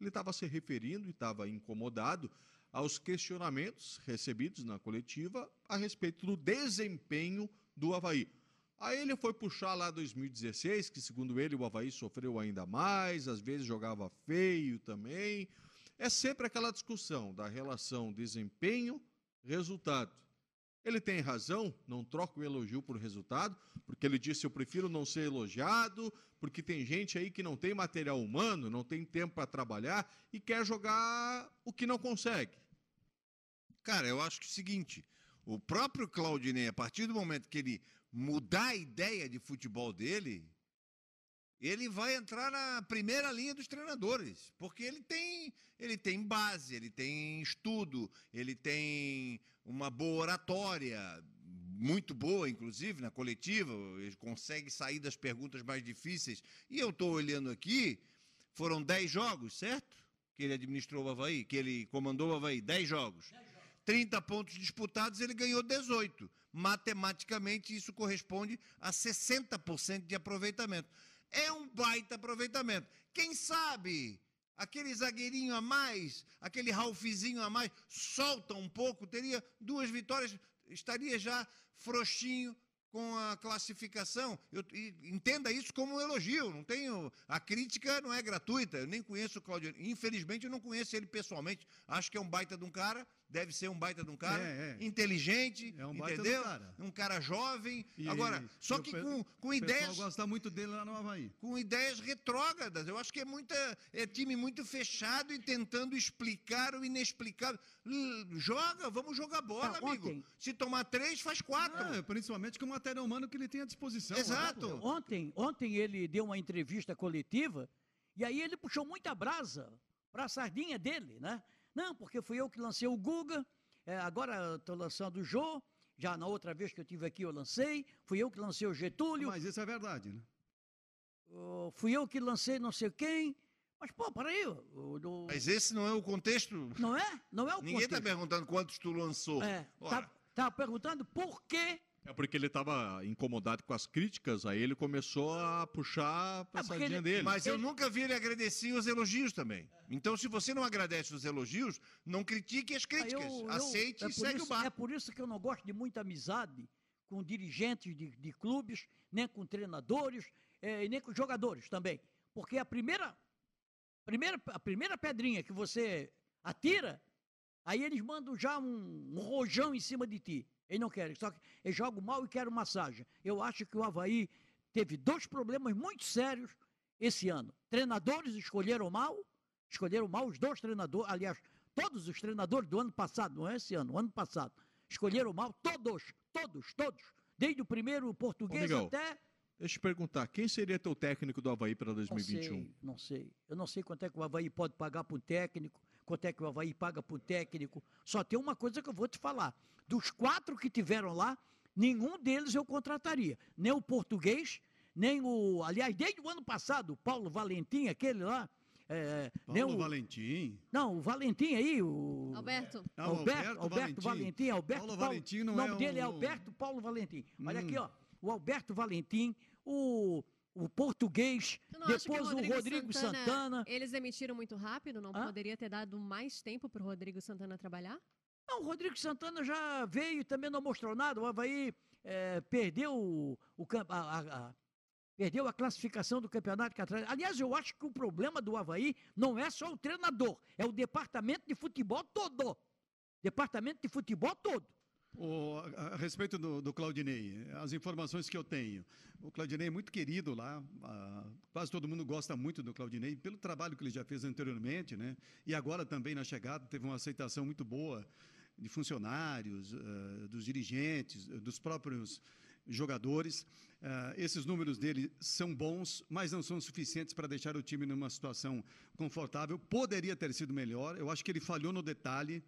[SPEAKER 1] Ele estava se referindo e estava incomodado aos questionamentos recebidos na coletiva a respeito do desempenho do Havaí. Aí ele foi puxar lá 2016, que segundo ele o Havaí sofreu ainda mais, às vezes jogava feio também. É sempre aquela discussão da relação desempenho-resultado. Ele tem razão, não troca o elogio por resultado, porque ele disse: Eu prefiro não ser elogiado, porque tem gente aí que não tem material humano, não tem tempo para trabalhar e quer jogar o que não consegue.
[SPEAKER 3] Cara, eu acho que é o seguinte: o próprio Claudinei, a partir do momento que ele mudar a ideia de futebol dele, ele vai entrar na primeira linha dos treinadores, porque ele tem, ele tem base, ele tem estudo, ele tem uma boa oratória, muito boa, inclusive, na coletiva, ele consegue sair das perguntas mais difíceis. E eu estou olhando aqui, foram 10 jogos, certo? Que ele administrou o Havaí, que ele comandou o Havaí, 10 jogos. 30 pontos disputados, ele ganhou 18. Matematicamente, isso corresponde a 60% de aproveitamento. É um baita aproveitamento. Quem sabe aquele zagueirinho a mais, aquele Ralfizinho a mais, solta um pouco, teria duas vitórias, estaria já frouxinho com a classificação. Eu, entenda isso como um elogio. Não tenho a crítica não é gratuita. Eu nem conheço o Claudio. Infelizmente eu não conheço ele pessoalmente. Acho que é um baita de um cara deve ser um baita de um cara, é, é. inteligente, é um entendeu? Cara. Um cara jovem. E, Agora, só que com, com ideias.
[SPEAKER 4] gosta muito dele lá no Havaí.
[SPEAKER 3] Com ideias retrógradas. Eu acho que é muita. É time muito fechado e tentando explicar o inexplicável. Joga, vamos jogar bola, amigo. Ontem... Se tomar três, faz quatro.
[SPEAKER 4] Ah, principalmente com o material humano que ele tem à disposição.
[SPEAKER 3] Né? Exato.
[SPEAKER 2] Né? Ontem, ontem ele deu uma entrevista coletiva e aí ele puxou muita brasa para a sardinha dele, né? Não, porque fui eu que lancei o Guga, é, agora estou lançando o Jô, já na outra vez que eu tive aqui eu lancei, fui eu que lancei o Getúlio.
[SPEAKER 4] Mas isso é verdade, né?
[SPEAKER 2] Uh, fui eu que lancei não sei quem. Mas, pô, peraí. Do...
[SPEAKER 3] Mas esse não é o contexto.
[SPEAKER 2] Não é? Não é o
[SPEAKER 3] Ninguém está perguntando quantos tu lançou.
[SPEAKER 2] É, tá, tá perguntando por que
[SPEAKER 1] é porque ele estava incomodado com as críticas, aí ele começou a puxar a passadinha é ele... dele.
[SPEAKER 3] Mas eu nunca vi ele agradecer os elogios também. Então, se você não agradece os elogios, não critique as críticas. Eu, eu, Aceite é e segue
[SPEAKER 2] isso,
[SPEAKER 3] o barco.
[SPEAKER 2] É por isso que eu não gosto de muita amizade com dirigentes de, de clubes, nem com treinadores, é, e nem com jogadores também. Porque a primeira, primeira, a primeira pedrinha que você atira, aí eles mandam já um, um rojão em cima de ti. Eles não querem, só que eles jogam mal e querem massagem. Eu acho que o Havaí teve dois problemas muito sérios esse ano. Treinadores escolheram mal, escolheram mal os dois treinadores, aliás, todos os treinadores do ano passado, não é esse ano, o ano passado, escolheram mal, todos, todos, todos, desde o primeiro português Ô, até.
[SPEAKER 1] Deixa eu te perguntar, quem seria teu técnico do Havaí para 2021?
[SPEAKER 2] Não sei, não sei. Eu não sei quanto é que o Havaí pode pagar para o técnico, quanto é que o Havaí paga para o técnico. Só tem uma coisa que eu vou te falar. Dos quatro que tiveram lá, nenhum deles eu contrataria. Nem o português, nem o. Aliás, desde o ano passado, o Paulo Valentim, aquele lá. É,
[SPEAKER 4] Paulo
[SPEAKER 2] o,
[SPEAKER 4] Valentim.
[SPEAKER 2] Não, o Valentim aí, o.
[SPEAKER 5] Alberto.
[SPEAKER 2] Não, Alberto, Alberto, Alberto Valentim. Valentim. Alberto
[SPEAKER 4] Paulo, Paulo Valentim não
[SPEAKER 2] o nome
[SPEAKER 4] é
[SPEAKER 2] dele
[SPEAKER 4] um...
[SPEAKER 2] é Alberto Paulo Valentim. Olha hum. aqui, ó. O Alberto Valentim, o o português, depois o Rodrigo, Rodrigo Santana, Santana,
[SPEAKER 5] Eles emitiram muito rápido, não Hã? poderia ter dado mais tempo para o Rodrigo Santana trabalhar?
[SPEAKER 2] Não, o Rodrigo Santana já veio e também não mostrou nada. O Havaí é, perdeu o, o a, a, Perdeu a classificação do campeonato catarinense. Aliás, eu acho que o problema do Havaí não é só o treinador, é o departamento de futebol todo. Departamento de futebol todo.
[SPEAKER 4] O, a, respeito do, do, Claudinei, as informações que eu tenho. O Claudinei é muito querido lá, a, quase todo mundo gosta muito do Claudinei, pelo trabalho que ele já fez anteriormente, né? E agora também na chegada teve uma aceitação muito boa de funcionários, uh, dos dirigentes, dos próprios jogadores. Uh, esses números dele são bons, mas não são suficientes para deixar o time numa situação confortável. Poderia ter sido melhor. Eu acho que ele falhou no detalhe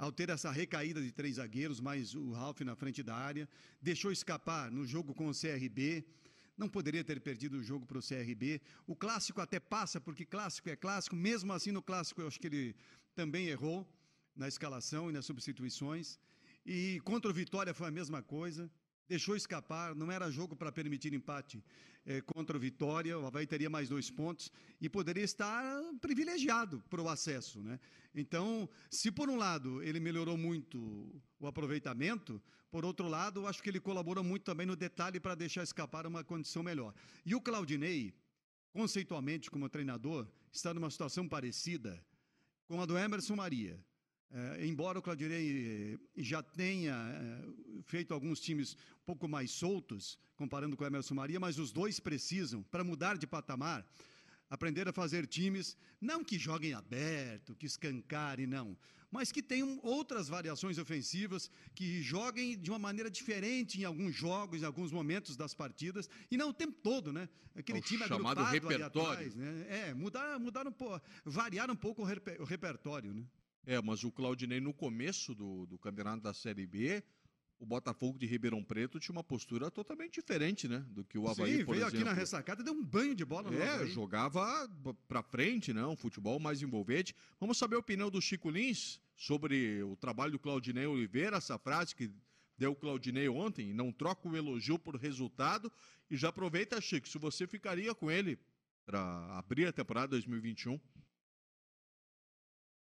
[SPEAKER 4] ao ter essa recaída de três zagueiros, mais o Ralf na frente da área, deixou escapar no jogo com o CRB. Não poderia ter perdido o jogo para o CRB. O clássico até passa, porque clássico é clássico. Mesmo assim, no clássico, eu acho que ele também errou na escalação e nas substituições. E contra o Vitória foi a mesma coisa deixou escapar, não era jogo para permitir empate é, contra o Vitória, o Havaí teria mais dois pontos e poderia estar privilegiado para o acesso. Né? Então, se por um lado ele melhorou muito o aproveitamento, por outro lado, acho que ele colaborou muito também no detalhe para deixar escapar uma condição melhor. E o Claudinei, conceitualmente como treinador, está numa situação parecida com a do Emerson Maria. É, embora o Claudinei eh, já tenha é, feito alguns times um pouco mais soltos, comparando com o Emerson Maria, mas os dois precisam, para mudar de patamar, aprender a fazer times, não que joguem aberto, que escancarem, não, mas que tenham outras variações ofensivas, que joguem de uma maneira diferente em alguns jogos, em alguns momentos das partidas, e não o tempo todo, né? Aquele
[SPEAKER 1] o
[SPEAKER 4] time
[SPEAKER 1] chamado repertório. Atrás,
[SPEAKER 4] né? É, mudar, mudar um pouco, variar um pouco o, reper, o repertório, né?
[SPEAKER 1] É, mas o Claudinei, no começo do, do campeonato da Série B, o Botafogo de Ribeirão Preto tinha uma postura totalmente diferente, né? Do que o Havaí,
[SPEAKER 4] Sim,
[SPEAKER 1] por
[SPEAKER 4] veio
[SPEAKER 1] exemplo.
[SPEAKER 4] aqui na ressacada e deu um banho de bola no
[SPEAKER 1] É,
[SPEAKER 4] Havaí.
[SPEAKER 1] jogava pra frente, né? Um futebol mais envolvente. Vamos saber a opinião do Chico Lins sobre o trabalho do Claudinei Oliveira, essa frase que deu o Claudinei ontem, não troca o elogio por resultado. E já aproveita, Chico, se você ficaria com ele para abrir a temporada 2021.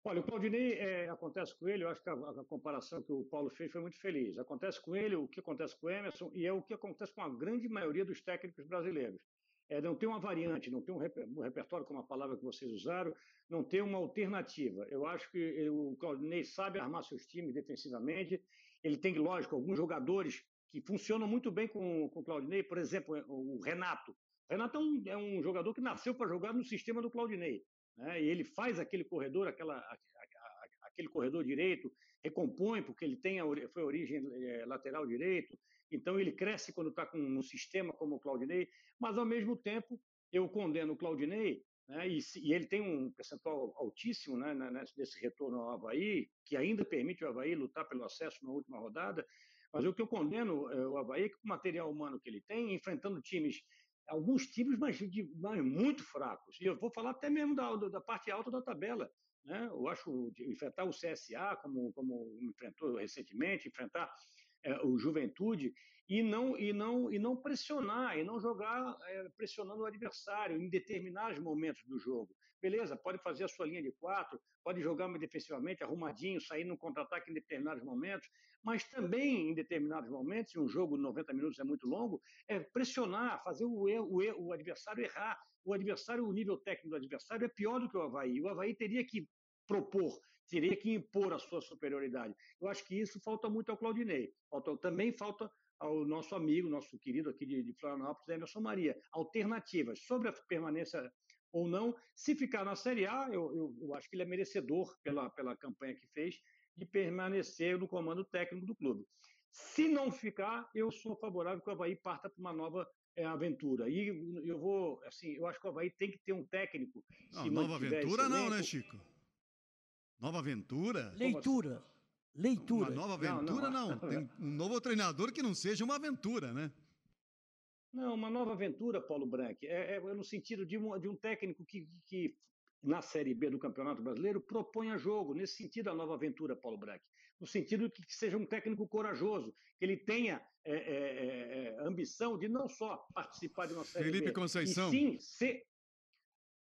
[SPEAKER 6] Olha, o Claudinei, é, acontece com ele, eu acho que a, a, comparação que o Paulo fez foi muito feliz. Acontece com ele o que acontece com o Emerson e é o que acontece com a grande maioria dos técnicos brasileiros. É, não tem uma variante, não tem um, reper, um, repertório, como a palavra que vocês usaram, não tem uma alternativa. Eu acho que ele, o Claudinei sabe armar seus times defensivamente, ele tem, lógico, alguns jogadores que funcionam muito bem com, com o Claudinei, por exemplo, o Renato. Renato é um, é um jogador que nasceu para jogar no sistema do Claudinei né? e ele faz aquele corredor, aquela, aquele corredor direito, recompõe, porque ele tem a, foi a origem é, lateral direito, então ele cresce quando está no sistema como o Claudinei, mas ao mesmo tempo eu condeno o Claudinei, né, e, e, ele tem um percentual altíssimo né, nesse retorno ao Havaí, que ainda permite o Havaí lutar pelo acesso na última rodada, mas o que eu condeno é, o Havaí é que o material humano que ele tem, enfrentando times alguns times, mas, de, mas muito fracos. E eu vou falar até mesmo da, da parte alta da tabela. Né? Eu acho enfrentar o CSA, como, como enfrentou recentemente, enfrentar é, o Juventude, e não, e, não, e não pressionar, e não jogar é, pressionando o adversário em determinados momentos do jogo. Beleza, pode fazer a sua linha de quatro, pode jogar defensivamente, arrumadinho, sair no contra-ataque em determinados momentos, mas também em determinados momentos, e um jogo de 90 minutos é muito longo, é pressionar, fazer o, erro, o, erro, o adversário errar. O adversário, o nível técnico do adversário é pior do que o Havaí. O Havaí teria que propor, teria que impor a sua superioridade. Eu acho que isso falta muito ao Claudinei. Falta, também falta ao nosso amigo, nosso querido aqui de, de Florianópolis, Emerson Maria. Alternativas sobre a permanência ou não. Se ficar na Série A, eu, eu, eu, acho que ele é merecedor pela, pela campanha que fez de permanecer no comando técnico do clube. Se não ficar, eu sou favorável que o Havaí parta para uma nova é, aventura. E eu vou, assim, eu acho que o Havaí tem que ter um técnico.
[SPEAKER 4] Não, nova aventura não, né, Chico? Nova aventura?
[SPEAKER 2] Leitura. Leitura.
[SPEAKER 4] Uma nova aventura não. não. Tem um novo treinador que não seja uma aventura, né?
[SPEAKER 6] Não, uma nova aventura, Paulo Branco, é, é no sentido de um, de um técnico que, que, na Série B do Campeonato Brasileiro, proponha jogo. Nesse sentido, a nova aventura, Paulo Branco. No sentido que, que seja um técnico corajoso, que ele tenha é, é, é, é ambição de não só participar de uma Série
[SPEAKER 4] Felipe
[SPEAKER 6] B,
[SPEAKER 4] Conceição.
[SPEAKER 6] e sim ser...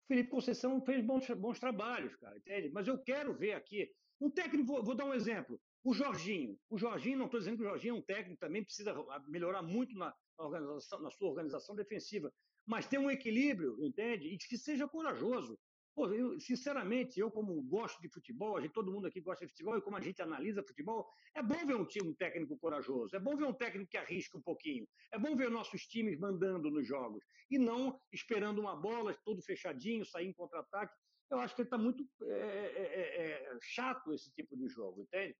[SPEAKER 6] Felipe Conceição fez bons, bons trabalhos, cara, entende? Mas eu quero ver aqui um técnico, vou, vou dar um exemplo. O Jorginho. O Jorginho, não estou dizendo que o Jorginho é um técnico, também precisa melhorar muito na, na sua organização defensiva. mas ter um equilíbrio, entende? E que seja corajoso. Pô, eu, sinceramente, eu como gosto de futebol, a gente, todo mundo aqui gosta de futebol, e como a gente analisa futebol, é bom ver um time um técnico corajoso, é bom ver um técnico que arrisca um pouquinho, é bom ver nossos times mandando nos jogos, e não esperando uma bola, todo fechadinho, sair em contra-ataque. Eu acho que está muito é, é, é, chato esse tipo de jogo, entende?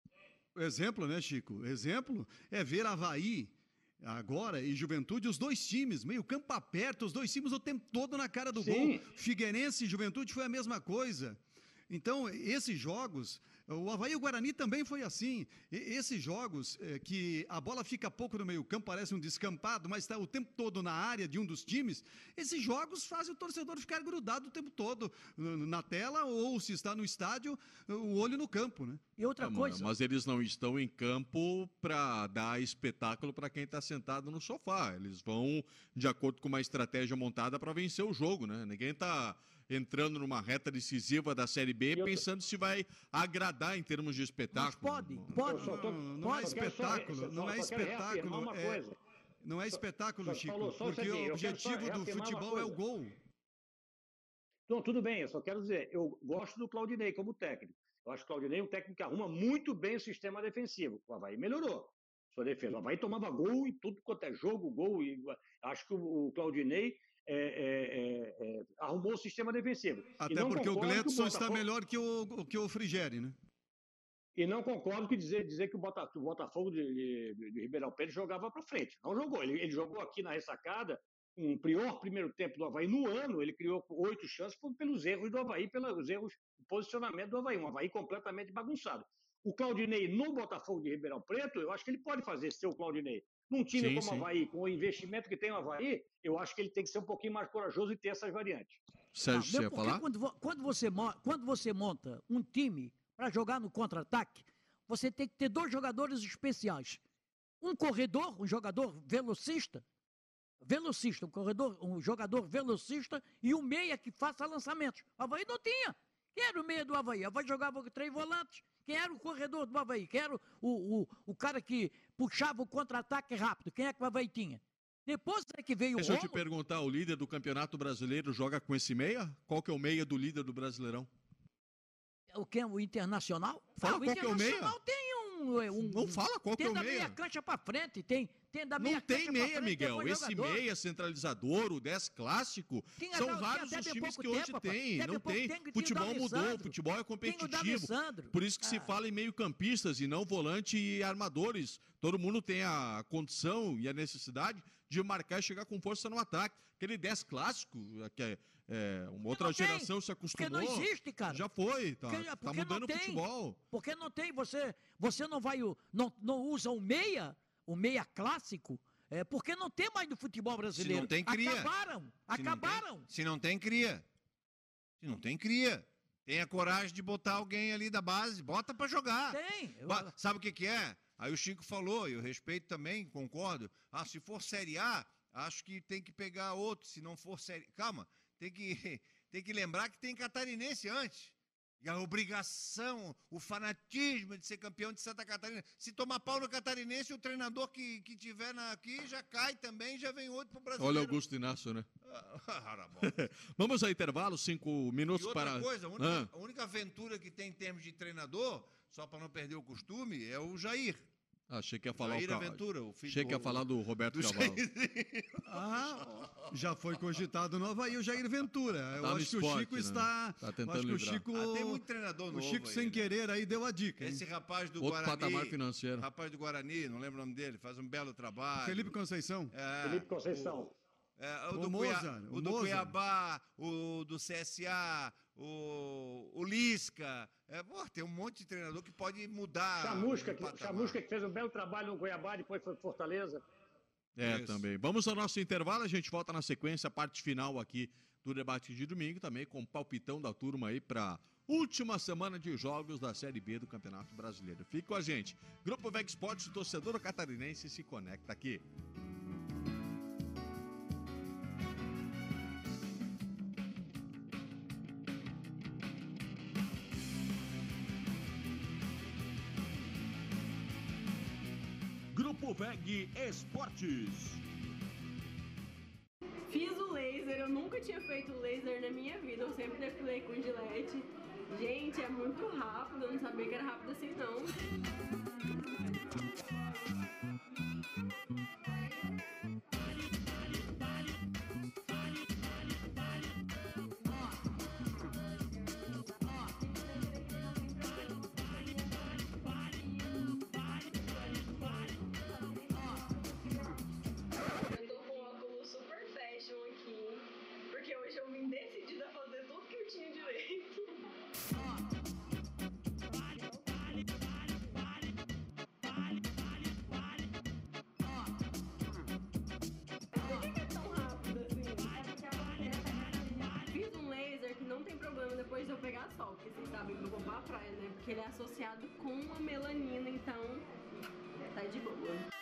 [SPEAKER 4] Exemplo, né, Chico? Exemplo é ver Havaí agora e Juventude, os dois times, meio campo aperto, os dois times o tempo todo na cara do
[SPEAKER 6] Sim.
[SPEAKER 4] gol. Figueirense e Juventude foi a mesma coisa. Então, esses jogos, o Havaí e o Guarani também foi assim. E- esses jogos eh, que a bola fica pouco no meio-campo, parece um descampado, mas está o tempo todo na área de um dos times, esses jogos fazem o torcedor ficar grudado o tempo todo na tela ou, se está no estádio, o olho no campo, né?
[SPEAKER 2] E outra
[SPEAKER 1] Ah, mas-
[SPEAKER 2] coisa,
[SPEAKER 1] Mas eles não estão em campo para dar espetáculo para quem está sentado no sofá. Eles vão de acordo com uma estratégia montada para vencer o jogo, né? Ninguém está entrando numa reta decisiva da Série B
[SPEAKER 6] E outra-
[SPEAKER 1] pensando se vai agradar em termos de
[SPEAKER 2] mas
[SPEAKER 1] espetáculo.
[SPEAKER 2] pode,
[SPEAKER 1] Não-
[SPEAKER 2] pode.
[SPEAKER 6] Eu só tô-
[SPEAKER 4] Não, não
[SPEAKER 2] pode.
[SPEAKER 4] é espetáculo,
[SPEAKER 6] só-
[SPEAKER 4] não é
[SPEAKER 6] só quero reafirmar
[SPEAKER 4] espetáculo.
[SPEAKER 6] uma
[SPEAKER 4] é-
[SPEAKER 6] coisa.
[SPEAKER 4] Não é espetáculo,
[SPEAKER 6] Só-
[SPEAKER 4] Chico,
[SPEAKER 6] só
[SPEAKER 4] porque o
[SPEAKER 6] eu
[SPEAKER 4] objetivo do futebol é o gol.
[SPEAKER 6] Então, tudo bem, eu só quero dizer, eu gosto do Claudinei como técnico. Eu acho que o Claudinei é um técnico que arruma muito bem o sistema defensivo. O Havaí melhorou sua defesa. O Havaí tomava gol em tudo quanto é jogo, gol. E, acho que o Claudinei é, é, é, é, arrumou o sistema defensivo.
[SPEAKER 4] Até porque o Gledson está
[SPEAKER 6] Botafogo-
[SPEAKER 4] melhor que o, que o Frigeri, né?
[SPEAKER 6] E não concordo que dizer, dizer que o Bota- que o Botafogo de, de- de Ribeirão Preto jogava para frente. Não jogou. Ele, ele jogou aqui na ressacada, um pior primeiro tempo do Havaí no ano. Ele criou oito chances pelos erros do Havaí, pelos erros de posicionamento do Havaí. Um Havaí completamente bagunçado. O Claudinei no Botafogo de Ribeirão Preto, eu acho que ele pode fazer ser o Claudinei. Num time
[SPEAKER 1] Sim,
[SPEAKER 6] como
[SPEAKER 1] sim.
[SPEAKER 6] o Havaí, com o investimento que tem o Havaí, eu acho que ele tem que ser um pouquinho mais corajoso e ter essas variantes.
[SPEAKER 1] Sérgio,
[SPEAKER 2] Ah,
[SPEAKER 1] você ia falar?
[SPEAKER 2] Quando, quando você, quando você monta um time para jogar no contra-ataque, você tem que ter dois jogadores especiais. Um corredor, um jogador velocista, velocista, um corredor, um jogador velocista e um meia que faça lançamentos. O Havaí não tinha. Quem era o meia do Havaí? O Havaí jogava com três volantes. Quem era o corredor do Havaí? Quem era o, o, o, o cara que puxava o contra-ataque rápido? Quem é que o Havaí tinha? Depois é que veio
[SPEAKER 1] Deixa
[SPEAKER 2] o
[SPEAKER 1] eu te perguntar, o líder do Campeonato Brasileiro joga com esse meia? Qual que é o meia do líder do Brasileirão?
[SPEAKER 2] O que? O Internacional?
[SPEAKER 1] Fala
[SPEAKER 2] Ah,
[SPEAKER 1] qual que é o meia.
[SPEAKER 2] Internacional tem um, é, um-
[SPEAKER 1] Não fala qual que
[SPEAKER 2] tem
[SPEAKER 1] é o
[SPEAKER 2] da
[SPEAKER 1] meia.
[SPEAKER 2] meia cancha pra frente, tem, tem da meia
[SPEAKER 1] Não tem meia,
[SPEAKER 2] frente,
[SPEAKER 1] Miguel.
[SPEAKER 2] tem
[SPEAKER 1] Esse
[SPEAKER 2] jogador.
[SPEAKER 1] meia centralizador, o 10 clássico,
[SPEAKER 2] Tinha
[SPEAKER 1] são
[SPEAKER 2] até
[SPEAKER 1] os times que hoje
[SPEAKER 2] tempo, rapaz.
[SPEAKER 1] tem. Não tem.
[SPEAKER 2] o
[SPEAKER 1] Futebol mudou, futebol é
[SPEAKER 2] Tem
[SPEAKER 1] competitivo. Por isso que se
[SPEAKER 2] Ah.
[SPEAKER 1] fala em meio-campistas e não volante e armadores. Todo mundo tem a condição e a necessidade de marcar e chegar com força no ataque. Aquele 10 clássico, que é, é, uma outra
[SPEAKER 2] não tem,
[SPEAKER 1] geração se
[SPEAKER 2] Porque
[SPEAKER 1] acostumou.
[SPEAKER 2] não existe, cara.
[SPEAKER 1] Já foi, tá,
[SPEAKER 2] Porque-
[SPEAKER 1] tá
[SPEAKER 2] porque não
[SPEAKER 1] mudando o futebol.
[SPEAKER 2] Porque não tem, você, você não vai, não, não usa o meia, o meia clássico, é, porque não tem mais no futebol brasileiro.
[SPEAKER 3] tem, cria.
[SPEAKER 2] Acabaram,
[SPEAKER 3] Se não tem-
[SPEAKER 2] acabaram.
[SPEAKER 3] Se não tem, cria. Se não tem, cria. Tenha coragem de botar alguém ali da base, bota pra jogar.
[SPEAKER 2] Tem. eu-
[SPEAKER 3] Sabe o que, que é? Aí o Chico falou, e eu respeito também, concordo. Ah, se for Série A, acho que tem que pegar outro. Se não for Série. Calma, tem que, *laughs* tem que lembrar que tem catarinense antes. E a obrigação, o fanatismo de ser campeão de Santa Catarina. Se tomar pau no catarinense, o treinador que, que tiver aqui já cai também, já vem outro pro Brasil.
[SPEAKER 1] Olha Augusto Inácio, né? *laughs* *laughs* Vamos ao intervalo, cinco
[SPEAKER 3] E
[SPEAKER 1] minutos
[SPEAKER 3] outra
[SPEAKER 1] para.
[SPEAKER 3] coisa, a única,
[SPEAKER 1] Ah.
[SPEAKER 3] a única aventura que tem em termos de treinador, só para não perder o costume, é o Jair.
[SPEAKER 1] Ah, achei que ia falar
[SPEAKER 3] Jair
[SPEAKER 1] o
[SPEAKER 3] Aventura, o filho
[SPEAKER 1] Achei que ia
[SPEAKER 3] do-
[SPEAKER 1] falar do Roberto
[SPEAKER 3] do
[SPEAKER 1] Cavalo. *laughs*
[SPEAKER 4] Ah, já foi cogitado no Havaí o Jair Ventura. Eu
[SPEAKER 1] Tá
[SPEAKER 4] acho que o Chico
[SPEAKER 1] né?
[SPEAKER 4] está.
[SPEAKER 1] Tá tentando
[SPEAKER 4] acho que o. Chico.
[SPEAKER 3] Ah, tem muito treinador
[SPEAKER 4] o Chico,
[SPEAKER 3] aí,
[SPEAKER 4] sem
[SPEAKER 3] né?
[SPEAKER 4] querer, aí deu a dica. hein?
[SPEAKER 3] Esse rapaz do
[SPEAKER 1] Outro
[SPEAKER 3] Guarani.
[SPEAKER 1] patamar financeiro.
[SPEAKER 3] Rapaz do Guarani, não lembro o nome dele, faz um belo trabalho.
[SPEAKER 4] Felipe Conceição.
[SPEAKER 3] É,
[SPEAKER 6] Felipe Conceição.
[SPEAKER 3] é, o,
[SPEAKER 4] O
[SPEAKER 3] do,
[SPEAKER 4] Mozart, o
[SPEAKER 3] o do
[SPEAKER 4] Mozart.
[SPEAKER 3] Cuiabá, o do CSA, o, o Lisca. É, pô, tem um monte de treinador que pode mudar.
[SPEAKER 6] Chamusca,
[SPEAKER 3] o
[SPEAKER 6] que. Chamusca que fez um belo trabalho no Goiabá, depois foi Fortaleza.
[SPEAKER 1] É,
[SPEAKER 3] Isso.
[SPEAKER 1] também. Vamos ao nosso intervalo, a gente volta na sequência, a parte final aqui do debate de domingo, também com o palpitão da turma aí para última semana de jogos da Série B do Campeonato Brasileiro. Fique com a gente. Grupo Veg Esportes, torcedor catarinense, se conecta aqui.
[SPEAKER 8] Esportes.
[SPEAKER 9] Fiz o laser eu nunca tinha feito laser na minha vida, eu sempre depilei com gilete. Gente, é muito rápido, eu não sabia que era rápido assim não. Sol, porque vocês sabem que eu vou pra praia, né? Porque ele é associado com a melanina, então tá de boa.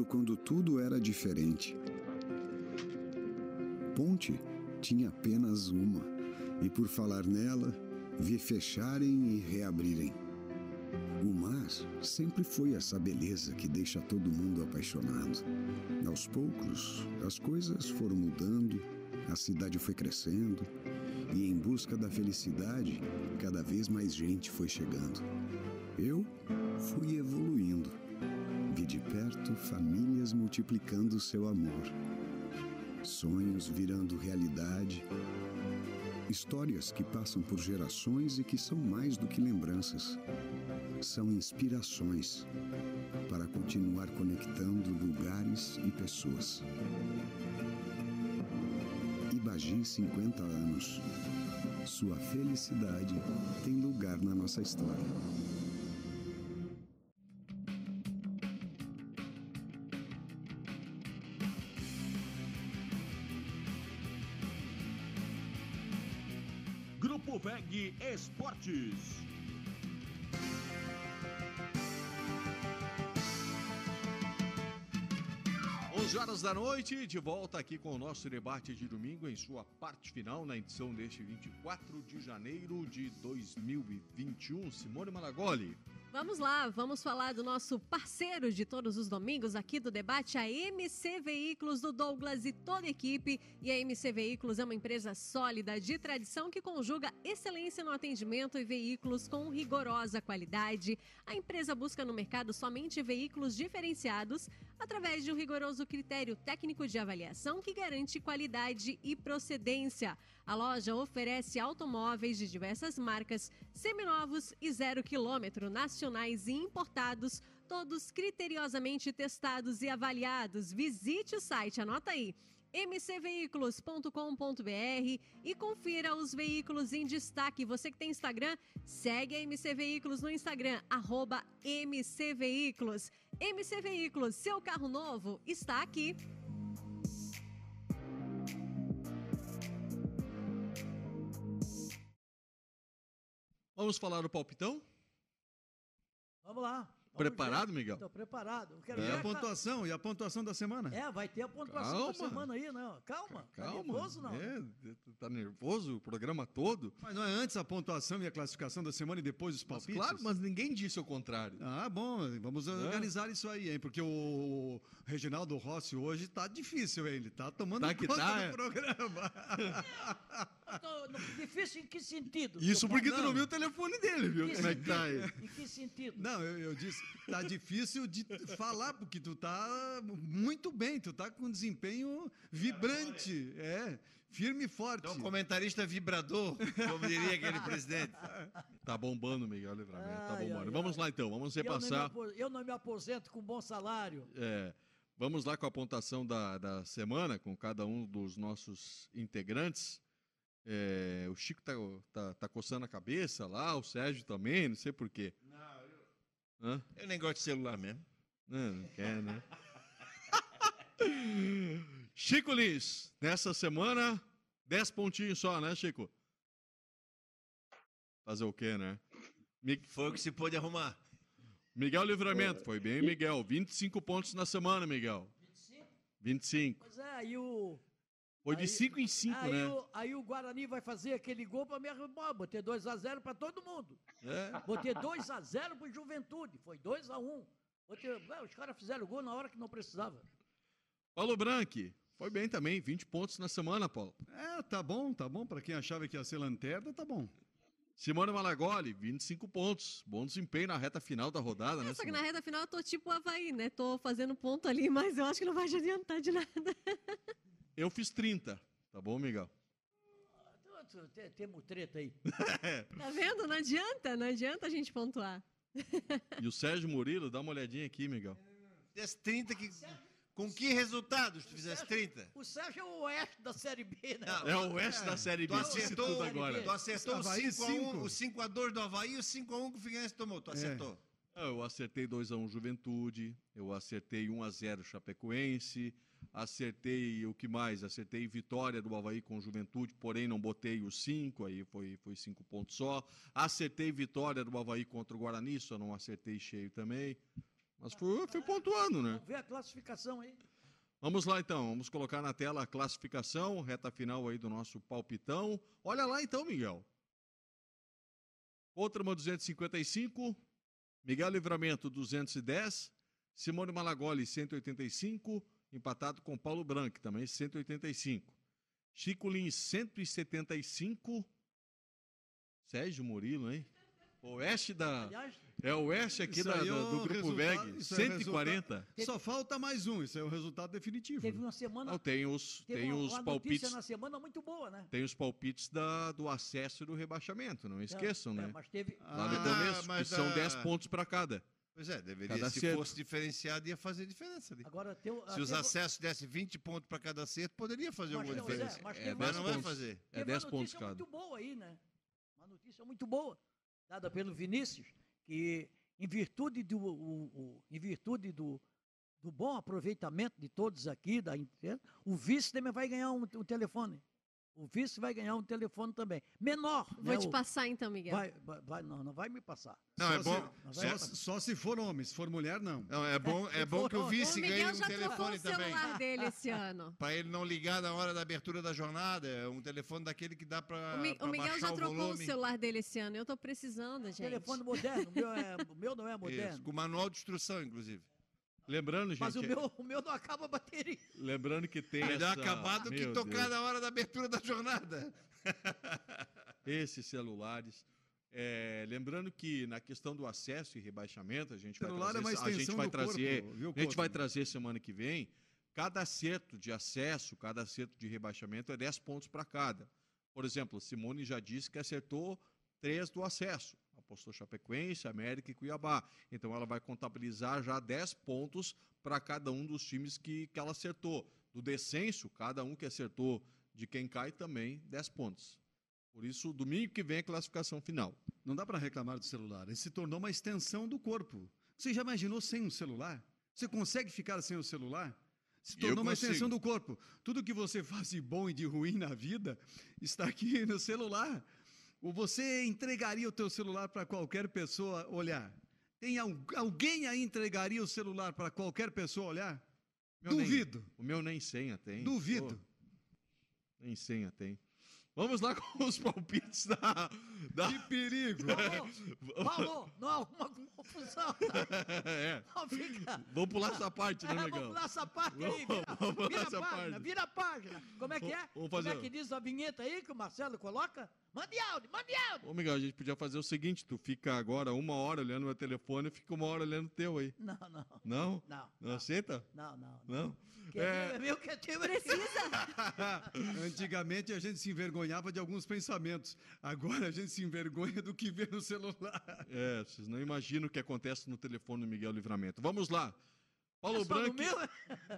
[SPEAKER 7] Lembro quando tudo era diferente. Ponte tinha apenas uma, e por falar nela, vi fecharem e reabrirem. O mar sempre foi essa beleza que deixa todo mundo apaixonado. Aos poucos, as coisas foram mudando, a cidade foi crescendo, e em busca da felicidade, cada vez mais gente foi chegando. Eu fui evoluindo. Vi de perto famílias multiplicando seu amor, sonhos virando realidade, histórias que passam por gerações e que são mais do que lembranças, são inspirações para continuar conectando lugares e pessoas. Ibagi 50 anos. Sua felicidade tem lugar na nossa história.
[SPEAKER 1] Onze horas da noite, de volta aqui com o nosso debate de domingo em sua parte final, na edição deste 24 de janeiro de 2021. Simone Malagoli.
[SPEAKER 5] Vamos lá, vamos falar do nosso parceiro de todos os domingos aqui do debate, a MC Veículos do Douglas e toda a equipe. E a MC Veículos é uma empresa sólida de tradição que conjuga excelência no atendimento e veículos com rigorosa qualidade. A empresa busca no mercado somente veículos diferenciados através de um rigoroso critério técnico de avaliação que garante qualidade e procedência. A loja oferece automóveis de diversas marcas, seminovos e zero quilômetro, nacionais e importados, todos criteriosamente testados e avaliados. Visite o site, anota aí mcveículos.com.br e confira os veículos em destaque. Você que tem Instagram, segue a MC Veículos no Instagram, arroba MC Veículos. MC Veículos, seu carro novo está aqui.
[SPEAKER 1] Vamos falar do palpitão?
[SPEAKER 2] Vamos lá.
[SPEAKER 1] Preparado, Miguel?
[SPEAKER 2] Estou preparado. Eu quero
[SPEAKER 4] E
[SPEAKER 2] ver
[SPEAKER 4] a pontuação? E a pontuação da semana?
[SPEAKER 2] É, vai ter a pontuação da
[SPEAKER 1] Calma.
[SPEAKER 2] semana aí, não. Calma. Tá
[SPEAKER 1] Calma.
[SPEAKER 2] nervoso, não?
[SPEAKER 1] É, tá nervoso o programa todo?
[SPEAKER 4] Mas não é antes a pontuação e a classificação da semana e depois os
[SPEAKER 1] Mas,
[SPEAKER 4] palpites?
[SPEAKER 1] claro, mas ninguém disse o contrário.
[SPEAKER 4] Ah, bom, vamos organizar isso aí, hein? Porque o Reginaldo Rossi hoje tá difícil, hein? Ele tá tomando
[SPEAKER 1] Tá que
[SPEAKER 4] conta
[SPEAKER 1] tá,
[SPEAKER 4] do
[SPEAKER 1] é.
[SPEAKER 4] programa. *laughs*
[SPEAKER 2] Tô- no- difícil em que sentido?
[SPEAKER 1] Isso porque tu não viu o telefone dele, viu? Como é que tá aí?
[SPEAKER 2] Em que sentido?
[SPEAKER 4] Não, eu, eu disse, tá difícil de falar, porque tu tá muito bem, tu tá com desempenho vibrante, é, firme e forte.
[SPEAKER 3] Então, comentarista vibrador, como diria aquele presidente.
[SPEAKER 1] Tá bombando, Miguel Livramento. Tá
[SPEAKER 2] Ai,
[SPEAKER 1] bombando.
[SPEAKER 2] ai,
[SPEAKER 1] Vamos
[SPEAKER 2] ai.
[SPEAKER 1] lá então, vamos
[SPEAKER 2] Eu não, me
[SPEAKER 1] repassar.
[SPEAKER 2] eu não me aposento com bom salário.
[SPEAKER 1] É, vamos lá com a pontuação da, da semana, com cada um dos nossos integrantes. É, o Chico tá, tá, tá coçando a cabeça lá, o Sérgio também, não sei porquê.
[SPEAKER 3] Não, eu,
[SPEAKER 1] Hã?
[SPEAKER 3] eu nem gosto de celular mesmo.
[SPEAKER 1] Não, não quer, né? *laughs* Chico Lins, nessa semana, 10 pontinhos só, né, Chico? Fazer o quê, né? Mi-
[SPEAKER 3] Foi o que se pôde arrumar.
[SPEAKER 1] Miguel Livramento, foi bem, Miguel. 25 pontos na semana, Miguel. 25.
[SPEAKER 2] Pois é, aí o.
[SPEAKER 1] Foi de
[SPEAKER 2] Aí-
[SPEAKER 1] 5 em 5,
[SPEAKER 2] aí,
[SPEAKER 1] né?
[SPEAKER 2] o aí o Guarani vai fazer aquele gol para me arrumar. Botei 2x0 para todo mundo.
[SPEAKER 1] É.
[SPEAKER 2] Botei 2x0 pro Juventude. Foi 2x1. Botei, ué, os caras fizeram gol na hora que não precisava.
[SPEAKER 1] Paulo Branque, foi bem também, 20 pontos na semana, Paulo.
[SPEAKER 4] É, tá bom, tá bom, para quem achava que ia ser lanterna, tá bom.
[SPEAKER 1] Simone Malagoli, 25 pontos. Bom desempenho na reta final da rodada, né?
[SPEAKER 5] Só que na reta final eu tô tipo o Havaí, né? Tô fazendo ponto ali, mas eu acho que não vai adiantar de nada. *laughs*
[SPEAKER 1] Eu fiz 30, tá bom, Miguel?
[SPEAKER 2] Te- Temos treta aí. *laughs*
[SPEAKER 5] Tá vendo? Não adianta, não adianta a gente pontuar.
[SPEAKER 1] E o Sérgio Murilo, dá uma olhadinha aqui, Miguel.
[SPEAKER 3] Fizesse 30 que. Com que resultados tu fizesse 30?
[SPEAKER 2] O Sérgio é o oeste da Série B, né?
[SPEAKER 3] Não,
[SPEAKER 1] É o oeste da Série
[SPEAKER 3] Tu
[SPEAKER 1] B, disse
[SPEAKER 3] acertou,
[SPEAKER 1] tudo agora.
[SPEAKER 3] tu acertou o
[SPEAKER 4] Havaí
[SPEAKER 3] 5x1,
[SPEAKER 4] cinco.
[SPEAKER 3] o 5x2 do Havaí e o 5x1 que o Figueirense tomou. Tu acertou.
[SPEAKER 1] Ah, Eu acertei 2x1 Juventude, eu acertei 1x0 Chapecoense, acertei o que mais? Acertei vitória do Havaí com Juventude, porém não botei o 5, aí foi 5 pontos só. Acertei vitória do Havaí contra o Guarani, só não acertei cheio também. Mas fui, fui pontuando, né?
[SPEAKER 2] Vamos ver a classificação aí.
[SPEAKER 1] Vamos lá então, vamos colocar na tela a classificação, reta final aí do nosso palpitão. Olha lá então, Miguel. Outrama 255, Miguel Livramento 210, Simone Malagoli 185, empatado com Paulo Branco também 185. Chico Lins 175. Sérgio Murilo, hein? Oeste da
[SPEAKER 2] Aliás,
[SPEAKER 1] é o oeste aqui da-
[SPEAKER 4] aí é
[SPEAKER 1] do, do grupo VEG,
[SPEAKER 4] isso é o
[SPEAKER 1] 140.
[SPEAKER 4] Só falta mais um, isso é o resultado definitivo.
[SPEAKER 2] teve uma semana.
[SPEAKER 1] Não, tem os,
[SPEAKER 2] teve
[SPEAKER 1] tem
[SPEAKER 2] uma,
[SPEAKER 1] os
[SPEAKER 2] uma
[SPEAKER 1] palpites,
[SPEAKER 2] na semana muito boa, né?
[SPEAKER 1] tem os palpites da, do acesso e do rebaixamento, não esqueçam,
[SPEAKER 2] É,
[SPEAKER 1] né?
[SPEAKER 2] mas teve.
[SPEAKER 1] Lá no
[SPEAKER 3] Ah,
[SPEAKER 1] começo, que são
[SPEAKER 3] da-
[SPEAKER 1] 10 pontos para cada.
[SPEAKER 3] Pois é, deveria,
[SPEAKER 1] Cada
[SPEAKER 3] se
[SPEAKER 1] acerto.
[SPEAKER 3] fosse diferenciado, ia fazer diferença ali.
[SPEAKER 2] Agora tem
[SPEAKER 3] Se os
[SPEAKER 2] teve-
[SPEAKER 3] acessos dessem 20 pontos para cada acerto, poderia fazer
[SPEAKER 2] mas
[SPEAKER 3] alguma diferença.
[SPEAKER 2] é, mas
[SPEAKER 1] É,
[SPEAKER 3] Mas não
[SPEAKER 2] uma-
[SPEAKER 3] vai fazer.
[SPEAKER 1] É
[SPEAKER 2] teve
[SPEAKER 1] 10
[SPEAKER 2] uma
[SPEAKER 1] pontos
[SPEAKER 2] notícia
[SPEAKER 1] cada.
[SPEAKER 2] muito boa aí, né? Uma notícia muito boa, dada pelo Vinícius, que em virtude do, o- o- em virtude do, do bom aproveitamento de todos aqui, da empresa, o vice também vai ganhar um, um telefone. O vice vai ganhar um telefone também. Menor.
[SPEAKER 5] Vou
[SPEAKER 2] né?
[SPEAKER 5] te
[SPEAKER 2] O-
[SPEAKER 5] passar então, Miguel.
[SPEAKER 2] Vai, vai, vai- não, não vai me passar.
[SPEAKER 3] Não, é
[SPEAKER 4] Só
[SPEAKER 3] bom.
[SPEAKER 4] se-
[SPEAKER 2] Vai-
[SPEAKER 4] só, se- só se for homem, se for mulher, não.
[SPEAKER 3] Não, é bom, é bom que o
[SPEAKER 5] o
[SPEAKER 3] vice ganhe
[SPEAKER 5] Miguel
[SPEAKER 3] um
[SPEAKER 5] já trocou
[SPEAKER 3] telefone
[SPEAKER 5] o
[SPEAKER 3] também.
[SPEAKER 5] celular *laughs* dele esse ano.
[SPEAKER 3] Para ele não ligar na hora da abertura da jornada, é um telefone daquele que dá para
[SPEAKER 5] O, Mi- o Miguel já
[SPEAKER 3] o
[SPEAKER 5] trocou o celular dele esse ano. Eu tô precisando, gente.
[SPEAKER 2] Telefone moderno. O meu, é, o meu não é *laughs*
[SPEAKER 3] Isso,
[SPEAKER 2] moderno.
[SPEAKER 3] com manual de instrução, inclusive.
[SPEAKER 1] Lembrando,
[SPEAKER 2] Mas o
[SPEAKER 1] gente,
[SPEAKER 2] meu, o meu não acaba a bateria.
[SPEAKER 1] lembrando que tem
[SPEAKER 3] Melhor
[SPEAKER 1] essa...
[SPEAKER 3] acabar do que
[SPEAKER 1] Meu
[SPEAKER 3] tocar
[SPEAKER 1] Deus.
[SPEAKER 3] na hora da abertura da jornada. *laughs*
[SPEAKER 1] esses celulares. É, lembrando que na questão do acesso e rebaixamento, a gente vai
[SPEAKER 4] Celular
[SPEAKER 1] trazer,
[SPEAKER 4] é uma
[SPEAKER 1] a gente vai trazer,
[SPEAKER 4] corpo, viu,
[SPEAKER 1] a gente vai trazer semana que vem, cada acerto de acesso, cada acerto de rebaixamento é 10 pontos para cada. Por exemplo, a Simone já disse que acertou três do acesso. Apostou Chapecoense, América e Cuiabá. Então ela vai contabilizar já 10 pontos para cada um dos times que, que ela acertou. Do descenso, cada um que acertou de quem cai também 10 pontos. Por isso, domingo que vem a classificação final.
[SPEAKER 4] Não dá para reclamar do celular. Ele se tornou uma extensão do corpo. Você já imaginou sem um celular? Você consegue ficar sem o celular? Se tornou uma extensão do corpo. Tudo que você faz de bom e de ruim na vida está aqui no celular. Ou você entregaria o teu celular para qualquer pessoa olhar? Tem al- alguém aí entregaria o celular para qualquer pessoa olhar?
[SPEAKER 1] Meu nem-
[SPEAKER 4] Duvido.
[SPEAKER 1] o meu nem senha tem.
[SPEAKER 4] Duvido.
[SPEAKER 1] Nem senha tem. Vamos lá *laughs* com os palpites da. da...
[SPEAKER 4] Que perigo. *laughs*
[SPEAKER 2] Paulo, não arruma confusão. Tá? *laughs*
[SPEAKER 1] é.
[SPEAKER 2] Não fica.
[SPEAKER 1] Vamos pular essa parte, né,
[SPEAKER 2] É, vamos pular essa parte aí. Vira,
[SPEAKER 1] vamos pular
[SPEAKER 2] vira
[SPEAKER 1] essa
[SPEAKER 2] página,
[SPEAKER 1] parte.
[SPEAKER 2] vira a página. Como é que é?
[SPEAKER 1] Vamos fazer-
[SPEAKER 2] Como é que diz a vinheta aí que o Marcelo coloca? Mande áudio, mande áudio.
[SPEAKER 1] Ô, Miguel, a gente podia fazer o seguinte: tu fica agora uma hora olhando meu telefone e fica uma hora olhando o teu aí.
[SPEAKER 2] Não, não.
[SPEAKER 1] Não?
[SPEAKER 2] Não.
[SPEAKER 1] Não aceita?
[SPEAKER 2] Não, não.
[SPEAKER 1] Não?
[SPEAKER 2] Que é meu, é meu, que teu, é teu.
[SPEAKER 4] Antigamente a gente se envergonhava de alguns pensamentos. Agora a gente se envergonha do que vê no celular.
[SPEAKER 1] É, vocês não imaginam o que acontece no telefone do Miguel Livramento. Vamos lá. Paulo
[SPEAKER 2] É
[SPEAKER 1] Branco.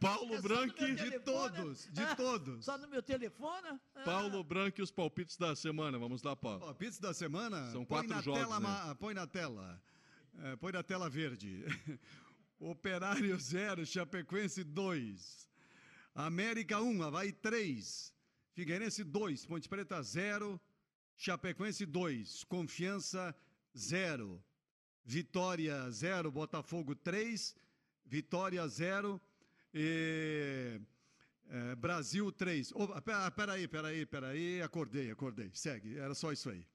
[SPEAKER 1] Paulo *laughs*
[SPEAKER 2] É
[SPEAKER 1] Branco.
[SPEAKER 4] De
[SPEAKER 2] telefone?
[SPEAKER 4] todos, de
[SPEAKER 2] Ah,
[SPEAKER 4] todos.
[SPEAKER 2] Só no meu telefone? Ah,
[SPEAKER 1] Paulo Branco e os palpites da semana. Vamos lá, Paulo.
[SPEAKER 4] Palpites da semana?
[SPEAKER 1] São
[SPEAKER 4] põe
[SPEAKER 1] quatro
[SPEAKER 4] na
[SPEAKER 1] jogos,
[SPEAKER 4] Tela,
[SPEAKER 1] né?
[SPEAKER 4] Põe na tela. É, põe na tela verde. *laughs* Operário 0, Chapecoense 2. América 1, Havaí 3. Figueirense 2, Ponte Preta 0. Chapecoense 2, Confiança 0. Vitória 0, Botafogo 3. Vitória 0. E... é, Brasil 3. Oh, pera- peraí, peraí, peraí. Acordei, acordei. Segue. Era só isso aí.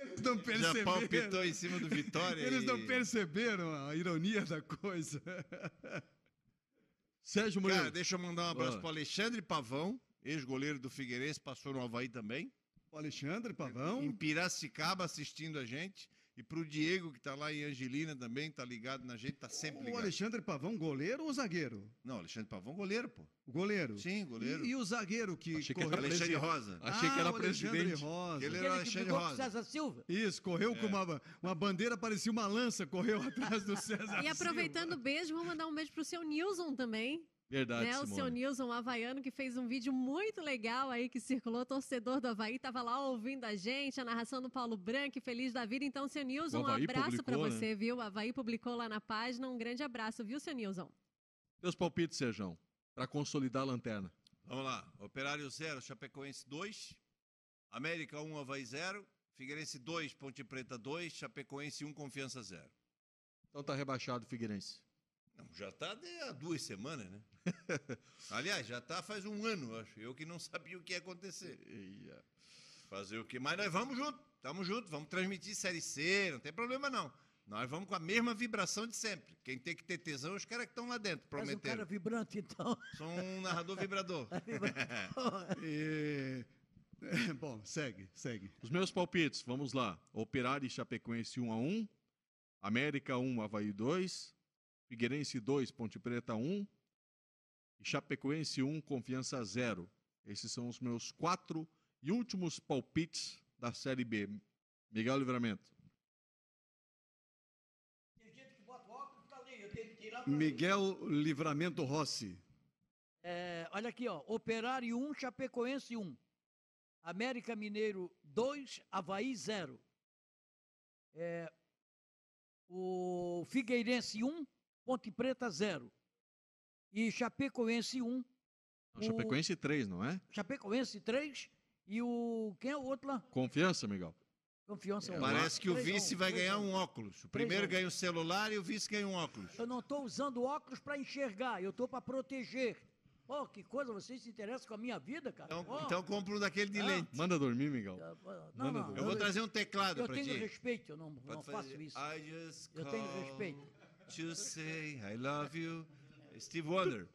[SPEAKER 4] Eles não
[SPEAKER 3] Já
[SPEAKER 4] perceberam.
[SPEAKER 3] palpitou em cima do Vitória.
[SPEAKER 4] Eles
[SPEAKER 3] e-
[SPEAKER 4] não perceberam a ironia da coisa. *laughs*
[SPEAKER 1] Sérgio
[SPEAKER 3] Cara,
[SPEAKER 1] Moreira.
[SPEAKER 3] deixa eu mandar um abraço
[SPEAKER 1] Ah.
[SPEAKER 3] pro Alexandre Pavão, ex-goleiro do Figueirense, passou no Havaí também.
[SPEAKER 4] O Alexandre Pavão.
[SPEAKER 3] Em Piracicaba assistindo a gente. E pro Diego, que tá lá em Angelina também, tá ligado na gente, tá sempre
[SPEAKER 4] O
[SPEAKER 3] ligado.
[SPEAKER 4] Alexandre Pavão, goleiro ou zagueiro?
[SPEAKER 3] Não, Alexandre Pavão, goleiro, pô.
[SPEAKER 4] O goleiro.
[SPEAKER 3] Sim, goleiro.
[SPEAKER 4] E, e o zagueiro que
[SPEAKER 1] Achei que
[SPEAKER 4] correu.
[SPEAKER 1] era
[SPEAKER 3] Alexandre. Rosa.
[SPEAKER 1] Achei que
[SPEAKER 4] Ah,
[SPEAKER 1] era
[SPEAKER 4] o Alexandre
[SPEAKER 1] presidente.
[SPEAKER 4] Rosa.
[SPEAKER 3] Ele era
[SPEAKER 2] Aquele que
[SPEAKER 3] Alexandre
[SPEAKER 2] o
[SPEAKER 3] Rosa.
[SPEAKER 2] César Silva?
[SPEAKER 4] Isso, correu
[SPEAKER 1] É.
[SPEAKER 4] com uma, uma bandeira, parecia uma lança, correu *laughs* atrás do César
[SPEAKER 5] E aproveitando o
[SPEAKER 4] Silva.
[SPEAKER 5] beijo, vou mandar um beijo pro seu Nilson também.
[SPEAKER 1] Verdade,
[SPEAKER 5] né? O seu. Nilson Havaiano, que fez um vídeo muito legal aí que circulou. Torcedor do Havaí, tava lá ouvindo a gente, a narração do Paulo Branco, feliz da vida. Então, seu Nilson, um abraço pra
[SPEAKER 1] publicou, né?
[SPEAKER 5] você, viu? O Havaí publicou lá na página. Um grande abraço, viu, seu Nilson?
[SPEAKER 1] Teus palpites, Sérgio, para consolidar a lanterna.
[SPEAKER 3] Vamos lá. Operário 0, Chapecoense 2. América 1, Havaí 0. Figueirense 2, Ponte Preta 2. Chapecoense 1, Confiança 0.
[SPEAKER 1] Então tá rebaixado o Figueirense.
[SPEAKER 3] Não, já tá de- há duas semanas, né? *laughs* Aliás, já tá faz um ano, acho. Eu que não *laughs* sabia o que ia acontecer. Fazer o quê? Mas nós vamos junto, estamos juntos, vamos transmitir Série C, não tem problema não. Nós vamos com a mesma vibração de sempre. Quem tem que ter tesão é os caras que estão lá dentro,
[SPEAKER 2] Mas um cara
[SPEAKER 3] prometeram.
[SPEAKER 2] vibrante, então.
[SPEAKER 3] Sou um narrador vibrador. *laughs*
[SPEAKER 4] E- é, Bom, segue, segue.
[SPEAKER 1] Os meus palpites, vamos lá. Operário e Chapecoense 1 a 1 América 1, Havaí 2. Figueirense 2, Ponte Preta 1. E Chapecoense 1, Confiança 0. Esses são os meus quatro e últimos palpites da Série B. Miguel Livramento.
[SPEAKER 4] Miguel Livramento Rossi.
[SPEAKER 2] É, olha aqui, ó. Operário 1, Chapecoense 1. América Mineiro 2, Havaí 0. É, o Figueirense 1, Ponte Preta 0. E Chapecoense 1.
[SPEAKER 1] Não, Chapecoense 3, não é?
[SPEAKER 2] Chapecoense 3. E o. Quem é o outro lá?
[SPEAKER 1] Confiança, Miguel.
[SPEAKER 2] Confiança um.
[SPEAKER 3] Parece que o
[SPEAKER 2] Três um,
[SPEAKER 3] vice vai
[SPEAKER 2] três
[SPEAKER 3] ganhar
[SPEAKER 2] um.
[SPEAKER 3] um óculos. O
[SPEAKER 2] Três
[SPEAKER 3] primeiro
[SPEAKER 2] um.
[SPEAKER 3] ganha o celular e o vice ganha um óculos.
[SPEAKER 2] Eu não estou usando óculos para enxergar, eu estou para proteger. Pô, que coisa, vocês se interessam com a minha vida, cara?
[SPEAKER 3] Então,
[SPEAKER 2] Pô,
[SPEAKER 3] então compra um daquele de
[SPEAKER 2] Ah.
[SPEAKER 3] lente.
[SPEAKER 1] Manda dormir, Miguel.
[SPEAKER 2] eu-
[SPEAKER 1] manda
[SPEAKER 2] não, não,
[SPEAKER 1] ver.
[SPEAKER 3] Eu vou trazer um teclado
[SPEAKER 2] eu
[SPEAKER 3] pra
[SPEAKER 2] tenho
[SPEAKER 3] ti.
[SPEAKER 2] respeito, eu não, não faço isso.
[SPEAKER 3] I just
[SPEAKER 2] Eu tenho respeito.
[SPEAKER 3] To say I love you. Steve Wonder.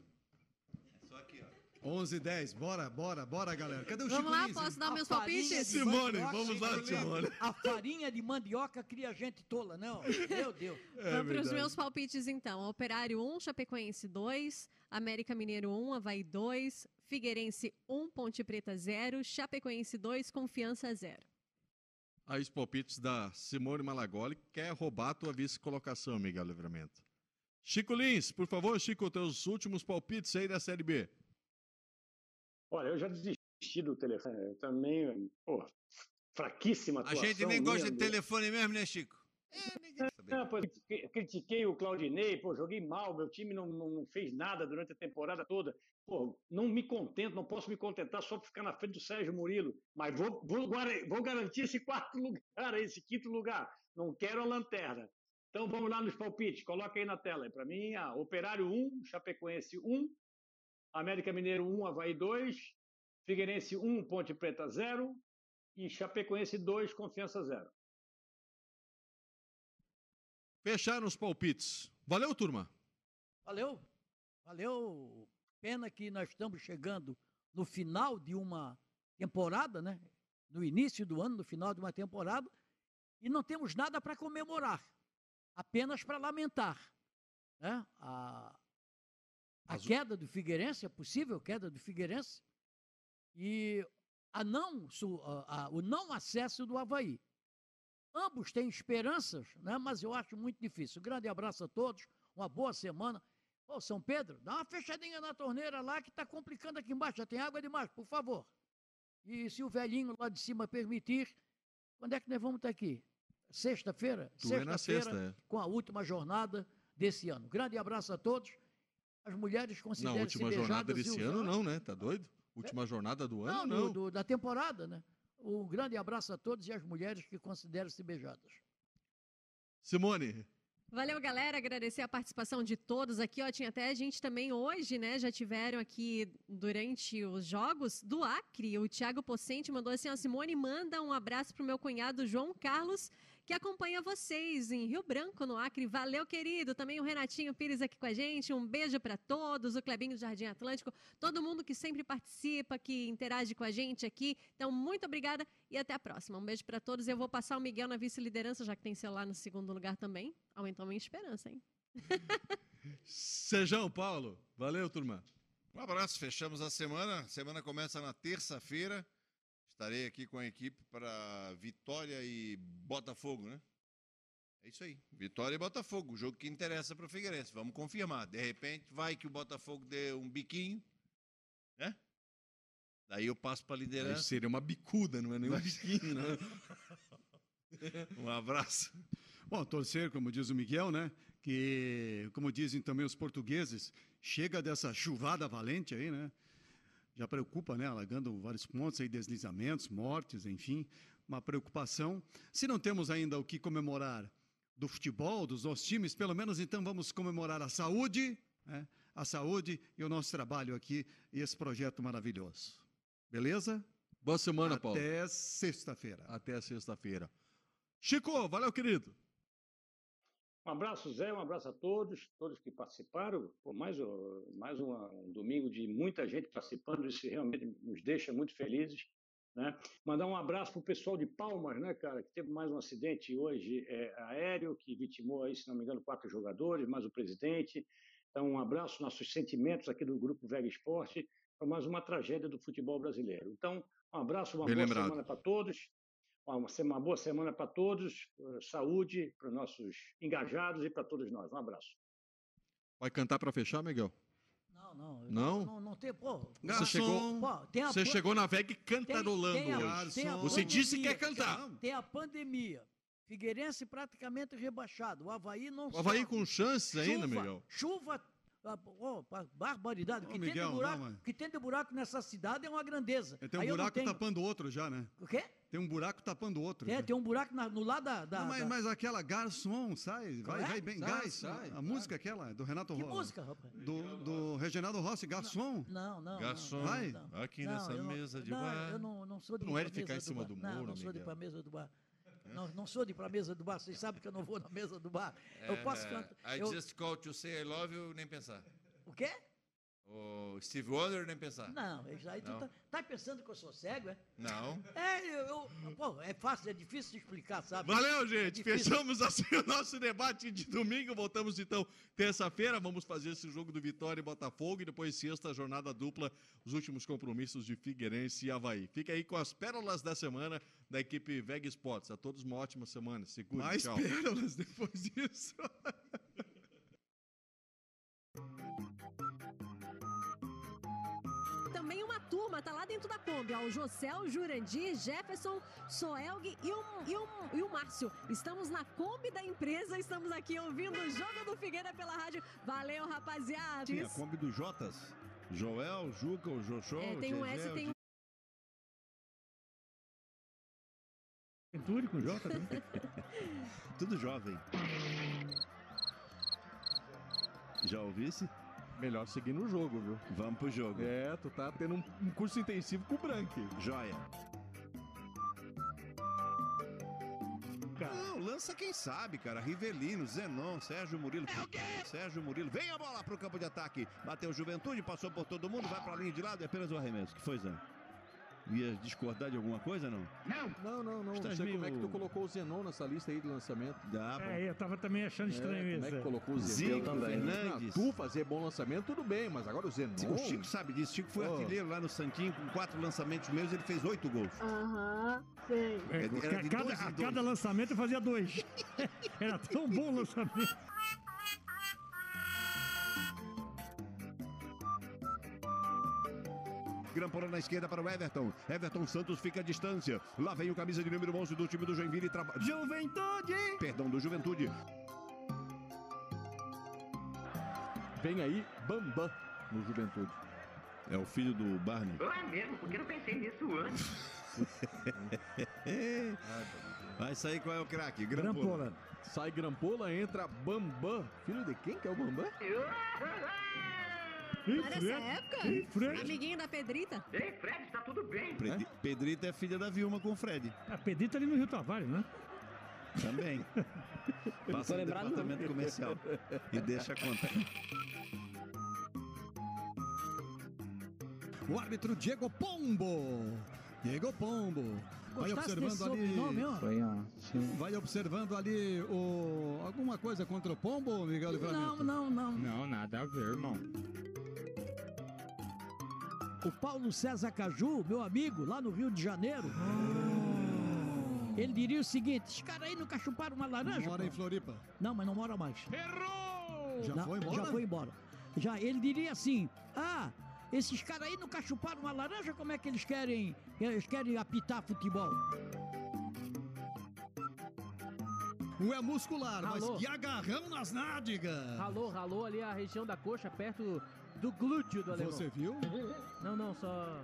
[SPEAKER 3] Só aqui, ó.
[SPEAKER 4] 11 e 10, bora, bora, bora, galera. Cadê o
[SPEAKER 5] Vamos
[SPEAKER 4] Chico
[SPEAKER 5] lá,
[SPEAKER 4] Lins?
[SPEAKER 5] posso dar
[SPEAKER 2] A
[SPEAKER 5] meus palpites?
[SPEAKER 1] Simone,
[SPEAKER 2] mandioca-
[SPEAKER 1] vamos lá, Simone.
[SPEAKER 2] A farinha de mandioca cria gente tola, não? Meu Deus.
[SPEAKER 5] Vamos para os meus palpites, então. Operário 1, Chapecoense 2, América Mineiro 1, Havaí 2, Figueirense 1, Ponte Preta 0, Chapecoense 2, Confiança 0.
[SPEAKER 1] Aí os palpites da Simone Malagoli que quer roubar a tua vice-colocação, Miguel Livramento. Chico Lins, por favor, Chico, teus últimos palpites aí da Série B.
[SPEAKER 6] Olha, eu já desisti do telefone. Eu também, pô, fraquíssima
[SPEAKER 3] A
[SPEAKER 6] atuação
[SPEAKER 3] gente nem gosta de telefone mesmo, né, Chico?
[SPEAKER 6] Não, pô, critiquei- o Claudinei, pô, joguei mal, meu time não, não, fez nada durante a temporada toda. Pô, não me contento, não posso me contentar só por ficar na frente do Sérgio Murilo, mas vou, vou, vou garantir esse *laughs* quarto lugar, esse quinto lugar. Não quero a lanterna. Então vamos lá nos palpites, coloca aí na tela. Para mim, ah, Operário 1, Chapecoense 1, América Mineiro 1, Havaí 2, Figueirense 1, Ponte Preta 0 e Chapecoense 2, Confiança 0.
[SPEAKER 1] Fecharam os palpites. Valeu, turma.
[SPEAKER 2] Valeu, valeu. Pena que nós estamos chegando no final de uma temporada, né? No início do ano, no final de uma temporada, e não temos nada para comemorar, apenas para lamentar, né? A, a queda do Figueirense, a possível queda do Figueirense, e a não, a- a- o não acesso do Havaí. Ambos têm esperanças, né? mas eu acho muito difícil. Um grande abraço a todos, uma boa semana. Ô, São Pedro, dá uma fechadinha na torneira lá que está complicando aqui embaixo. Já tem água demais, por favor. E se o velhinho lá de cima permitir, quando é que nós vamos estar aqui? Sexta-feira?
[SPEAKER 1] É na sexta, é.
[SPEAKER 2] com a última jornada desse ano. Grande abraço a todos. As mulheres
[SPEAKER 1] Não,
[SPEAKER 2] consideram
[SPEAKER 1] última jornada desse ano não, né? Tá doido? Última jornada do ano
[SPEAKER 2] Não,
[SPEAKER 1] não.
[SPEAKER 2] do- da temporada, né? Um grande abraço a todos e às mulheres que consideram-se beijadas.
[SPEAKER 1] Simone,
[SPEAKER 5] Valeu, galera. Agradecer a participação de todos aqui. Ó, tinha até gente também hoje, né? Já tiveram aqui durante os jogos do Acre. O Thiago Pocente mandou assim: ó, Simone, manda um abraço pro meu cunhado João Carlos, que acompanha vocês em Rio Branco, no Acre. Valeu, querido. Também o Renatinho Pires aqui com a gente. Um beijo para todos. O Clebinho do Jardim Atlântico. Todo mundo que sempre participa, que interage com a gente aqui. Então, muito obrigada e até a próxima. Um beijo para todos. Eu vou passar o Miguel na vice-liderança, já que tem celular no segundo lugar também. Aumentou minha esperança, hein?
[SPEAKER 1] Sejão Paulo. Valeu, turma.
[SPEAKER 3] Um abraço, fechamos a semana. A semana começa na terça-feira. Estarei aqui com a equipe para Vitória e Botafogo, né? É isso aí. Vitória e Botafogo, o jogo que interessa para o Figueirense. Vamos confirmar. De repente, vai que o Botafogo dê um biquinho, né? Daí eu passo para a
[SPEAKER 1] Aí
[SPEAKER 3] liderança.
[SPEAKER 1] seria uma bicuda, não é nem um biquinho, né? *laughs*
[SPEAKER 3] Um abraço.
[SPEAKER 4] Bom, torcer, como diz o Miguel, né? Que, como dizem também os portugueses, chega dessa chuvada valente aí, né? Já preocupa, né? Alagando vários pontos aí, deslizamentos, mortes, enfim, uma preocupação. Se não temos ainda o que comemorar do futebol, dos nossos times, pelo menos então vamos comemorar a saúde, né? A saúde e o nosso trabalho aqui e esse projeto maravilhoso. Beleza?
[SPEAKER 1] Boa semana, Paulo.
[SPEAKER 4] Até sexta-feira.
[SPEAKER 1] Até sexta-feira. Chico, valeu, querido.
[SPEAKER 6] Um abraço, Zé, um abraço a todos, todos que participaram. Por mais, mais uma- um domingo de muita gente participando, isso realmente nos deixa muito felizes. Né? Mandar um abraço para o pessoal de Palmas, né, cara, que teve mais um acidente hoje é, aéreo, que vitimou aí, se não me engano, quatro jogadores, mais o presidente. Então, um abraço, nossos sentimentos aqui do Grupo Vega Esporte, para mais uma tragédia do futebol brasileiro. Então, um abraço, uma
[SPEAKER 1] Bem
[SPEAKER 6] boa
[SPEAKER 1] lembrado.
[SPEAKER 6] semana para todos. Uma, boa semana para todos, eh, saúde para os nossos engajados e para todos nós. Um abraço.
[SPEAKER 1] Vai cantar para fechar, Miguel?
[SPEAKER 2] Não, não.
[SPEAKER 1] Não?
[SPEAKER 2] Não, não tem, pô.
[SPEAKER 1] Você chegou,
[SPEAKER 2] Pô, tem
[SPEAKER 1] você
[SPEAKER 2] pan-
[SPEAKER 1] chegou na VEG cantarolando
[SPEAKER 2] tem a-
[SPEAKER 1] hoje.
[SPEAKER 2] tem a
[SPEAKER 1] Você disse que quer
[SPEAKER 2] pandemia,
[SPEAKER 1] cantar.
[SPEAKER 2] Tem a pandemia. Figueirense praticamente rebaixado. O Havaí não
[SPEAKER 1] O Havaí com chances ainda,
[SPEAKER 2] Chuva,
[SPEAKER 1] Miguel.
[SPEAKER 2] Chuva. Oh, barbaridade. O
[SPEAKER 4] Ô,
[SPEAKER 2] que, tem
[SPEAKER 4] Miguel,
[SPEAKER 2] de buraco,
[SPEAKER 4] não, é.
[SPEAKER 2] o que tem de buraco nessa cidade é uma grandeza.
[SPEAKER 4] Tem um
[SPEAKER 2] Aí eu não
[SPEAKER 4] buraco
[SPEAKER 2] tenho.
[SPEAKER 4] tapando o outro já, né?
[SPEAKER 2] O quê?
[SPEAKER 4] Tem um buraco tapando o outro.
[SPEAKER 2] É,
[SPEAKER 4] já.
[SPEAKER 2] tem um buraco na- no lado da. da-
[SPEAKER 4] Não, mas,
[SPEAKER 2] da-
[SPEAKER 4] mas aquela garçom, sai, vai,
[SPEAKER 2] é?
[SPEAKER 4] vai bem,
[SPEAKER 1] Sai,
[SPEAKER 4] gás.
[SPEAKER 1] sai,
[SPEAKER 4] a
[SPEAKER 1] vai.
[SPEAKER 4] música aquela, do Renato
[SPEAKER 2] Que
[SPEAKER 4] Ro-
[SPEAKER 2] música, rapaz?
[SPEAKER 4] Do, do Reginaldo Rossi, garçom.
[SPEAKER 2] Não, não.
[SPEAKER 3] Garçom,
[SPEAKER 2] não,
[SPEAKER 4] vai.
[SPEAKER 2] não.
[SPEAKER 3] aqui
[SPEAKER 2] Não,
[SPEAKER 3] nessa
[SPEAKER 2] eu não-
[SPEAKER 3] mesa de
[SPEAKER 2] não,
[SPEAKER 3] bar.
[SPEAKER 2] Eu não, não sou de
[SPEAKER 1] Não é de ficar em cima do
[SPEAKER 2] Não,
[SPEAKER 1] muro,
[SPEAKER 2] não sou de ir pra mesa do bar. Não, não sou de ir pra mesa do bar. Vocês sabem que eu não vou na mesa do bar. Eu posso cantar.
[SPEAKER 3] É, I
[SPEAKER 2] eu-
[SPEAKER 3] just call to say I love you, nem pensar.
[SPEAKER 2] O quê?
[SPEAKER 3] O Steve Wonder, nem pensar.
[SPEAKER 2] Não, isso aí tu
[SPEAKER 3] Não.
[SPEAKER 2] tá, tá pensando que eu sou cego, é?
[SPEAKER 3] Não.
[SPEAKER 2] É, eu, eu- pô, é fácil, é difícil de explicar, sabe?
[SPEAKER 1] Valeu,
[SPEAKER 2] É
[SPEAKER 1] gente.
[SPEAKER 2] difícil.
[SPEAKER 1] Fechamos assim o nosso debate de domingo. Voltamos então terça-feira. Vamos fazer esse jogo do Vitória e Botafogo. E depois sexta, jornada dupla, os últimos compromissos de Figueirense e Havaí. Fica aí com as pérolas da semana da equipe Veg Sports. A todos uma ótima semana. Segura,
[SPEAKER 4] Mais
[SPEAKER 1] tchau.
[SPEAKER 4] pérolas depois disso. *laughs*
[SPEAKER 5] Turma tá lá dentro da Kombi, ó. O Jocel, o Jurandir, Jefferson, Soelg e o, e, o, e o Márcio. Estamos na Kombi da empresa, estamos aqui ouvindo o Jogo do Figueira pela rádio. Valeu, rapaziada.
[SPEAKER 3] Tinha a Kombi do Jotas. Joel, Juca, o Joshô,
[SPEAKER 5] É,
[SPEAKER 3] o
[SPEAKER 5] tem um
[SPEAKER 3] Gegé,
[SPEAKER 5] S, tem um
[SPEAKER 10] com J, né? *laughs*
[SPEAKER 3] Tudo jovem. Já ouvisse?
[SPEAKER 1] Melhor seguir no jogo, viu?
[SPEAKER 3] Vamos pro jogo.
[SPEAKER 1] É, tu tá tendo um, um curso intensivo com o Brank.
[SPEAKER 3] Joia. Não, lança quem sabe, cara. Rivelino, Zenon, Sérgio Murilo. Sérgio Murilo. Vem a bola pro campo de ataque. Bateu Juventude, passou por todo mundo, vai pra linha de lado e apenas o arremesso. que foi, Zé? Ia discordar de alguma coisa, não?
[SPEAKER 1] Não, não, não.
[SPEAKER 3] Estás
[SPEAKER 1] Não sei como é
[SPEAKER 3] meio-
[SPEAKER 1] que tu colocou o Zenon nessa lista aí de lançamento.
[SPEAKER 3] Dá.
[SPEAKER 10] É, eu tava também achando estranho
[SPEAKER 1] É,
[SPEAKER 10] isso.
[SPEAKER 1] Como é que colocou o
[SPEAKER 3] Zico,
[SPEAKER 1] Zenon?
[SPEAKER 3] Fernandes.
[SPEAKER 1] Não, tu fazer bom lançamento, tudo bem, mas agora o Zenon.
[SPEAKER 3] O Chico sabe disso. Chico foi
[SPEAKER 1] Oh.
[SPEAKER 3] artilheiro lá no Santinho com quatro lançamentos meus, ele fez oito gols.
[SPEAKER 9] Aham, sei.
[SPEAKER 10] É,
[SPEAKER 3] Era de
[SPEAKER 10] ca- cada, a
[SPEAKER 3] dois.
[SPEAKER 10] cada lançamento eu fazia dois. *laughs* Era tão bom o lançamento.
[SPEAKER 3] Grampola na esquerda para o Everton. Everton Santos fica à distância. Lá vem o camisa de número 11 do time do Joinville. e Traba...
[SPEAKER 10] Juventude!
[SPEAKER 3] Perdão, do Juventude.
[SPEAKER 1] Vem aí, Bambam no Juventude.
[SPEAKER 3] É o filho do Barney.
[SPEAKER 11] É mesmo, porque eu não pensei nisso antes. *laughs*
[SPEAKER 3] Vai sair qual é o craque?
[SPEAKER 10] Grampola.
[SPEAKER 1] Sai Grampola, entra Bambam. Filho de quem que é o Bambam? *laughs*
[SPEAKER 5] Essa
[SPEAKER 10] Fred.
[SPEAKER 5] época?
[SPEAKER 10] Ih, Fred.
[SPEAKER 5] Amiguinho da Pedrita?
[SPEAKER 11] Ei, Fred, tá tudo bem.
[SPEAKER 3] Pred- Pedrita é filha da Vilma com o Fred.
[SPEAKER 10] A Pedrita ali no Rio Tavares, né?
[SPEAKER 3] Também. *laughs* Passa no
[SPEAKER 9] lembrado, não.
[SPEAKER 3] departamento comercial. E deixa a conta.
[SPEAKER 4] O árbitro Diego Pombo. Diego Pombo. Vai
[SPEAKER 2] Gostasse
[SPEAKER 4] observando ali.
[SPEAKER 2] sobrenome, ó?
[SPEAKER 4] Vai observando ali o alguma coisa contra o Pombo, Miguel Livramento?
[SPEAKER 2] Não, não, não.
[SPEAKER 12] Não, nada a ver, irmão.
[SPEAKER 2] O Paulo César Caju, meu amigo, lá no Rio de Janeiro, ele diria o seguinte: esses caras aí nunca chuparam uma laranja?
[SPEAKER 4] Mora em
[SPEAKER 2] pô?"
[SPEAKER 4] Floripa.
[SPEAKER 2] Não, mas não mora mais.
[SPEAKER 4] Já
[SPEAKER 2] Não,
[SPEAKER 4] foi embora?
[SPEAKER 2] Já foi embora. Já, ele diria assim: ah, esses caras aí nunca chuparam uma laranja, como é que eles querem, eles querem apitar futebol?
[SPEAKER 4] Não é muscular,
[SPEAKER 13] Alô?
[SPEAKER 4] mas que agarrão nas nádegas.
[SPEAKER 13] Ralou, ralou ali a região da coxa, perto do glúteo do alemão.
[SPEAKER 4] Você viu?
[SPEAKER 13] Não, não, só.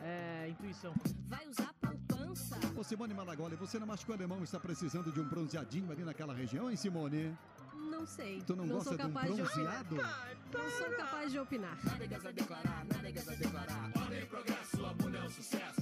[SPEAKER 13] É. intuição.
[SPEAKER 5] Vai usar poupança?
[SPEAKER 4] Ô Simone Malagoli, você não o alemão está precisando de um bronzeadinho ali naquela região, hein, Simone?
[SPEAKER 5] Não sei.
[SPEAKER 4] Tu não,
[SPEAKER 5] sou
[SPEAKER 4] gosta de um
[SPEAKER 5] capaz de
[SPEAKER 4] bronzeado?
[SPEAKER 5] Não sou capaz de opinar.
[SPEAKER 14] Nádegas a declarar, nádegas a declarar. Ordem e progresso, a mulher é um sucesso.